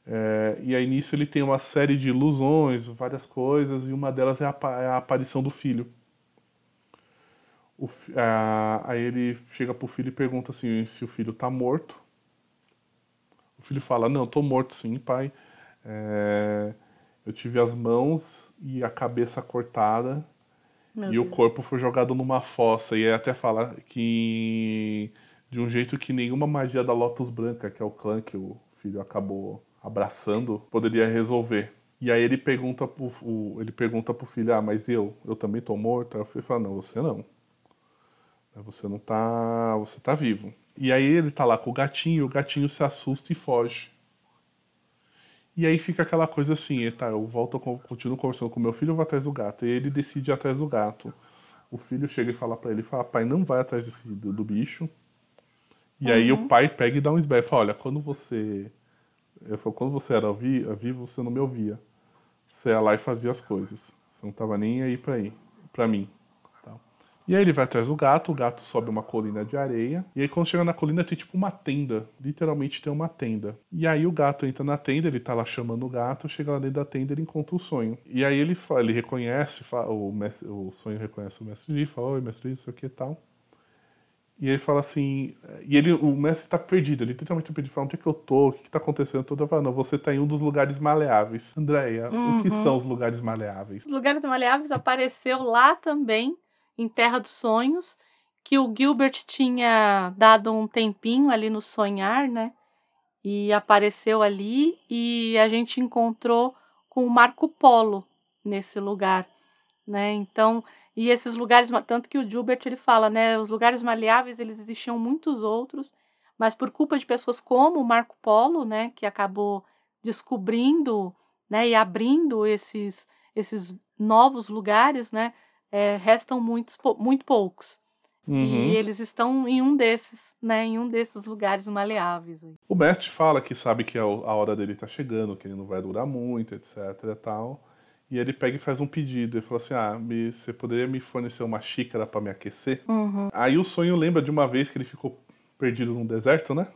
É, e aí nisso ele tem uma série de ilusões, várias coisas, e uma delas é a, é a aparição do filho. O, a, aí ele chega pro filho e pergunta assim se o filho tá morto. O filho fala, não, tô morto sim, pai. É, eu tive as mãos e a cabeça cortada Meu e Deus. o corpo foi jogado numa fossa. E aí até fala que de um jeito que nenhuma magia da Lotus Branca, que é o clã que o filho acabou abraçando, poderia resolver. E aí ele pergunta pro, o, ele pergunta pro filho, ah, mas eu? Eu também tô morto? Aí o filho fala, não, você não. Você não tá. Você tá vivo. E aí ele tá lá com o gatinho, e o gatinho se assusta e foge. E aí fica aquela coisa assim, tá, eu volto, continuo conversando com meu filho, eu vou atrás do gato. E ele decide ir atrás do gato. O filho chega e fala para ele, fala, pai, não vai atrás desse, do, do bicho. E uhum. aí o pai pega e dá um esbé, fala, olha, quando você ele falou, quando você era vivo, você não me ouvia. Você ia lá e fazia as coisas. Você não estava nem aí para ir, para mim. Tá? E aí ele vai atrás do gato, o gato sobe uma colina de areia. E aí quando chega na colina tem tipo uma tenda. Literalmente tem uma tenda. E aí o gato entra na tenda, ele tá lá chamando o gato, chega lá dentro da tenda ele encontra o sonho. E aí ele, ele reconhece, o, mestre, o sonho reconhece o mestre Lee, fala, oi mestre Lee, isso aqui e tal. E ele fala assim, e ele, o mestre tá perdido, ele literalmente tá perdido, fala, onde é que eu tô, o que, que tá acontecendo? Todo fala, não, você tá em um dos lugares maleáveis. Andréia, uhum. o que uhum. são os lugares maleáveis? Os lugares maleáveis apareceu lá também, em Terra dos Sonhos, que o Gilbert tinha dado um tempinho ali no sonhar, né? E apareceu ali e a gente encontrou com o Marco Polo nesse lugar, né? Então, e esses lugares, tanto que o Gilbert ele fala, né, os lugares maleáveis eles existiam muitos outros, mas por culpa de pessoas como o Marco Polo, né, que acabou descobrindo, né, e abrindo esses esses novos lugares, né, é, restam muitos muito poucos. Uhum. E eles estão em um desses, né, em um desses lugares maleáveis. O mestre fala que sabe que a hora dele está chegando, que ele não vai durar muito, etc, tal. E ele pega e faz um pedido. Ele fala assim: Ah, me, você poderia me fornecer uma xícara para me aquecer? Uhum. Aí o sonho lembra de uma vez que ele ficou perdido num deserto, né?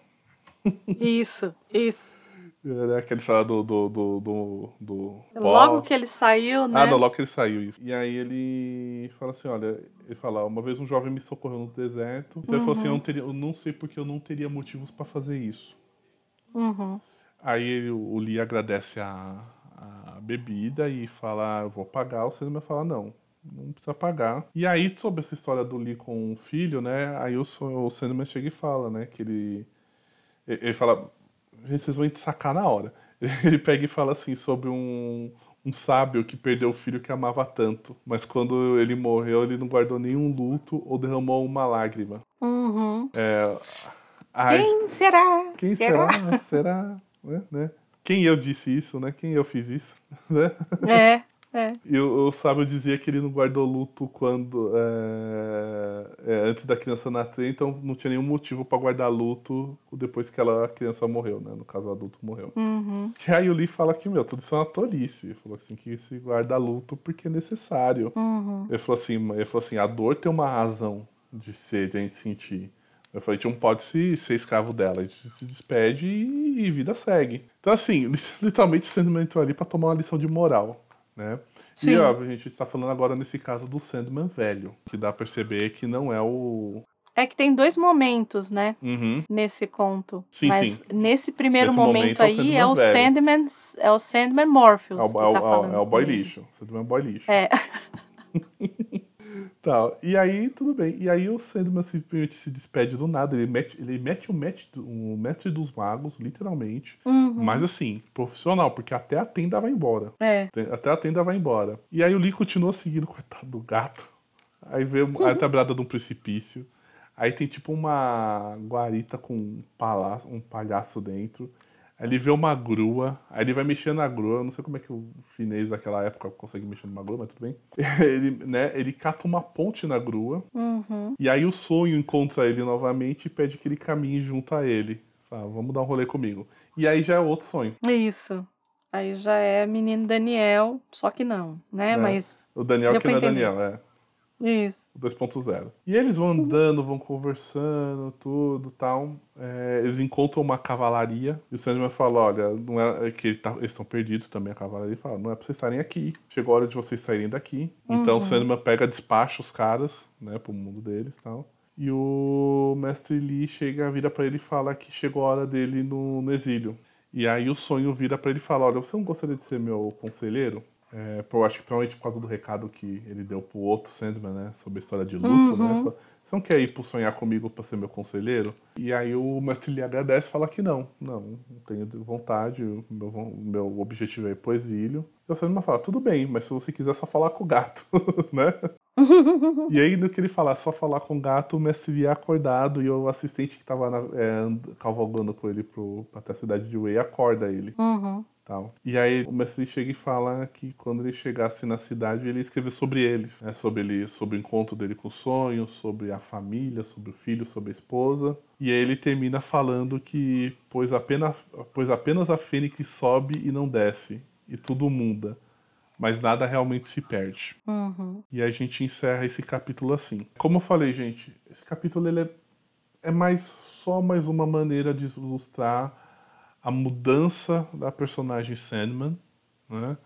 Isso, isso. É, aquele fala do. do, do, do, do logo que ele saiu, né? Ah, não, logo que ele saiu, isso. E aí ele fala assim: olha, ele fala, uma vez um jovem me socorreu no deserto. Então uhum. ele falou assim: eu não, teria, eu não sei porque eu não teria motivos para fazer isso. Uhum. Aí ele, o Lee agradece a, a bebida e fala, ah, eu vou pagar, o Sandman fala, não, não precisa pagar. E aí, sobre essa história do Lee com o filho, né, aí o, o Sandman chega e fala, né, que ele, ele fala, vocês vão sacar na hora. Ele pega e fala assim sobre um, um sábio que perdeu o filho que amava tanto, mas quando ele morreu, ele não guardou nenhum luto ou derramou uma lágrima. Uhum. É, ai, quem será? Quem será? Será? será? É, né? Quem eu disse isso, né? Quem eu fiz isso, né? É, é. E o, o sábio dizia que ele não guardou luto quando é, é, antes da criança nascer, então não tinha nenhum motivo para guardar luto depois que ela, a criança morreu, né? No caso, o adulto morreu. Uhum. Que aí o Lee fala que, meu, tudo isso é uma tolice. Ele falou assim, que se guarda luto porque é necessário. Uhum. Ele, falou assim, ele falou assim, a dor tem uma razão de ser, de a gente sentir. Eu falei, a gente não pode se, ser escravo dela. A gente se despede e, e vida segue. Então, assim, literalmente o Sandman entrou ali pra tomar uma lição de moral, né? Sim. E ó, a gente tá falando agora nesse caso do Sandman velho, que dá pra perceber que não é o. É que tem dois momentos, né? Uhum. Nesse conto. Sim, Mas sim. nesse primeiro momento, momento, aí é o Sandman, é o Sandman Morpheus. É o, é, tá é o boy lixo. Sandman boy lixo. É. Tal. E aí, tudo bem. E aí o Sandman simplesmente se despede do nada. Ele mete, ele mete o, mestre, o mestre dos magos, literalmente. Uhum. Mas assim, profissional, porque até a tenda vai embora. É. Até a tenda vai embora. E aí o Lee continua seguindo, coitado do gato. Aí vê a tabrada de um precipício. Aí tem tipo uma guarita com um, palhaço, um palhaço dentro. Aí ele vê uma grua, aí ele vai mexendo na grua. Eu não sei como é que o chinês daquela época consegue mexer numa grua, mas tudo bem. Ele, né, ele cata uma ponte na grua. Uhum. E aí o sonho encontra ele novamente e pede que ele caminhe junto a ele. Fala, vamos dar um rolê comigo. E aí já é outro sonho. Isso. Aí já é menino Daniel, só que não, né? É. Mas. O Daniel que não é Daniel, é. Isso. 2.0. E eles vão andando, vão conversando, tudo tal. É, eles encontram uma cavalaria e o Sandman fala: Olha, não é, é que tá, eles estão perdidos também. A cavalaria fala: Não é pra vocês estarem aqui. Chegou a hora de vocês saírem daqui. Uhum. Então o Sandman pega, despacha os caras, né, pro mundo deles tal. E o mestre Lee chega, vira para ele e fala que chegou a hora dele no, no exílio. E aí o sonho vira para ele e fala: Olha, você não gostaria de ser meu conselheiro? É, eu acho que provavelmente por causa do recado que ele deu pro outro Sandman, né? Sobre a história de luto, né, uhum. né? Você não quer ir pro sonhar comigo para ser meu conselheiro? E aí o mestre lhe agradece e fala que não. Não, não tenho vontade, o meu, meu objetivo é ir pro exílio. E o Sandman fala, tudo bem, mas se você quiser só falar com o gato, né? e aí, no que ele fala, só falar com o gato, o mestre via acordado e o assistente que tava na, é, cavalgando com ele pro, até a cidade de Wei acorda ele. Uhum. Tal. E aí o mestre chega e fala que quando ele chegasse na cidade, ele ia escrever sobre eles, né? sobre ele, sobre o encontro dele com o sonho, sobre a família, sobre o filho, sobre a esposa. E aí ele termina falando que pois apenas, pois apenas a fênix sobe e não desce, e tudo muda mas nada realmente se perde. Uhum. E a gente encerra esse capítulo assim. Como eu falei, gente, esse capítulo ele é, é mais só mais uma maneira de ilustrar a mudança da personagem Sandman, né?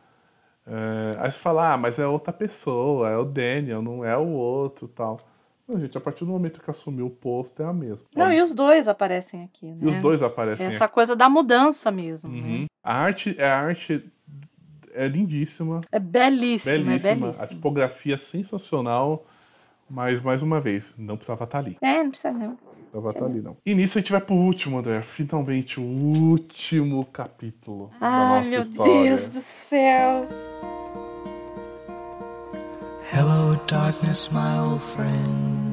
É, aí você fala, ah, mas é outra pessoa, é o Daniel, não é o outro tal. Não, gente, a partir do momento que assumiu o posto é a mesma. Não, e os dois aparecem aqui, né? E os dois aparecem Essa aqui. coisa da mudança mesmo, né? uhum. né? A arte, a arte é lindíssima. É belíssima, belíssima. É belíssima. A tipografia é sensacional. Mas, mais uma vez, não precisava estar ali. É, não precisa não. Precisava estar ali, não. E nisso a gente vai pro último, André. Finalmente, o último capítulo Ai, da nossa meu história. meu Deus do céu. Hello, darkness, my old friend.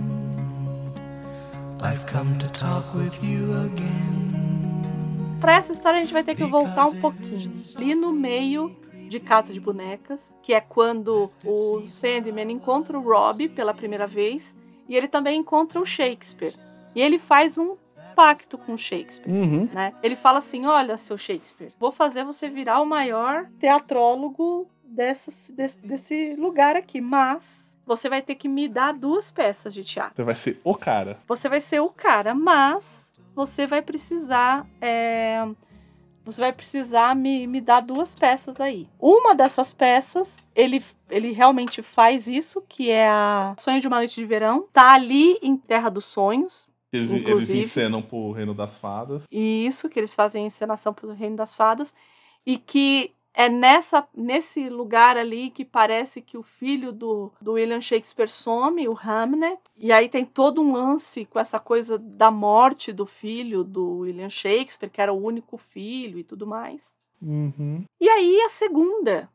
I've come to talk with you again. Pra essa história a gente vai ter que voltar um pouquinho. Ali no meio de Casa de Bonecas, que é quando o Sandman encontra o Rob pela primeira vez e ele também encontra o Shakespeare. E ele faz um pacto com Shakespeare, uhum. né? Ele fala assim: "Olha, seu Shakespeare, vou fazer você virar o maior teatrólogo desse, desse, desse lugar aqui, mas você vai ter que me dar duas peças de teatro. Você vai ser o cara. Você vai ser o cara, mas você vai precisar é, você vai precisar me, me dar duas peças aí. Uma dessas peças, ele, ele realmente faz isso, que é a Sonho de uma Noite de Verão. Tá ali em Terra dos Sonhos. Eles, inclusive. eles encenam pro Reino das Fadas. Isso, que eles fazem encenação pro Reino das Fadas. E que é nessa, nesse lugar ali que parece que o filho do, do William Shakespeare some, o Hamnet, e aí tem todo um lance com essa coisa da morte do filho do William Shakespeare, que era o único filho e tudo mais. Uhum. E aí a segunda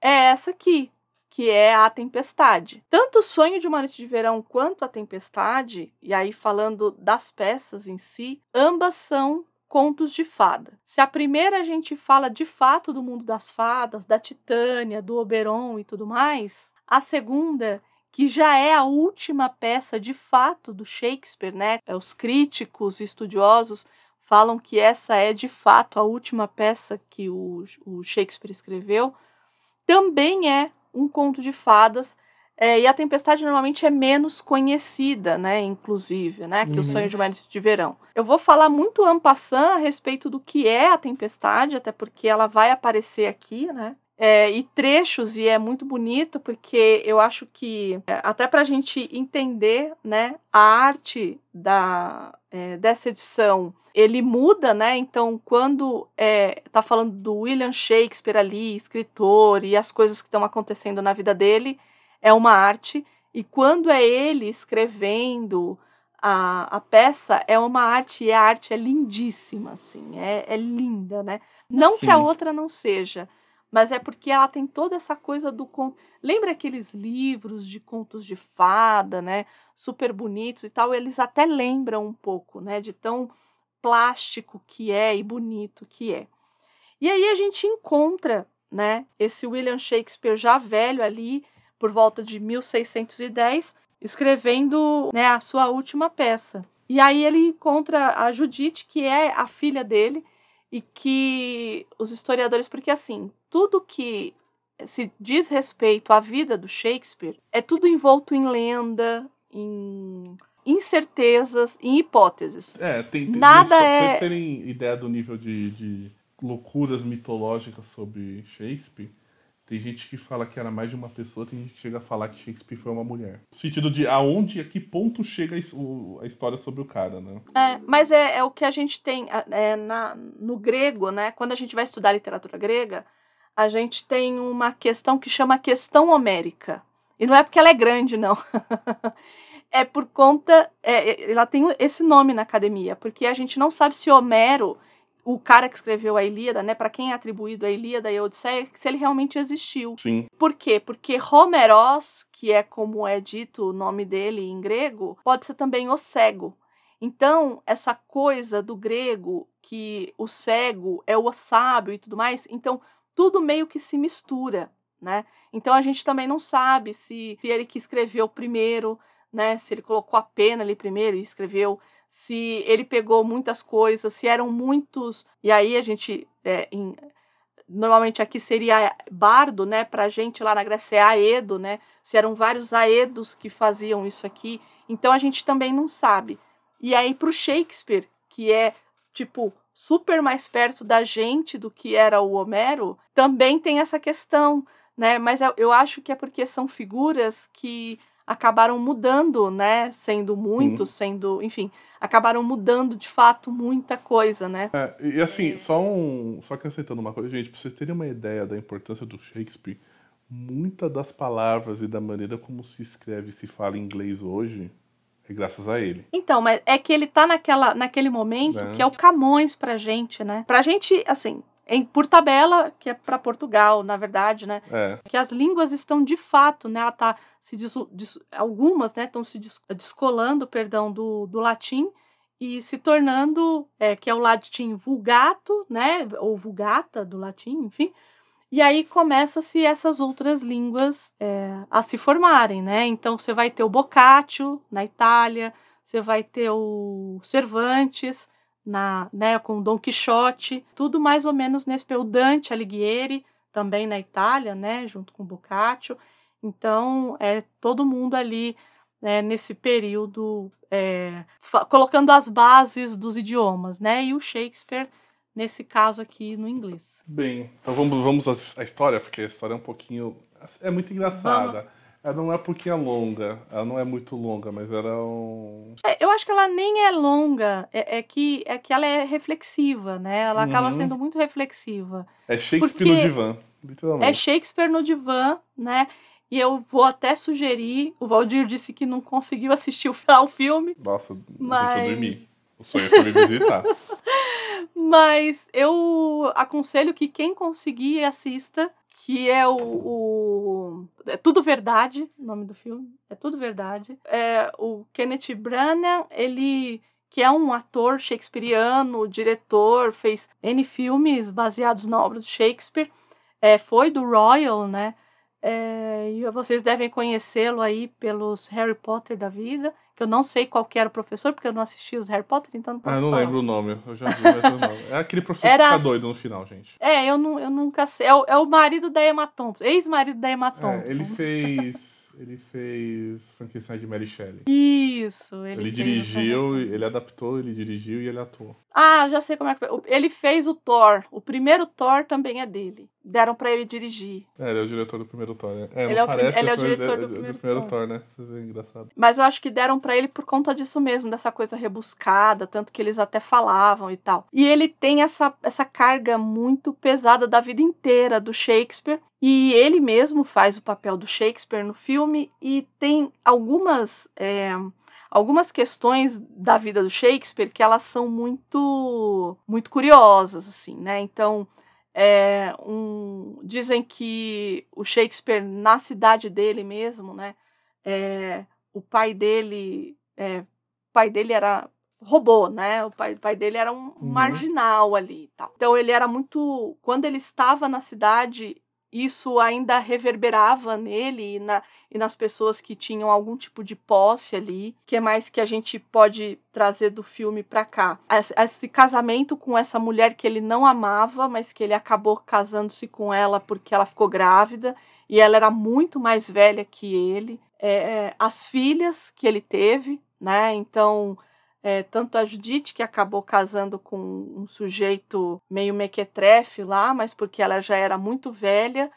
é essa aqui, que é a Tempestade. Tanto o Sonho de uma Noite de Verão quanto a Tempestade, e aí falando das peças em si, ambas são contos de fada. Se a primeira a gente fala de fato do mundo das fadas, da Titânia, do Oberon e tudo mais, a segunda que já é a última peça de fato do Shakespeare, né? É, os críticos estudiosos falam que essa é de fato a última peça que o, o Shakespeare escreveu. Também é um conto de fadas é, e a tempestade normalmente é menos conhecida, né? Inclusive, né? Que uhum. o sonho de uma noite de verão. Eu vou falar muito ampassã a respeito do que é a tempestade, até porque ela vai aparecer aqui, né? É, e trechos, e é muito bonito, porque eu acho que, é, até para a gente entender né, a arte da, é, dessa edição, ele muda, né? Então, quando é, tá falando do William Shakespeare ali, escritor, e as coisas que estão acontecendo na vida dele, é uma arte. E quando é ele escrevendo a, a peça, é uma arte, e a arte é lindíssima, assim, é, é linda, né? Não Sim. que a outra não seja, mas é porque ela tem toda essa coisa do. Lembra aqueles livros de contos de fada, né? Super bonitos e tal, eles até lembram um pouco, né? De tão plástico que é e bonito que é. E aí a gente encontra, né, esse William Shakespeare já velho ali, por volta de 1610, escrevendo né, a sua última peça. E aí ele encontra a Judith, que é a filha dele, e que os historiadores, porque assim, tudo que se diz respeito à vida do Shakespeare é tudo envolto em lenda, em incertezas, em hipóteses. É, tem, tem Nada gente, é. Pra vocês terem ideia do nível de, de loucuras mitológicas sobre Shakespeare, tem gente que fala que era mais de uma pessoa, tem gente que chega a falar que Shakespeare foi uma mulher. No sentido de aonde, a que ponto chega a história sobre o cara, né? É, mas é, é o que a gente tem é, na, no grego, né? Quando a gente vai estudar literatura grega, a gente tem uma questão que chama questão homérica. E não é porque ela é grande, não. é por conta. É, é, ela tem esse nome na academia, porque a gente não sabe se Homero o cara que escreveu a Ilíada, né, para quem é atribuído a Ilíada e a Odisseia, se ele realmente existiu. Sim. Por quê? Porque Homeros, que é como é dito o nome dele em grego, pode ser também o cego. Então, essa coisa do grego que o cego é o sábio e tudo mais, então tudo meio que se mistura, né? Então a gente também não sabe se, se ele que escreveu primeiro, né, se ele colocou a pena ali primeiro e escreveu se ele pegou muitas coisas, se eram muitos. E aí a gente. É, em, normalmente aqui seria bardo, né? Pra gente lá na Grécia é aedo, né? Se eram vários aedos que faziam isso aqui. Então a gente também não sabe. E aí pro Shakespeare, que é tipo super mais perto da gente do que era o Homero, também tem essa questão, né? Mas eu acho que é porque são figuras que acabaram mudando, né? Sendo muitos, sendo, enfim, acabaram mudando de fato muita coisa, né? É, e assim, só um, só acrescentando uma coisa, gente, para vocês terem uma ideia da importância do Shakespeare, muitas das palavras e da maneira como se escreve e se fala inglês hoje é graças a ele. Então, mas é que ele tá naquela, naquele momento é. que é o Camões pra gente, né? Pra gente, assim, em, por tabela, que é para Portugal, na verdade, né? É. Que as línguas estão de fato, né? Ela tá se des, des, algumas, né, estão se des, descolando, perdão, do, do latim e se tornando, é, que é o latim vulgato, né? Ou vulgata do latim, enfim. E aí começa-se essas outras línguas é, a se formarem, né? Então você vai ter o Boccaccio na Itália, você vai ter o Cervantes, na, né, com Dom Quixote, tudo mais ou menos nesse o Dante Alighieri, também na Itália, né, junto com Boccaccio. Então, é todo mundo ali né, nesse período é, colocando as bases dos idiomas, né? E o Shakespeare nesse caso aqui no inglês. Bem, então vamos vamos à história, porque a história é um pouquinho é muito engraçada. Vamos. Ela não é porque é longa, ela não é muito longa, mas ela é um. É, eu acho que ela nem é longa, é, é, que, é que ela é reflexiva, né? Ela uhum. acaba sendo muito reflexiva. É Shakespeare no divã, literalmente. É Shakespeare no divã, né? E eu vou até sugerir, o Valdir disse que não conseguiu assistir o filme. Nossa, mas... eu dormi. O sonho foi me visitar. mas eu aconselho que quem conseguir assista, que é o, o, É Tudo Verdade, o nome do filme. É Tudo Verdade. É, o Kenneth Branagh, ele que é um ator shakespeariano, diretor, fez N filmes baseados na obra do Shakespeare. É, foi do Royal, né? É, e vocês devem conhecê-lo aí pelos Harry Potter da vida que eu não sei qual era o professor, porque eu não assisti os Harry Potter, então não posso Ah, eu não falar. lembro o nome, eu já vi, mas eu não. É aquele professor Era... que fica doido no final, gente. É, eu, não, eu nunca sei. É o, é o marido da Emma Thompson, ex-marido da Emma Thompson. É, ele fez... Ele fez Frankenstein de Mary Shelley. Isso, ele, ele dirigiu, ele adaptou, ele dirigiu e ele atuou. Ah, já sei como é que foi. Ele fez o Thor. O primeiro Thor também é dele. deram para ele dirigir. É, ele é o diretor do primeiro Thor. Né? É, ele, é o, parece, ele é o diretor do, primeiro, do primeiro Thor. Thor. né? Isso é engraçado. Mas eu acho que deram para ele por conta disso mesmo, dessa coisa rebuscada, tanto que eles até falavam e tal. E ele tem essa, essa carga muito pesada da vida inteira do Shakespeare. E ele mesmo faz o papel do Shakespeare no filme e tem algumas. É, algumas questões da vida do Shakespeare que elas são muito muito curiosas assim né então é, um, dizem que o Shakespeare, na cidade dele mesmo, né, é, o pai dele, é, o pai dele era robô, né? O pai, o pai dele era um uhum. marginal ali, tal. Então ele era muito, quando ele estava na cidade, isso ainda reverberava nele e, na, e nas pessoas que tinham algum tipo de posse ali, que é mais que a gente pode trazer do filme para cá. Esse, esse, casamento com essa mulher que ele não amava, mas que ele acabou casando-se com ela porque ela ficou grávida e ela era muito mais velha que ele. É, é as filhas que ele teve, né? Então é, tanto a Judith, que acabou casando com um sujeito meio mequetrefe lá, mas porque ela já era muito velha,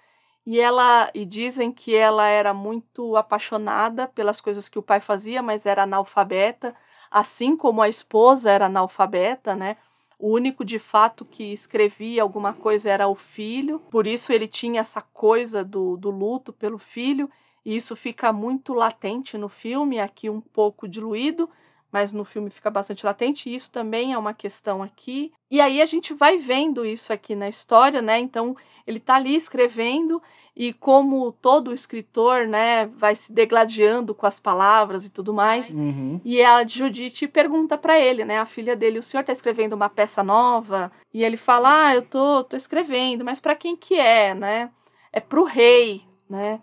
e ela e dizem que ela era muito apaixonada pelas coisas que o pai fazia, mas era analfabeta, assim como a esposa era analfabeta, né? O único de fato que escrevia alguma coisa era o filho, por isso ele tinha essa coisa do, do luto pelo filho, e isso fica muito latente no filme, aqui um pouco diluído, mas no filme fica bastante latente, e isso também é uma questão aqui. E aí a gente vai vendo isso aqui na história, né? Então, ele tá ali escrevendo e como todo escritor, né, vai se degladiando com as palavras e tudo mais. Uhum. E a Judite pergunta para ele, né, a filha dele, o senhor tá escrevendo uma peça nova? E ele fala: "Ah, eu tô, tô escrevendo, mas para quem que é, né? É pro rei, né?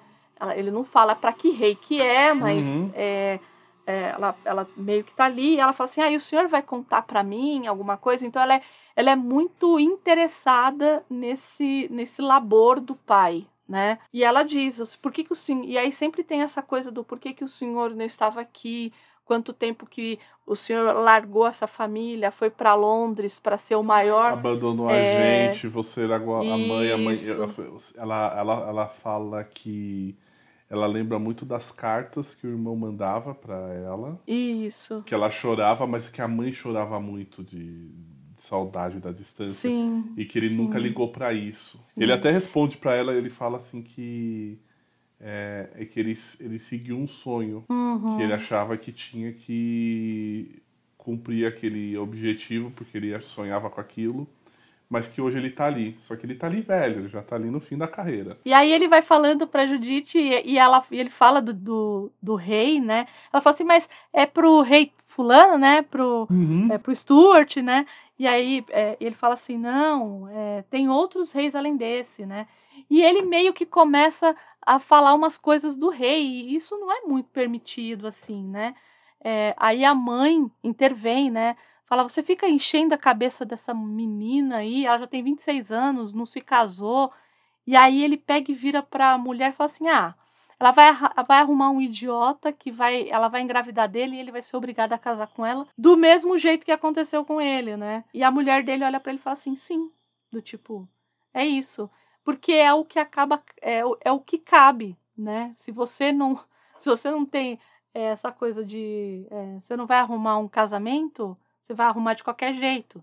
Ele não fala para que rei que é, mas uhum. é é, ela, ela meio que tá ali e ela fala assim, ah, e o senhor vai contar para mim alguma coisa? Então ela é, ela é muito interessada nesse, nesse labor do pai, né? E ela diz, por que, que o senhor... E aí sempre tem essa coisa do por que, que o senhor não estava aqui, quanto tempo que o senhor largou essa família, foi para Londres para ser o maior. Abandonou é... a gente, você era a mãe, a mãe. Ela, ela, ela fala que ela lembra muito das cartas que o irmão mandava para ela. Isso. Que ela chorava, mas que a mãe chorava muito de, de saudade da distância. Sim. E que ele sim. nunca ligou para isso. Sim. Ele até responde para ela, ele fala assim que é, é, que ele, ele seguiu um sonho uhum. que ele achava que tinha que cumprir aquele objetivo porque ele sonhava com aquilo mas que hoje ele tá ali. Só que ele tá ali velho, ele já tá ali no fim da carreira. E aí ele vai falando pra Judite e, ela, e ele fala do, do, do, rei, né? Ela fala assim, mas é pro rei fulano, né? Pro, uhum. é, pro Stuart, né? E aí é, ele fala assim, não, é, tem outros reis além desse, né? E ele meio que começa a falar umas coisas do rei, e isso não é muito permitido, assim, né? É, aí a mãe intervém, né? Fala, você fica enchendo a cabeça dessa menina aí, ela já tem 26 anos, não se casou. E aí ele pega e vira para a mulher e fala assim: "Ah, ela vai, vai arrumar um idiota que vai, ela vai engravidar dele e ele vai ser obrigado a casar com ela, do mesmo jeito que aconteceu com ele, né? E a mulher dele olha para ele e fala assim: "Sim", do tipo, é isso, porque é o que acaba é, é o que cabe, né? Se você não se você não tem é, essa coisa de é, você não vai arrumar um casamento, você vai arrumar de qualquer jeito,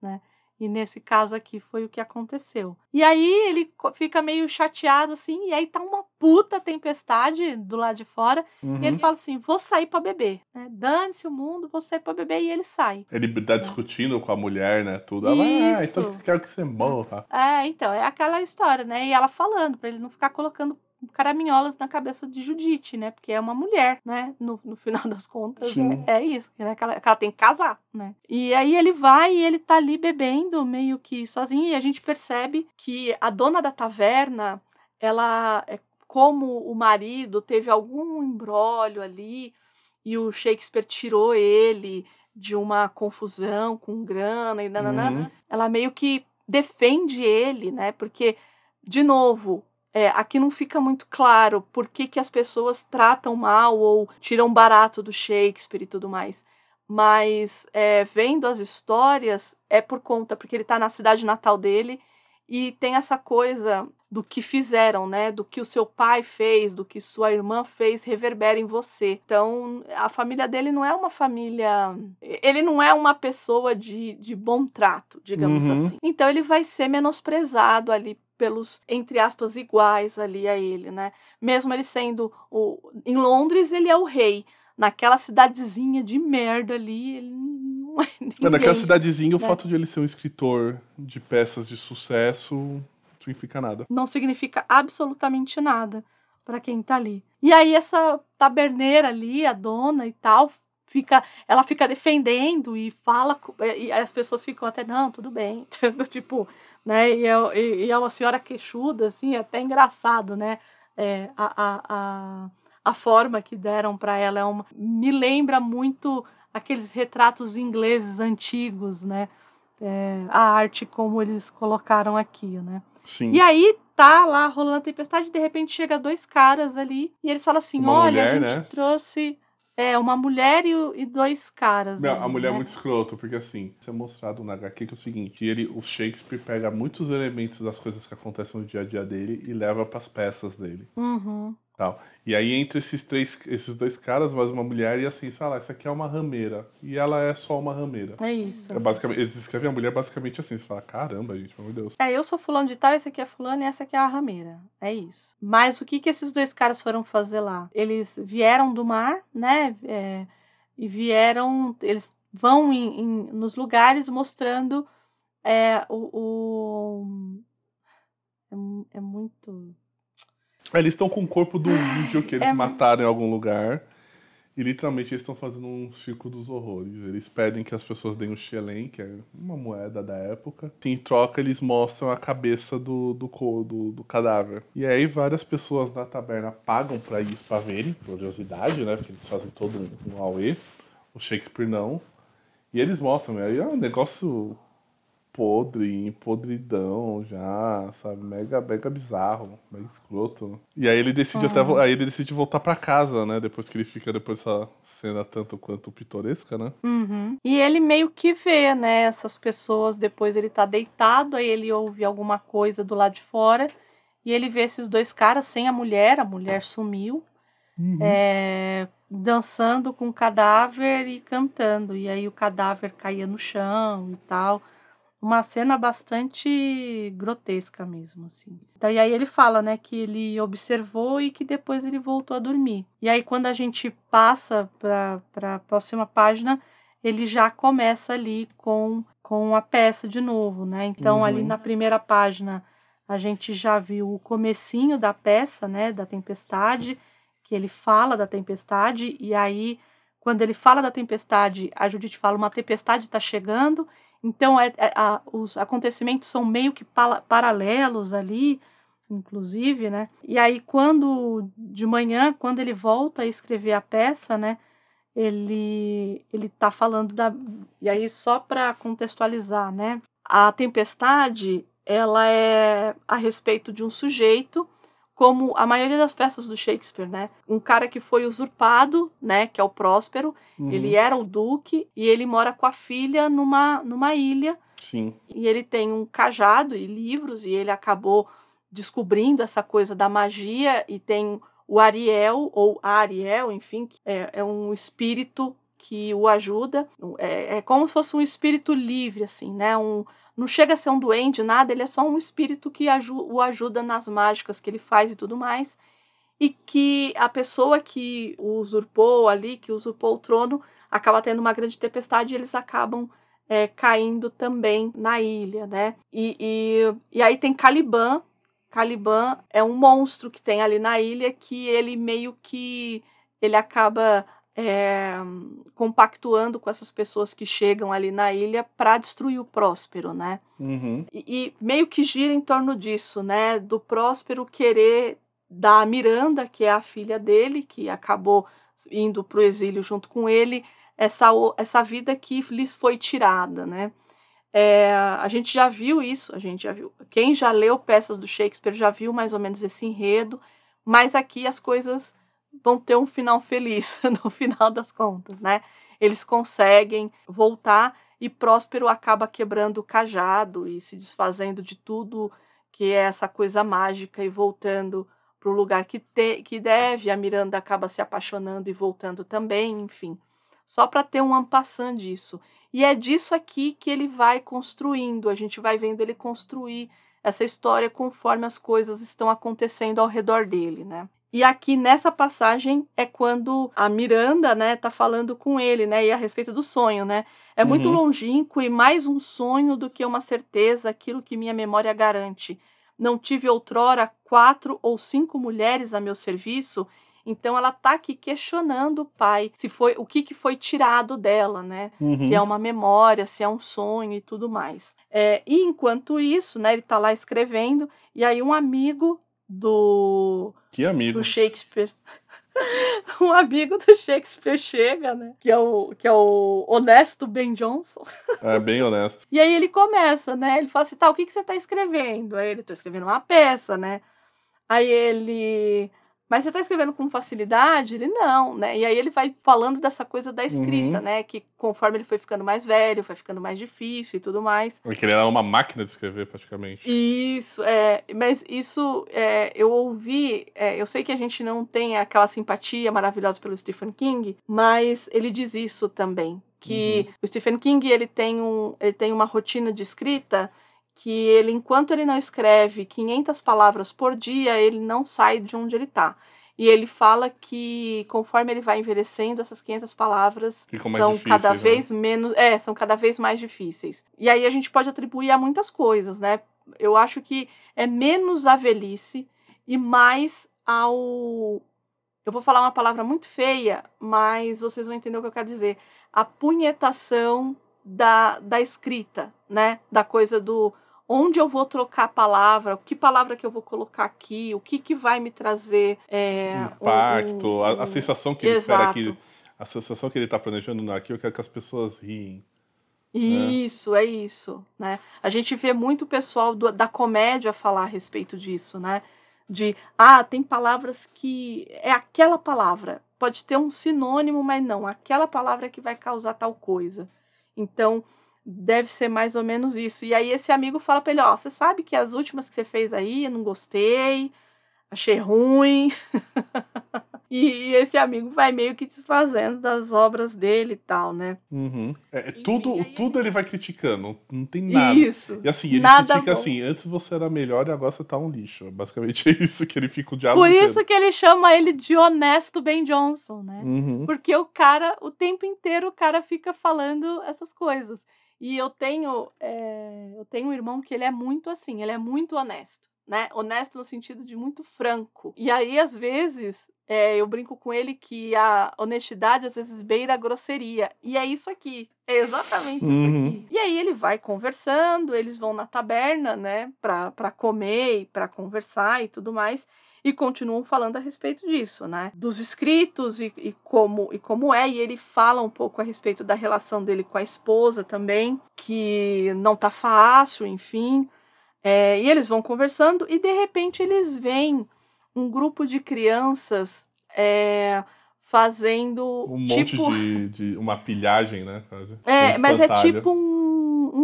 né? E nesse caso aqui foi o que aconteceu. E aí ele fica meio chateado assim, e aí tá uma puta tempestade do lado de fora. Uhum. E ele uhum. fala assim: vou sair para beber. Né? Dane-se o mundo, vou sair para beber. E ele sai. Ele tá é. discutindo com a mulher, né? Tudo. Ela, ah, então quero que você morra. É, então, é aquela história, né? E ela falando, para ele não ficar colocando caraminholas na cabeça de Judite, né? Porque é uma mulher, né? No, no final das contas, é, é, isso, né? Que ela, que ela, tem que casar, né? E aí ele vai e ele tá ali bebendo, meio que sozinho, e a gente percebe que a dona da taverna, ela, é como o marido teve algum embrólio ali, e o Shakespeare tirou ele de uma confusão com grana e nananã, uhum. ela meio que defende ele, né? Porque, de novo, é, aqui não fica muito claro por que, que as pessoas tratam mal ou tiram barato do Shakespeare e tudo mais. Mas é, vendo as histórias, é por conta, porque ele está na cidade natal dele e tem essa coisa do que fizeram, né? Do que o seu pai fez, do que sua irmã fez, reverbera em você. Então, a família dele não é uma família. Ele não é uma pessoa de, de bom trato, digamos uhum. assim. Então, ele vai ser menosprezado ali pelos, entre aspas, iguais ali a ele, né? Mesmo ele sendo o. Em Londres, ele é o rei. Naquela cidadezinha de merda ali, ele não é ninguém. Naquela cidadezinha, o né? fato de ele ser um escritor de peças de sucesso significa nada. Não significa absolutamente nada para quem tá ali. E aí essa taberneira ali, a dona e tal, fica, ela fica defendendo e fala e as pessoas ficam até não, tudo bem, tipo, né? E é, e é uma senhora queixuda assim, é até engraçado, né? É, a, a, a, a forma que deram para ela é uma, me lembra muito aqueles retratos ingleses antigos, né? É, a arte como eles colocaram aqui, né? Sim. E aí tá lá rolando a tempestade, e de repente chega dois caras ali e eles falam assim: uma olha, mulher, a gente né? trouxe. É, uma mulher e, e dois caras. Não, a mulher né? é muito escroto, porque assim, isso é mostrado na HQ que é o seguinte, ele, o Shakespeare pega muitos elementos das coisas que acontecem no dia a dia dele e leva para as peças dele. Uhum. Tal. E aí entre esses três, esses dois caras, mais uma mulher, e assim, fala, ah, essa aqui é uma rameira. E ela é só uma rameira. É isso. É basicamente, eles escrevem a mulher basicamente assim, você fala, caramba, gente, pelo amor de Deus. É, eu sou fulano de tal, esse aqui é fulano e essa aqui é a rameira. É isso. Mas o que que esses dois caras foram fazer lá? Eles vieram do mar, né? É, e vieram, eles vão em, em, nos lugares mostrando é, o, o é, é muito eles estão com o corpo do índio que eles é... mataram em algum lugar. E literalmente eles estão fazendo um ciclo dos horrores. Eles pedem que as pessoas deem um xelém, que é uma moeda da época. Em troca, eles mostram a cabeça do, do, do, do cadáver. E aí várias pessoas na taberna pagam para isso, pra verem, curiosidade, né? Porque eles fazem todo um, um auê. O Shakespeare não. E eles mostram, aí é um negócio podre, em podridão já, sabe? Mega, mega bizarro, mega escroto. E aí ele decide até aí ele decide voltar para casa, né? Depois que ele fica depois dessa cena tanto quanto pitoresca, né? Uhum. E ele meio que vê, né, essas pessoas, depois ele tá deitado, aí ele ouve alguma coisa do lado de fora, e ele vê esses dois caras sem a mulher, a mulher sumiu, uhum. é, dançando com o cadáver e cantando, e aí o cadáver caía no chão e tal uma cena bastante grotesca mesmo, assim. Então, e aí ele fala, né, que ele observou e que depois ele voltou a dormir. E aí quando a gente passa para a próxima página, ele já começa ali com, com a peça de novo, né? Então, uhum. ali na primeira página, a gente já viu o comecinho da peça, né, da tempestade, que ele fala da tempestade, e aí, quando ele fala da tempestade, a Judith fala, uma tempestade está chegando, então, é, é, a, os acontecimentos são meio que pa paralelos ali, inclusive, né? E aí, quando de manhã, quando ele volta a escrever a peça, né? Ele ele tá falando da e aí só para contextualizar, né? A tempestade, ela é a respeito de um sujeito como a maioria das peças do Shakespeare, né? Um cara que foi usurpado, né? Que é o Próspero. Uhum. Ele era o duque e ele mora com a filha numa, numa ilha. Sim. E ele tem um cajado e livros e ele acabou descobrindo essa coisa da magia e tem o Ariel ou Ariel, enfim, é, é um espírito que o ajuda. É, é como se fosse um espírito livre, assim, né? Um, não chega a ser um duende, nada, ele é só um espírito que o ajuda nas mágicas que ele faz e tudo mais. E que a pessoa que usurpou ali, que usurpou o trono, acaba tendo uma grande tempestade e eles acabam é, caindo também na ilha, né? E, e, e aí tem Caliban. Caliban é um monstro que tem ali na ilha que ele meio que ele acaba é, compactuando com essas pessoas que chegam ali na ilha para destruir o Próspero, né? Uhum. E, e, meio que gira em torno disso, né? Do Próspero querer da Miranda, que é a filha dele, que acabou indo para o exílio junto com ele, essa, essa vida que lhes foi tirada, né? É, a gente já viu isso, a gente já viu. Quem já leu peças do Shakespeare já viu mais ou menos esse enredo, mas aqui as coisas vão ter um final feliz no final das contas, né? Eles conseguem voltar e Próspero acaba quebrando o cajado e se desfazendo de tudo que é essa coisa mágica e voltando para o lugar que, te, que deve. A Miranda acaba se apaixonando e voltando também, enfim. Só para ter um ampassant disso. E é disso aqui que ele vai construindo, a gente vai vendo ele construir essa história conforme as coisas estão acontecendo ao redor dele, né? E aqui nessa passagem é quando a Miranda, né, tá falando com ele, né, e a respeito do sonho, né? É muito uhum. longínquo e mais um sonho do que uma certeza, aquilo que minha memória garante. Não tive outrora quatro ou cinco mulheres a meu serviço então ela tá aqui questionando o pai, se foi o que, que foi tirado dela, né? Uhum. Se é uma memória, se é um sonho e tudo mais. É, e enquanto isso, né, ele tá lá escrevendo, e aí um amigo do. Que amigo? Do Shakespeare. um amigo do Shakespeare chega, né? Que é o, que é o honesto Ben Johnson. É, bem honesto. e aí ele começa, né? Ele fala assim: tá, o que, que você tá escrevendo? Aí ele, tô escrevendo uma peça, né? Aí ele. Mas você está escrevendo com facilidade? Ele não, né? E aí ele vai falando dessa coisa da escrita, uhum. né? Que conforme ele foi ficando mais velho, foi ficando mais difícil e tudo mais. Porque ele era uma máquina de escrever, praticamente. Isso, é. Mas isso é, eu ouvi. É, eu sei que a gente não tem aquela simpatia maravilhosa pelo Stephen King, mas ele diz isso também. Que uhum. o Stephen King ele tem, um, ele tem uma rotina de escrita que ele, enquanto ele não escreve 500 palavras por dia, ele não sai de onde ele está. E ele fala que conforme ele vai envelhecendo, essas 500 palavras são cada né? vez menos, é, são cada vez mais difíceis. E aí a gente pode atribuir a muitas coisas, né? Eu acho que é menos a velhice e mais ao eu vou falar uma palavra muito feia, mas vocês vão entender o que eu quero dizer. A punhetação da, da escrita, né? Da coisa do onde eu vou trocar a palavra, que palavra que eu vou colocar aqui, o que, que vai me trazer é, impacto, um, um, a, a, sensação que ele espera que a sensação que ele está planejando aqui, eu quero que as pessoas riem. Né? Isso, né? é isso, né? A gente vê muito pessoal do, da comédia falar a respeito disso, né? De, ah, tem palavras que é aquela palavra, pode ter um sinônimo, mas não, aquela palavra que vai causar tal coisa. Então, deve ser mais ou menos isso. E aí esse amigo fala para ele, ó, você sabe que as últimas que você fez aí, eu não gostei, achei ruim. e esse amigo vai meio que desfazendo das obras dele e tal, né? Uhum. É, é tudo, aí... tudo ele vai criticando, não tem nada. Isso. E assim, ele nada critica bom. assim, antes você era melhor e agora você tá um lixo. Basicamente é isso que ele fica o diabo. Por isso que ele chama ele de honesto Ben Johnson, né? Uhum. Porque o cara, o tempo inteiro o cara fica falando essas coisas. E eu tenho, é, eu tenho um irmão que ele é muito assim, ele é muito honesto, né? Honesto no sentido de muito franco. E aí, às vezes, é, eu brinco com ele que a honestidade às vezes beira a grosseria. E é isso aqui. É exatamente uhum. isso aqui. E aí ele vai conversando, eles vão na taberna, né, pra, pra comer e pra conversar e tudo mais e continuam falando a respeito disso, né? Dos escritos e, e, como, e como é. E ele fala um pouco a respeito da relação dele com a esposa também, que não tá fácil, enfim. É, e eles vão conversando e de repente eles veem um grupo de crianças é, fazendo um tipo... monte de, de, uma pilhagem, né? É, mas é tipo um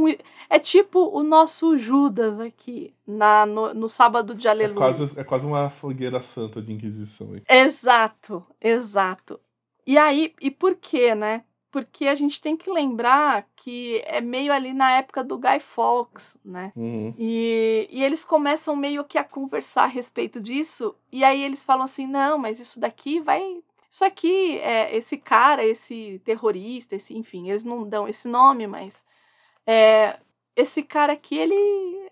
um, é tipo o nosso Judas aqui, na, no, no sábado de é Aleluia. É quase, é quase uma fogueira santa de Inquisição. Aí. Exato, exato. E aí, e por quê, né? Porque a gente tem que lembrar que é meio ali na época do Guy Fawkes, né? Uhum. E, e eles começam meio que a conversar a respeito disso, e aí eles falam assim: não, mas isso daqui vai isso aqui, é, esse cara, esse terrorista, esse, enfim, eles não dão esse nome, mas é, esse cara aqui, ele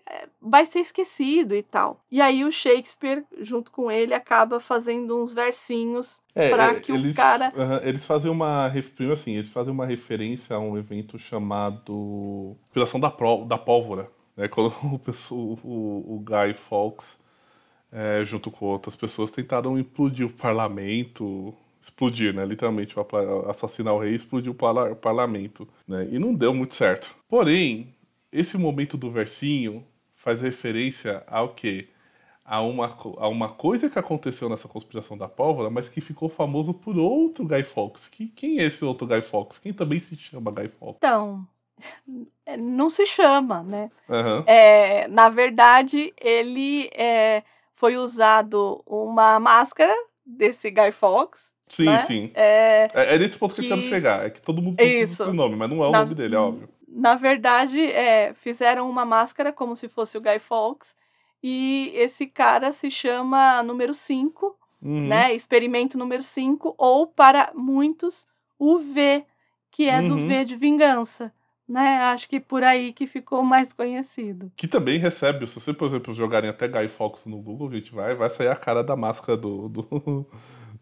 é, vai ser esquecido e tal. E aí o Shakespeare, junto com ele, acaba fazendo uns versinhos é, para é, que eles, o cara... Uh, eles fazem uma... Primeiro assim, eles fazem uma referência a um evento chamado Inspiração da, da Pólvora. Né? Quando o, o, o Guy Fawkes, é, junto com outras pessoas, tentaram implodir o parlamento explodir, né? Literalmente, assassinar o rei e explodir o, parlamento, né? E não deu muito certo. Porém, esse momento do versinho faz referência ao quê? A uma, a uma coisa que aconteceu nessa conspiração da pólvora, mas que ficou famoso por outro Guy Fawkes. Que, quem é esse outro Guy Fawkes? Quem também se chama Guy Fawkes? Então, não se chama, né? Uhum. É, na verdade, ele é, foi usado uma máscara desse Guy Fawkes. Sim, né? sim. É, é, é nesse ponto que, que eu quero chegar. É que todo mundo tem o nome, mas não é o na, nome dele, é óbvio. Na verdade, é, fizeram uma máscara como se fosse o Guy Fawkes. E esse cara se chama número 5, uhum. né? Experimento número 5, ou para muitos, o V, que é uhum. do V de vingança né? Acho que por aí que ficou mais conhecido. Que também recebe, se você, por exemplo, jogarem até Guy Fawkes no Google, a gente vai, vai sair a cara da máscara do, do,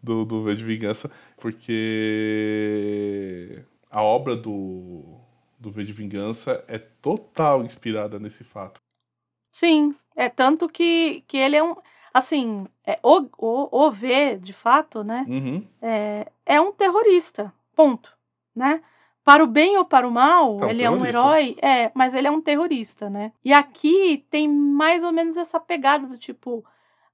do, do V de Vingança, porque a obra do, do V de Vingança é total inspirada nesse fato. Sim, é tanto que, que ele é um. Assim, é, o, o, o V, de fato, né? Uhum. É, é um terrorista. Ponto. Né? Para o bem ou para o mal, um ele é um herói, é, mas ele é um terrorista, né? E aqui tem mais ou menos essa pegada do tipo,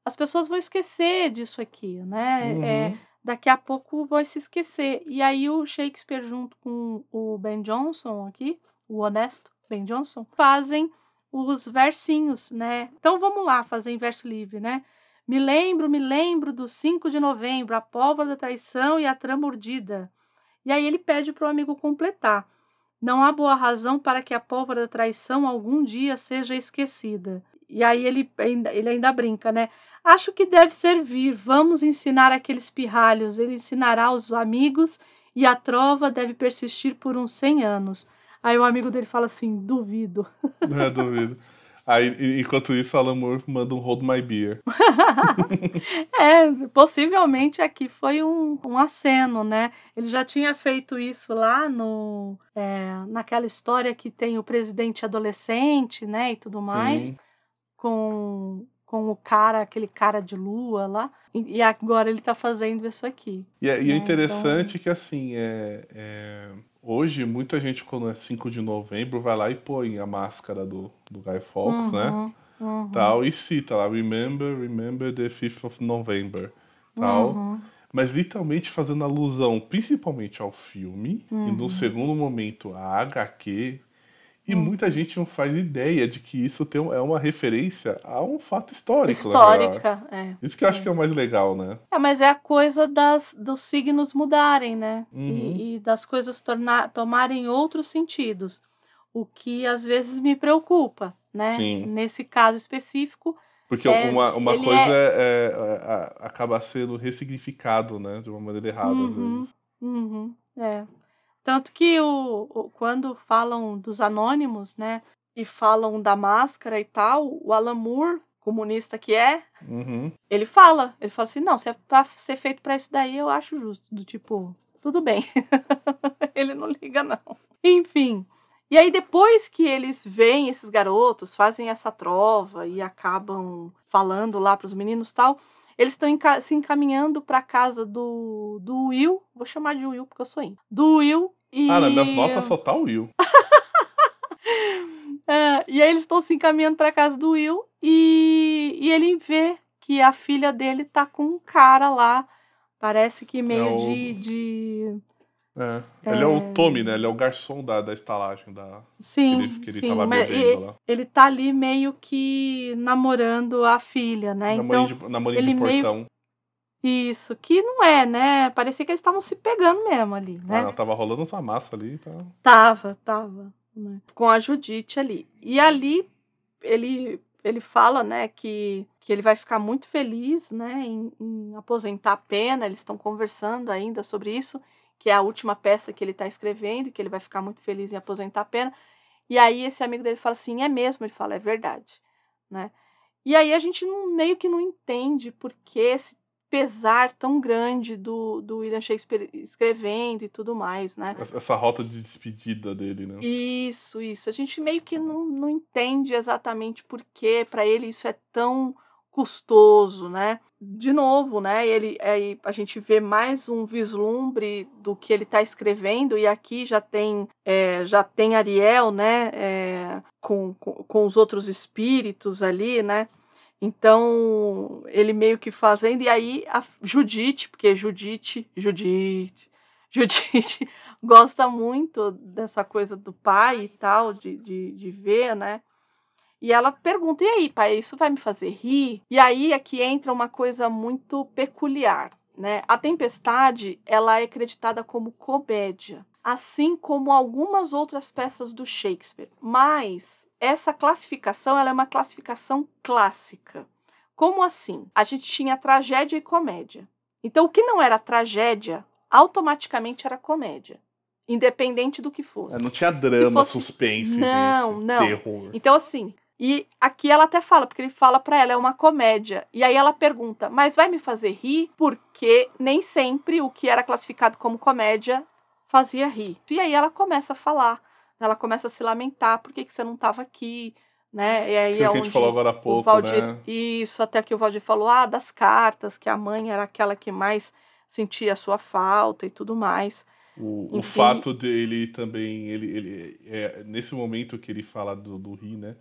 as pessoas vão esquecer disso aqui, né? Uhum. É, daqui a pouco vai se esquecer. E aí o Shakespeare junto com o Ben Jonson aqui, o honesto Ben Jonson, fazem os versinhos, né? Então vamos lá fazer em verso livre, né? Me lembro, me lembro do 5 de novembro, a pólvora da traição e a trama urdida. E aí ele pede para o amigo completar. Não há boa razão para que a pólvora da traição algum dia seja esquecida. E aí ele ainda, ele ainda brinca, né? Acho que deve servir. Vamos ensinar aqueles pirralhos. Ele ensinará aos amigos e a trova deve persistir por uns 100 anos. Aí o amigo dele fala assim: duvido. É, duvido. Aí, enquanto isso, Alan Moore manda um Hold My Beer. é, possivelmente aqui foi um, um aceno, né? Ele já tinha feito isso lá no é, naquela história que tem o presidente adolescente, né? E tudo mais. Sim. Com, com o cara, aquele cara de lua lá. E, agora ele tá fazendo isso aqui. E é, né? e é né? interessante então... que, assim, é, é Hoje, muita gente, quando é 5 de novembro, vai lá e põe a máscara do, do Guy Fawkes, né? uhum, né? Uhum. Tal, e cita lá, remember, remember the 5th of November. Tal. Uhum. Mas literalmente fazendo alusão principalmente ao filme, e no uhum. segundo momento a HQ, e hum. muita gente não faz ideia de que isso tem, é uma referência a um fato histórico. Histórica, é. Isso que eu acho é. que é o mais legal, né? É, mas é a coisa das, dos signos mudarem, né? Uhum. E, e, das coisas tornar, tomarem outros sentidos. O que às vezes me preocupa, né? Sim. Nesse caso específico. Porque é, uma, uma coisa é... É, é acaba sendo ressignificado, né? De uma maneira errada, uhum. às vezes. Uhum. É. Tanto que o, o, quando falam dos anônimos, né, e falam da máscara e tal, o Alan Moore, comunista que é, uhum. ele fala, ele fala assim, não, se é pra ser feito para isso daí, eu acho justo, do tipo, tudo bem. ele não liga não. Enfim, e aí depois que eles veem esses garotos, fazem essa trova e acabam falando lá para os meninos tal, eles estão se encaminhando para casa do, do Will, vou chamar de Will porque eu sou in, do Will e... Ah, na minha nota só tá o Will. é, e aí eles estão se encaminhando para casa do Will e, e ele vê que a filha dele tá com um cara lá, parece que meio é o... de, de... É. Ele é... é... o Tommy, né? Ele é o garçom da, da estalagem da. Sim. Ele, que ele sim, tá mas ele, lá. ele tá ali meio que namorando a filha, né? Namorinho então, de, namorinho ele de portão. Meio... Isso, que não é, né? Parecia que eles estavam se pegando mesmo ali, né? Ah, tava rolando essa massa ali. Tá... Tava, tava. Né? Com a Judite ali. E ali ele, ele fala, né, que, que ele vai ficar muito feliz, né, em, em aposentar a pena. Eles estão conversando ainda sobre isso, que é a última peça que ele está escrevendo, que ele vai ficar muito feliz em aposentar a pena. E aí esse amigo dele fala assim, é mesmo? Ele fala, é verdade, né? E aí a gente não, meio que não entende por que esse pesar tão grande do, do William Shakespeare escrevendo e tudo mais, né? Essa rota de despedida dele, né? Isso, isso. A gente meio que não, não entende exatamente por que para ele isso é tão custoso, né? De novo, né? Ele aí a gente vê mais um vislumbre do que ele está escrevendo e aqui já tem é, já tem Ariel, né? É, com, com, com os outros espíritos ali, né? Então, ele meio que fazendo, e aí a Judite, porque Judite, Judite, Judite gosta muito dessa coisa do pai e tal, de, de, de ver, né? E ela pergunta: e aí, pai, isso vai me fazer rir? E aí aqui entra uma coisa muito peculiar. Né? A Tempestade ela é acreditada como comédia, assim como algumas outras peças do Shakespeare. Mas essa classificação ela é uma classificação clássica. Como assim? A gente tinha tragédia e comédia. Então, o que não era tragédia, automaticamente era comédia. Independente do que fosse. É, não tinha drama, fosse... suspense, não, não. terror. Então, assim, e aqui ela até fala, porque ele fala para ela, é uma comédia. E aí ela pergunta, mas vai me fazer rir? Porque nem sempre o que era classificado como comédia fazia rir. E aí ela começa a falar, ela começa a se lamentar, por que, que você não estava aqui? Né? E aí é onde a gente falou agora há pouco, o Valdir, né? Isso, até que o Valdir falou, ah, das cartas, que a mãe era aquela que mais sentia a sua falta e tudo mais. O, o fato dele também, ele, ele é, nesse momento que ele fala do, do rir, né?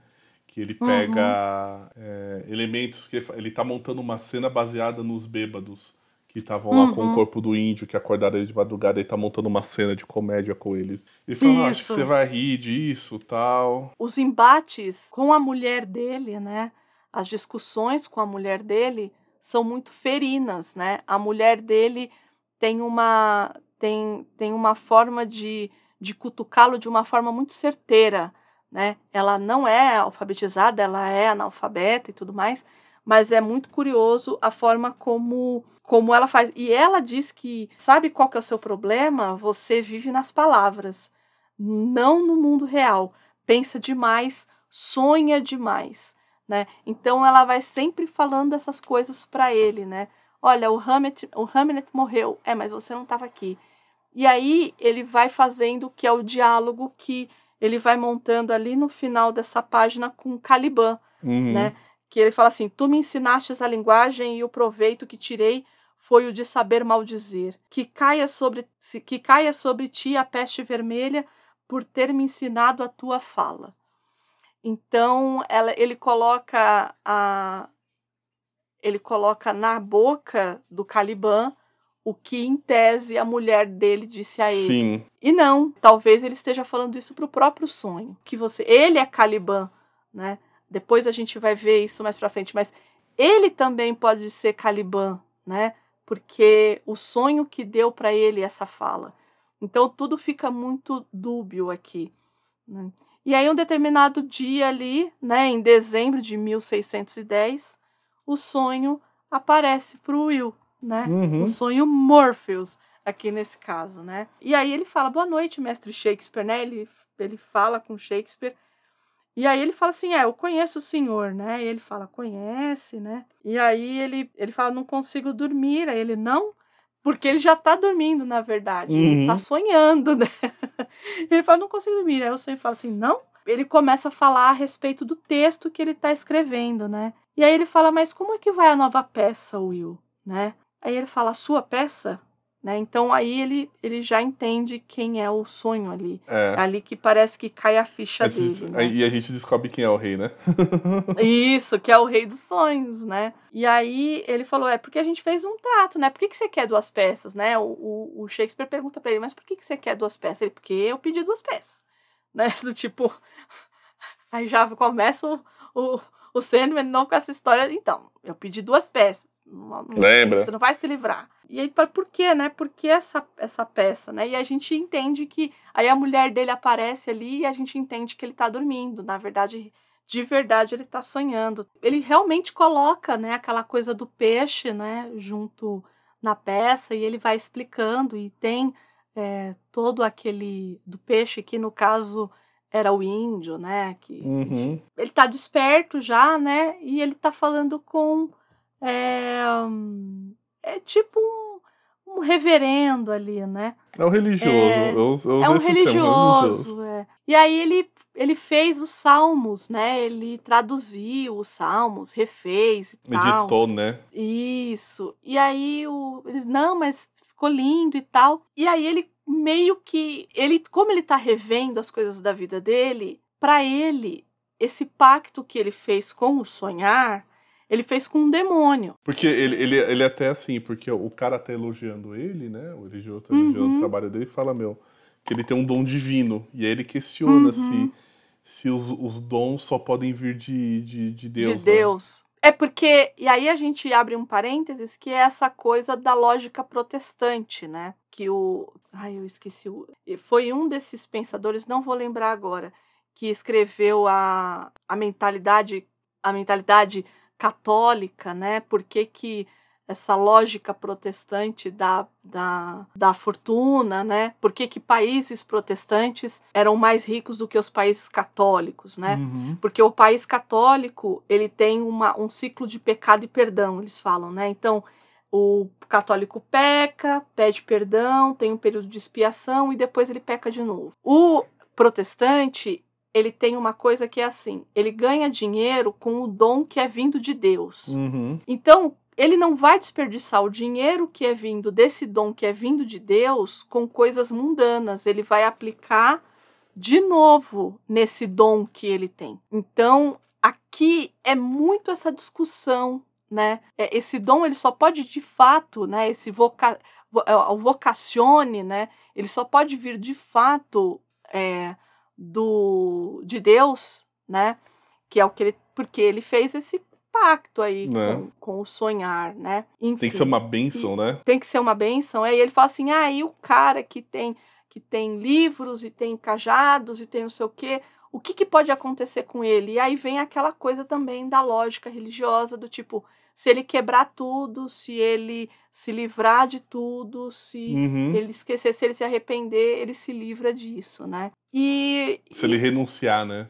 Que ele pega uhum. é, elementos que ele tá montando uma cena baseada nos bêbados que estavam uhum. lá com o uhum. corpo do índio que acordaram ele de madrugada e tá montando uma cena de comédia com eles. Ele fala, ah, acho que você vai rir disso, tal. Os embates com a mulher dele, né? As discussões com a mulher dele são muito ferinas, né? A mulher dele tem uma tem, tem uma forma de, de cutucá-lo de uma forma muito certeira né? Ela não é alfabetizada, ela é analfabeta e tudo mais, mas é muito curioso a forma como como ela faz. E ela diz que sabe qual que é o seu problema? Você vive nas palavras, não no mundo real. Pensa demais, sonha demais, né? Então ela vai sempre falando essas coisas para ele, né? Olha, o Hamlet, o Hamlet morreu. É, mas você não estava aqui. E aí ele vai fazendo que é o diálogo que ele vai montando ali no final dessa página com Caliban, uhum. né? Que ele fala assim: Tu me ensinastes a linguagem e o proveito que tirei foi o de saber maldizer. Que caia sobre, que caia sobre ti a peste vermelha por ter me ensinado a tua fala. Então, ela, ele coloca a ele coloca na boca do Caliban o que, em tese, a mulher dele disse a ele. Sim. E não, talvez ele esteja falando isso para o próprio sonho. Que você. Ele é Caliban, né? Depois a gente vai ver isso mais para frente, mas ele também pode ser Caliban, né? Porque o sonho que deu para ele essa fala. Então tudo fica muito dúbio aqui. Né? E aí, um determinado dia ali, né, em dezembro de 1610, o sonho aparece para o Will né? Uhum. O sonho Morpheus, aqui nesse caso, né? E aí ele fala, boa noite, mestre Shakespeare, né? Ele, ele fala com Shakespeare. E aí ele fala assim, é, eu conheço o senhor, né? E ele fala, conhece, né? E aí ele, ele fala, não consigo dormir. Aí ele, não, porque ele já tá dormindo, na verdade. Uhum. Ele tá uhum. sonhando, né? ele fala, não consigo dormir. Aí o sonho fala assim, não? Ele começa a falar a respeito do texto que ele tá escrevendo, né? E aí ele fala, mas como é que vai a nova peça, Will? Né? Aí ele fala, a sua peça? Né? Então aí ele, ele já entende quem é o sonho ali. É. Ali que parece que cai a ficha a dele. Gente, né? E a gente descobre quem é o rei, né? Isso, que é o rei dos sonhos, né? E aí ele falou: é porque a gente fez um trato, né? Por que, que você quer duas peças, né? O, o, o Shakespeare pergunta para ele: mas por que, que você quer duas peças? Ele, porque eu pedi duas peças, né? Do tipo. Aí já começa o, o, o Sandman não com essa história. Então, eu pedi duas peças. Lembra? Você não vai se livrar. E aí, por quê, né? Por que essa, essa peça, né? E a gente entende que. Aí a mulher dele aparece ali e a gente entende que ele tá dormindo. Na verdade, de verdade, ele tá sonhando. Ele realmente coloca, né, aquela coisa do peixe, né, junto na peça e ele vai explicando e tem é, todo aquele do peixe que no caso era o índio, né? Que uhum. ele tá desperto já, né? E ele tá falando com é, é tipo um, um reverendo ali, né? É um religioso. É, eu, eu é um religioso, é. E aí ele, ele fez os salmos, né? Ele traduziu os salmos, refez e tal. Editou, né? Isso. E aí o, eles, não, mas ficou lindo e tal. E aí ele meio que ele, como ele tá revendo as coisas da vida dele, para ele esse pacto que ele fez com o sonhar Ele fez com um demônio. Porque ele, ele, ele até assim, porque o cara tá elogiando ele, né? O religioso tá elogiando uhum. o trabalho dele e fala, meu, que ele tem um dom divino. E aí ele questiona uhum. se, se os, os dons só podem vir de, de, de Deus. De Deus. Né? É porque, e aí a gente abre um parênteses, que é essa coisa da lógica protestante, né? Que o. Ai, eu esqueci. O, foi um desses pensadores, não vou lembrar agora, que escreveu a, a mentalidade a mentalidade católica, né? Por que, que essa lógica protestante da, da, da fortuna, né? Por que, que países protestantes eram mais ricos do que os países católicos, né? Uhum. Porque o país católico, ele tem uma, um ciclo de pecado e perdão, eles falam, né? Então, o católico peca, pede perdão, tem um período de expiação e depois ele peca de novo. O protestante, ele tem uma coisa que é assim: ele ganha dinheiro com o dom que é vindo de Deus. Uhum. Então, ele não vai desperdiçar o dinheiro que é vindo desse dom que é vindo de Deus com coisas mundanas. Ele vai aplicar de novo nesse dom que ele tem. Então, aqui é muito essa discussão, né? É, esse dom ele só pode de fato, né? Esse voca, é, o vocacione, né? Ele só pode vir de fato é, do de Deus, né? Que é o que ele porque ele fez esse pacto aí né? com, com, o sonhar, né? Enfim, tem que ser uma benção, né? Tem que ser uma benção. Aí ele fala assim: ah, e o cara que tem que tem livros e tem cajados e tem não sei o quê, o que, que pode acontecer com ele? E aí vem aquela coisa também da lógica religiosa do tipo, se ele quebrar tudo, se ele se livrar de tudo, se uhum. ele esquecer, se ele se arrepender, ele se livra disso, né? E se ele renunciar, né?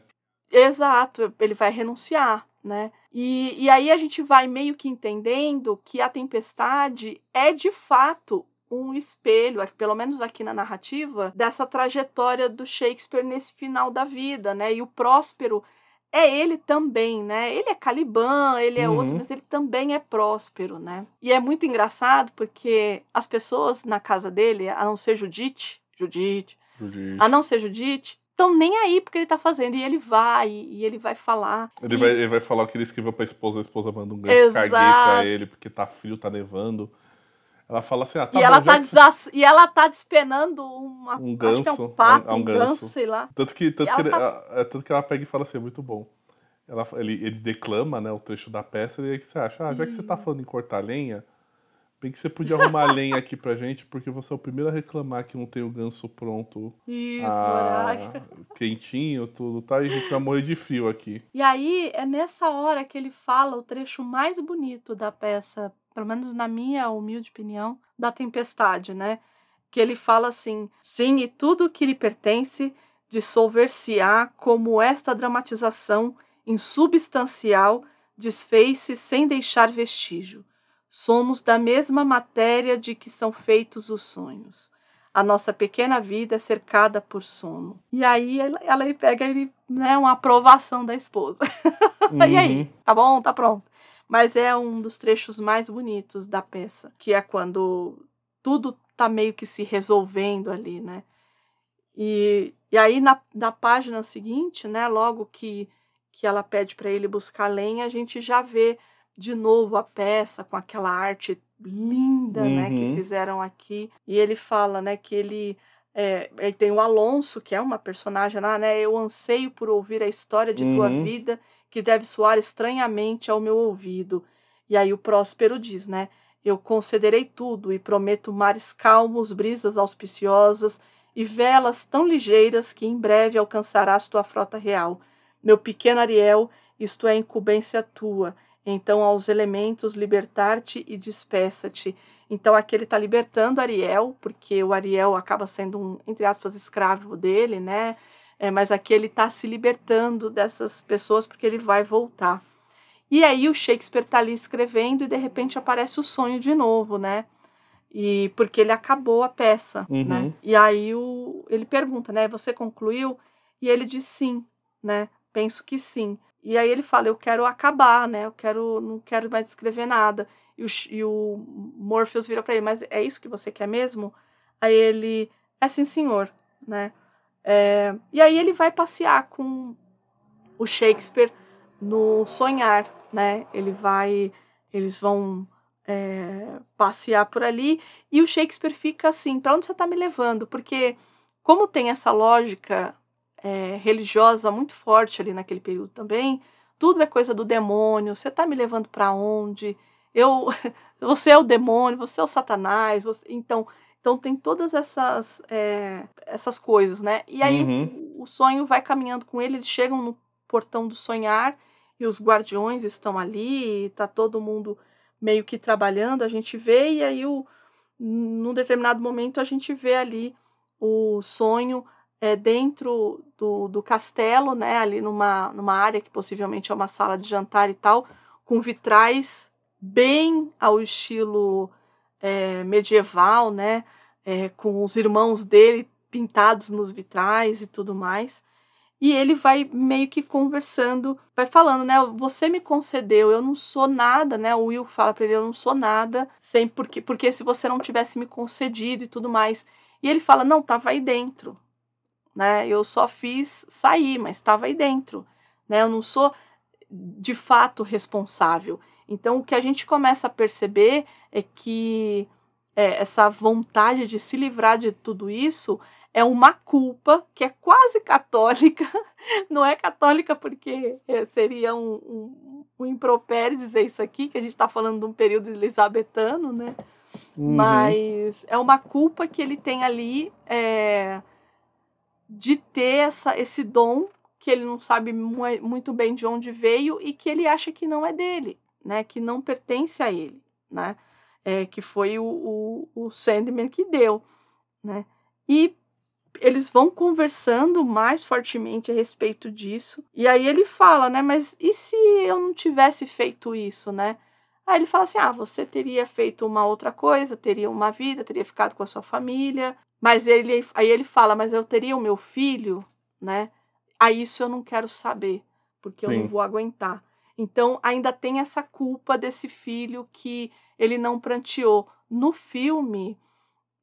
Exato, ele vai renunciar, né? E, e aí a gente vai meio que entendendo que a tempestade é de fato um espelho, pelo menos aqui na narrativa, dessa trajetória do Shakespeare nesse final da vida, né? E o Próspero é ele também, né? Ele é Caliban, ele é uhum. outro, mas ele também é próspero, né? E é muito engraçado porque as pessoas na casa dele, a não ser Judite, Judite, Judite. a não ser Judite, estão nem aí porque ele tá fazendo. E ele vai, e ele vai falar. Ele, e... vai, ele vai falar o que ele escreveu pra esposa, a esposa manda um grande caguei pra ele porque tá frio, tá nevando. Ela fala assim, ah, tá e, bom, ela tá e ela tá despenando uma, um ganso, acho que é um pato, é um, um ganso. ganso. sei lá. Tanto que, tanto, que, tá... é, tanto que ela pega e fala assim, é muito bom. Ela, ele, ele declama né, o trecho da peça e aí que você acha, ah, já que você tá falando em cortar lenha, bem que você podia arrumar lenha aqui pra gente, porque você é o primeiro a reclamar que não tem o ganso pronto. Isso, ah, Quentinho, tudo, tá? E a gente vai morrer de frio aqui. E aí, é nessa hora que ele fala o trecho mais bonito da peça pelo menos na minha humilde opinião, da tempestade, né? Que ele fala assim: sim, e tudo que lhe pertence dissolver-se-á como esta dramatização insubstancial desfez-se sem deixar vestígio. Somos da mesma matéria de que são feitos os sonhos. A nossa pequena vida é cercada por sono. E aí ela, ela pega ele, né, uma aprovação da esposa. Uhum. e aí, uhum. tá bom, tá pronto mas é um dos trechos mais bonitos da peça, que é quando tudo tá meio que se resolvendo ali, né? E, e aí na, na página seguinte, né, logo que, que ela pede para ele buscar lenha, a gente já vê de novo a peça com aquela arte linda, uhum. né, que uhum. fizeram aqui. E ele fala, né, que ele é, tem o Alonso, que é uma personagem lá, né? Eu anseio por ouvir a história de uhum. tua vida que deve soar estranhamente ao meu ouvido. E aí o Próspero diz, né? Eu concederei tudo e prometo mares calmos, brisas auspiciosas e velas tão ligeiras que em breve alcançarás tua frota real. Meu pequeno Ariel, isto é incumbência tua. Então aos elementos libertar-te e despeça-te. Então aqui ele está libertando Ariel, porque o Ariel acaba sendo um, entre aspas, escravo dele, né? É, mas aqui ele está se libertando dessas pessoas porque ele vai voltar. E aí o Shakespeare está ali escrevendo e de repente aparece o sonho de novo, né? E porque ele acabou a peça, uhum. né? E aí o, ele pergunta, né? Você concluiu? E ele diz sim, né? Penso que sim. E aí ele fala, eu quero acabar, né? Eu quero, não quero mais escrever nada. E o, e o Morpheus vira para ele, mas é isso que você quer mesmo? Aí ele, é sim, senhor, né? É, e aí ele vai passear com o Shakespeare no sonhar, né? Ele vai, eles vão é, passear por ali e o Shakespeare fica assim, para onde você está me levando? Porque como tem essa lógica é, religiosa muito forte ali naquele período também, tudo é coisa do demônio. Você está me levando para onde? Eu, você é o demônio, você é o Satanás. Você, então, então tem todas essas é, essas coisas, né? E aí uhum. o, sonho vai caminhando com ele. Eles chegam no portão do sonhar e os guardiões estão ali. E tá todo mundo meio que trabalhando. A gente vê e aí o, num determinado momento a gente vê ali o sonho é, dentro do, do castelo, né, ali numa, numa área que possivelmente é uma sala de jantar e tal, com vitrais bem ao estilo é, medieval, né, é, com os irmãos dele pintados nos vitrais e tudo mais. E ele vai meio que conversando, vai falando, né? Você me concedeu, eu não sou nada, né? O Will fala para ele, eu não sou nada, sem porque, porque se você não tivesse me concedido e tudo mais. E ele fala, não, tava aí dentro, né? Eu só fiz sair, mas estava aí dentro, né? Eu não sou de fato responsável. Então, o que a gente começa a perceber é que é, essa vontade de se livrar de tudo isso é uma culpa que é quase católica, não é católica porque é, seria um, um, um impropério dizer isso aqui, que a gente está falando de um período elisabetano, né? Uhum. Mas é uma culpa que ele tem ali é, de ter essa, esse dom que ele não sabe muito bem de onde veio e que ele acha que não é dele, né? Que não pertence a ele, né? É, que foi o, o, o Sandman que deu, né? E eles vão conversando mais fortemente a respeito disso. E aí ele fala, né? Mas e se eu não tivesse feito isso, né? Aí ele fala assim: ah, você teria feito uma outra coisa, teria uma vida, teria ficado com a sua família, mas ele, aí ele fala, mas eu teria o meu filho, né? A isso eu não quero saber, porque eu Sim. não vou aguentar. Então ainda tem essa culpa desse filho que ele não pranteou. No filme,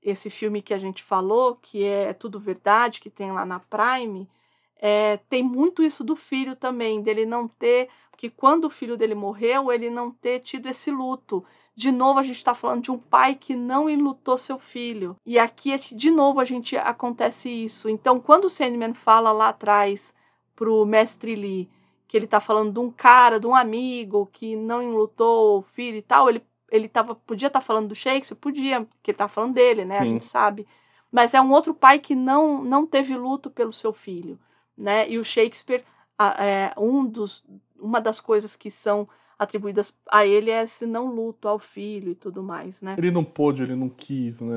esse filme que a gente falou, que é Tudo Verdade, que tem lá na Prime, é, tem muito isso do filho também, dele não ter, que quando o filho dele morreu, ele não ter tido esse luto. De novo, a gente está falando de um pai que não enlutou seu filho. E aqui, de novo, a gente acontece isso. Então, quando o Sandman fala lá atrás pro mestre Lee que ele está falando de um cara, de um amigo que não enlutou o filho e tal, ele, ele tava, podia estar tá falando do Shakespeare? Podia, porque ele tá falando dele, né? Sim. A gente sabe. Mas é um outro pai que não, não teve luto pelo seu filho né? E o Shakespeare, é, um dos, uma das coisas que são atribuídas a ele é esse não luto ao filho e tudo mais, né? Ele não pôde, ele não quis, né?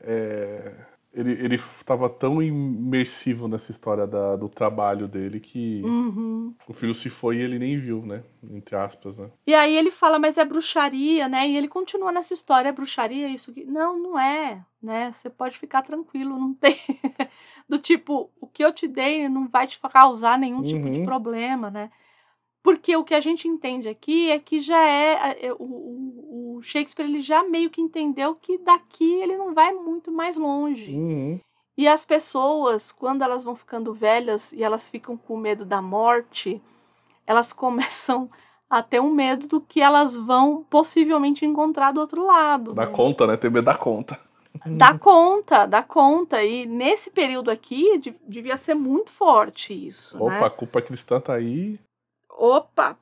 É, ele, ele estava tão imersivo nessa história da, do trabalho dele que uhum. o filho se foi e ele nem viu, né? Entre aspas, né? E aí ele fala, mas é bruxaria, né? E ele continua nessa história, é bruxaria, isso que. Não, não é, né? Você pode ficar tranquilo, não tem. Do tipo, o que eu te dei não vai te causar nenhum tipo uhum. de problema, né? Porque o que a gente entende aqui é que já é, é o, o, Shakespeare ele já meio que entendeu que daqui ele não vai muito mais longe. Uhum. E as pessoas, quando elas vão ficando velhas e elas ficam com medo da morte, elas começam a ter um medo do que elas vão possivelmente encontrar do outro lado. Dá né? conta, né? Ter medo da conta. Dá conta, dá conta. E nesse período aqui devia ser muito forte isso. Opa, né? a culpa cristã tá aí opa,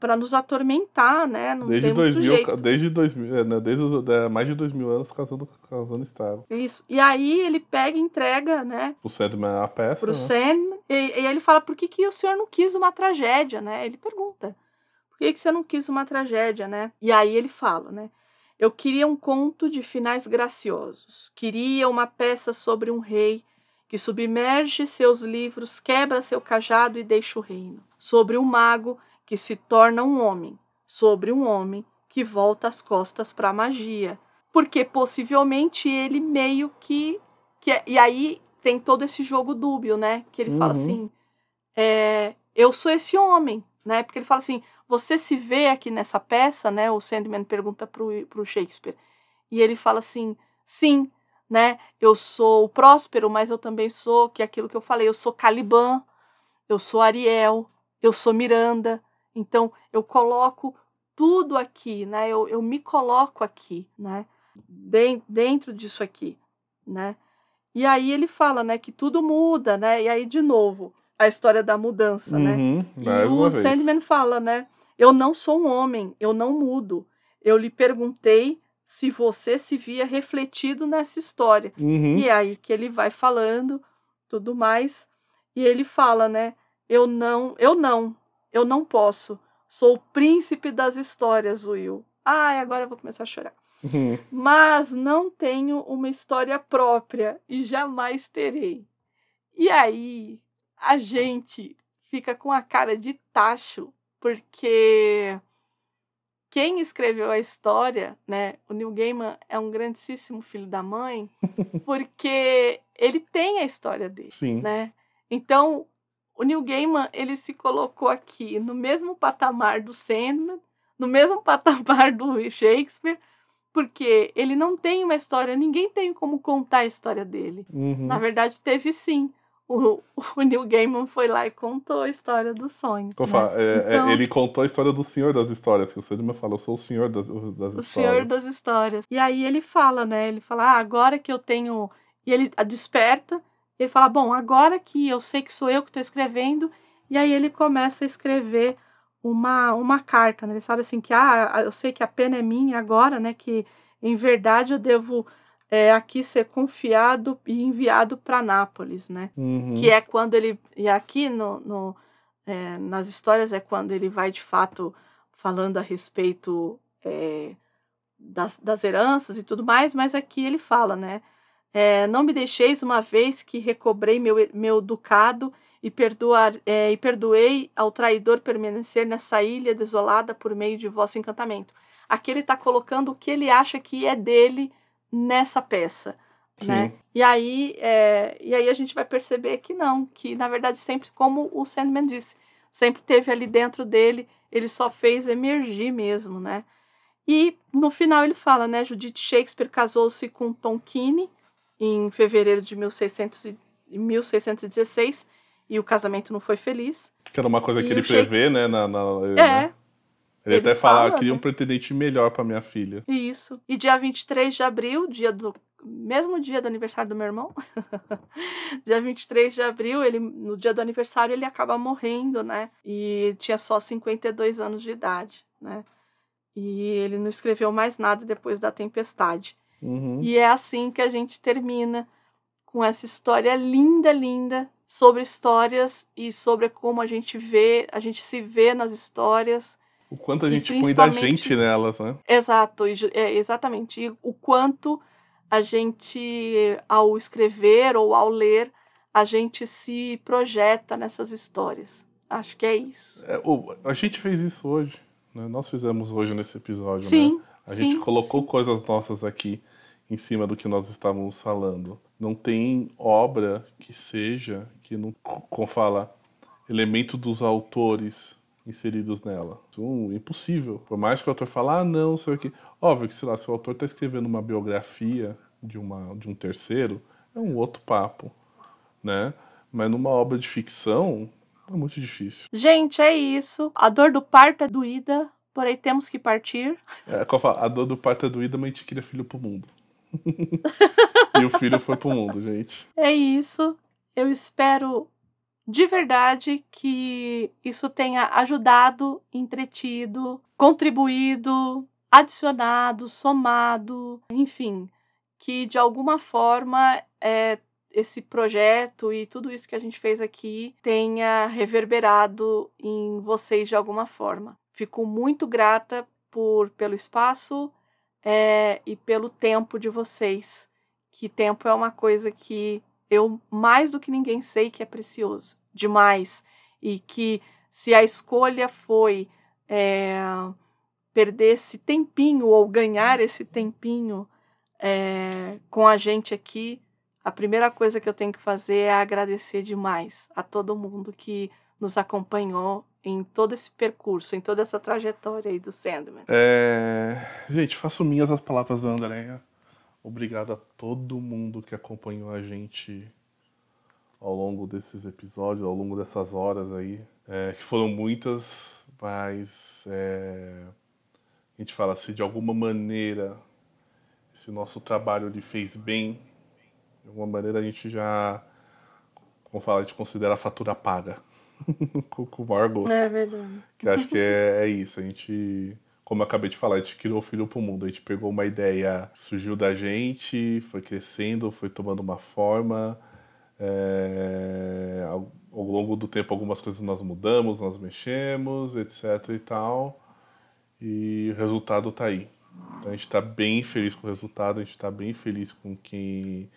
para nos atormentar, né? Não desde tem 2000, jeito. Desde 2000, é, né? desde é, mais de dois mil anos causando, causando estrago. Isso. E aí ele pega e entrega, né? O Sandman a peça. Pro né? Sandman. E, e ele fala, por que, que o senhor não quis uma tragédia, né? Ele pergunta. Por que, que você não quis uma tragédia, né? E aí ele fala, né? Eu queria um conto de finais graciosos. Queria uma peça sobre um rei que submerge seus livros, quebra seu cajado e deixa o reino. Sobre um mago que se torna um homem. Sobre um homem que volta as costas para a magia. Porque possivelmente ele meio que, que. É, e aí tem todo esse jogo dúbio, né? Que ele uhum. fala assim: é, eu sou esse homem, né? Porque ele fala assim: você se vê aqui nessa peça, né? O Sandman pergunta pro, pro Shakespeare. E ele fala assim: sim, né? Eu sou o Próspero, mas eu também sou, que é aquilo que eu falei, eu sou Caliban, eu sou Ariel, eu sou Miranda, então eu coloco tudo aqui, né? Eu, eu me coloco aqui, né? dentro disso aqui, né? E aí ele fala, né, que tudo muda, né? E aí de novo a história da mudança, né? uhum, né? E o vez. Sandman fala, né? Eu não sou um homem, eu não mudo. Eu lhe perguntei se você se via refletido nessa história. Uhum. E é aí que ele vai falando tudo mais. E ele fala, né? Eu não, eu não, eu não posso. Sou o príncipe das histórias, Will. Ai, agora eu vou começar a chorar. Uhum. Mas não tenho uma história própria e jamais terei. E aí a gente fica com a cara de tacho, porque quem escreveu a história, né, o Neil Gaiman é um grandíssimo filho da mãe, porque ele tem a história dele, Sim. né? Então, o Neil Gaiman, ele se colocou aqui no mesmo patamar do Sandman, no mesmo patamar do Shakespeare, porque ele não tem uma história, ninguém tem como contar a história dele. Uhum. Na verdade, teve sim. O, o Neil Gaiman foi lá e contou a história do sonho. Né? É, é, então, ele contou a história do Senhor das Histórias, que o Sandman falou, eu sou o Senhor das, das o Histórias. O Senhor das Histórias. E aí ele fala, né? Ele fala, ah, agora que eu tenho. E ele desperta, ele fala, bom, agora que eu sei que sou eu que estou escrevendo, e aí ele começa a escrever uma, uma carta, né? Ele sabe assim que ah, eu sei que a pena é minha agora, né? Que em verdade eu devo é, aqui ser confiado e enviado para Nápoles, né? Uhum. Que é quando ele e aqui no, no é, nas histórias é quando ele vai de fato falando a respeito é, das, das heranças e tudo mais, mas aqui ele fala, né? É, não me deixeis uma vez que recobrei meu, meu ducado e, perdoar, é, e perdoei ao traidor permanecer nessa ilha desolada por meio de vosso encantamento. Aqui ele está colocando o que ele acha que é dele nessa peça. Né? E aí, é, e aí a gente vai perceber que não, que na verdade sempre, como o Sandman disse, sempre teve ali dentro dele, ele só fez emergir mesmo, né? E no final ele fala, né? Judith Shakespeare casou-se com Tom Keane em fevereiro de 1600 1616 e o casamento não foi feliz. Que era uma coisa e que ele prevê, né? Na, na, é. Né? Ele, ele, até fala, fala queria um né? pretendente melhor para minha filha. Isso. E dia 23 de abril, dia do mesmo dia do aniversário do meu irmão, dia 23 de abril, ele no dia do aniversário ele acaba morrendo, né? E tinha só 52 anos de idade, né? E ele não escreveu mais nada depois da tempestade. Uhum. E é assim que a gente termina com essa história linda, linda sobre histórias e sobre como a gente vê, a gente se vê nas histórias. O quanto a gente põe da gente nelas, né? Exato, é, exatamente. E o quanto a gente, ao escrever ou ao ler, a gente se projeta nessas histórias. Acho que é isso. É, a gente fez isso hoje. Né? Nós fizemos hoje nesse episódio. Sim. Né? A sim, gente colocou sim. coisas nossas aqui em cima do que nós estávamos falando. Não tem obra que seja que não como fala elemento dos autores inseridos nela. Isso é impossível. Por mais que o autor fale, ah, não, sei o que. Óbvio que, sei lá, se o autor está escrevendo uma biografia de, uma, de um terceiro, é um outro papo, né? Mas numa obra de ficção, é muito difícil. Gente, é isso. A dor do parto é doída, porém temos que partir. É, a dor do parto é doída, mas a gente queria filho pro mundo. e o filho foi pro mundo, gente. É isso. Eu espero de verdade que isso tenha ajudado, entretido, contribuído, adicionado, somado, enfim, que de alguma forma é, esse projeto e tudo isso que a gente fez aqui tenha reverberado em vocês de alguma forma. Fico muito grata por pelo espaço é, e pelo tempo de vocês. Que tempo é uma coisa que eu mais do que ninguém sei que é precioso demais e que se a escolha foi é, perder esse tempinho ou ganhar esse tempinho é, com a gente aqui, a primeira coisa que eu tenho que fazer é agradecer demais a todo mundo que nos acompanhou em todo esse percurso, em toda essa trajetória aí do Sandman. É... Gente, faço minhas as palavras da Andréia. Obrigado a todo mundo que acompanhou a gente ao longo desses episódios, ao longo dessas horas aí, é, que foram muitas, mas é, a gente fala se de alguma maneira esse nosso trabalho lhe fez bem, de alguma maneira a gente já, como fala, a gente considera a fatura paga. com, o maior gosto. É verdade. Que acho que é, é isso. A gente, como eu acabei de falar, a gente criou o filho pro mundo. A gente pegou uma ideia, surgiu da gente, foi crescendo, foi tomando uma forma. É, ao, longo do tempo, algumas coisas nós mudamos, nós mexemos, etc e tal. E o resultado tá aí. Então a gente está bem feliz com o resultado, a gente está bem feliz com quem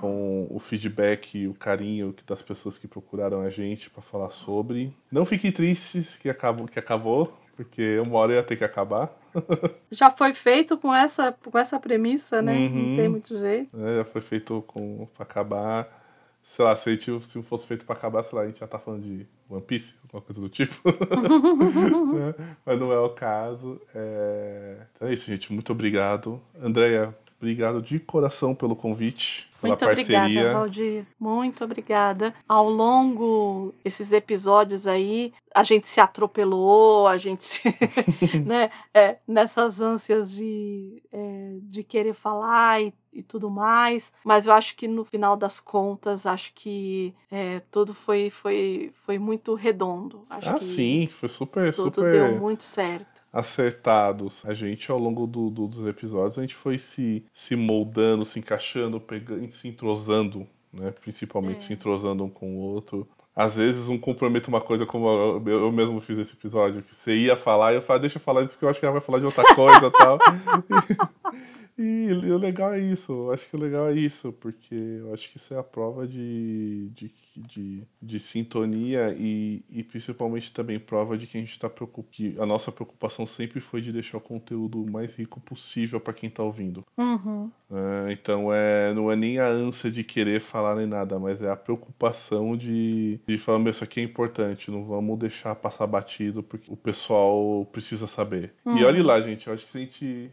com o feedback e o carinho das pessoas que procuraram a gente para falar sobre. Não fiquem tristes que acabou, que acabou, porque uma hora ia ter que acabar. Já foi feito com essa, com essa premissa, né? Uhum. Não tem muito jeito. É, já foi feito com para acabar. Sei lá, se, gente, se fosse feito para acabar, sei lá, a gente já tá falando de One Piece, alguma coisa do tipo. mas não é o caso. É... Então é isso, gente. Muito obrigado. Andréia, obrigado de coração pelo convite. Muito obrigada, Valdir. Muito obrigada. Ao longo desses episódios aí, a gente se atropelou, a gente se, né, é, nessas ânsias de, é, de querer falar e, e, tudo mais. Mas eu acho que no final das contas, acho que é, tudo foi, foi, foi muito redondo. Acho ah, sim, foi super, tudo super. deu muito certo acertados. A gente, ao longo do, do, dos episódios, a gente foi se, se moldando, se encaixando, pegando, se entrosando, né? Principalmente é. se entrosando um com o outro. Às vezes um compromete uma coisa, como eu, eu mesmo fiz esse episódio, que você ia falar, e eu falava, deixa eu falar isso porque eu acho que ela vai falar de outra coisa e tal. E o legal é isso, eu acho que o legal é isso, porque eu acho que isso é a prova de, de, de, de sintonia e, e principalmente também prova de que a gente está preocupado, a nossa preocupação sempre foi de deixar o conteúdo o mais rico possível para quem está ouvindo. Uhum. É, então é, não é nem a ânsia de querer falar nem nada, mas é a preocupação de, de falar, meu, isso aqui é importante, não vamos deixar passar batido porque o pessoal precisa saber. Uhum. E olhe lá, gente, eu acho que se a gente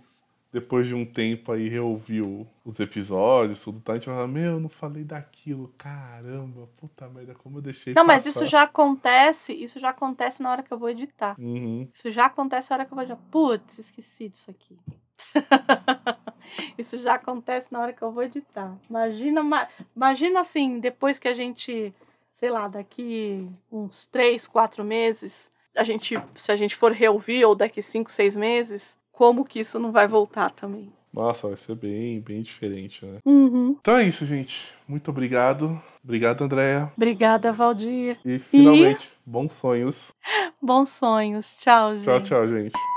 depois de um tempo aí reouviu os episódios, tudo tá, a gente fala, meu, eu não falei daquilo, caramba, puta merda, como eu deixei. Não, passar. mas isso já acontece, isso já acontece na hora que eu vou editar. Uhum. Isso já acontece na hora que eu vou editar. Putz, esqueci disso aqui. isso já acontece na hora que eu vou editar. Imagina, imagina assim, depois que a gente, sei lá, daqui uns três, quatro meses, a gente, se a gente for reouvir, ou daqui cinco, seis meses, como que isso não vai voltar também. Nossa, vai ser bem, bem diferente, né? Uhum. Então é isso, gente. Muito obrigado. Obrigado, Andréia. Obrigada, Valdir. E finalmente, e... bons sonhos. Bons sonhos. Tchau, gente. Tchau, tchau, gente.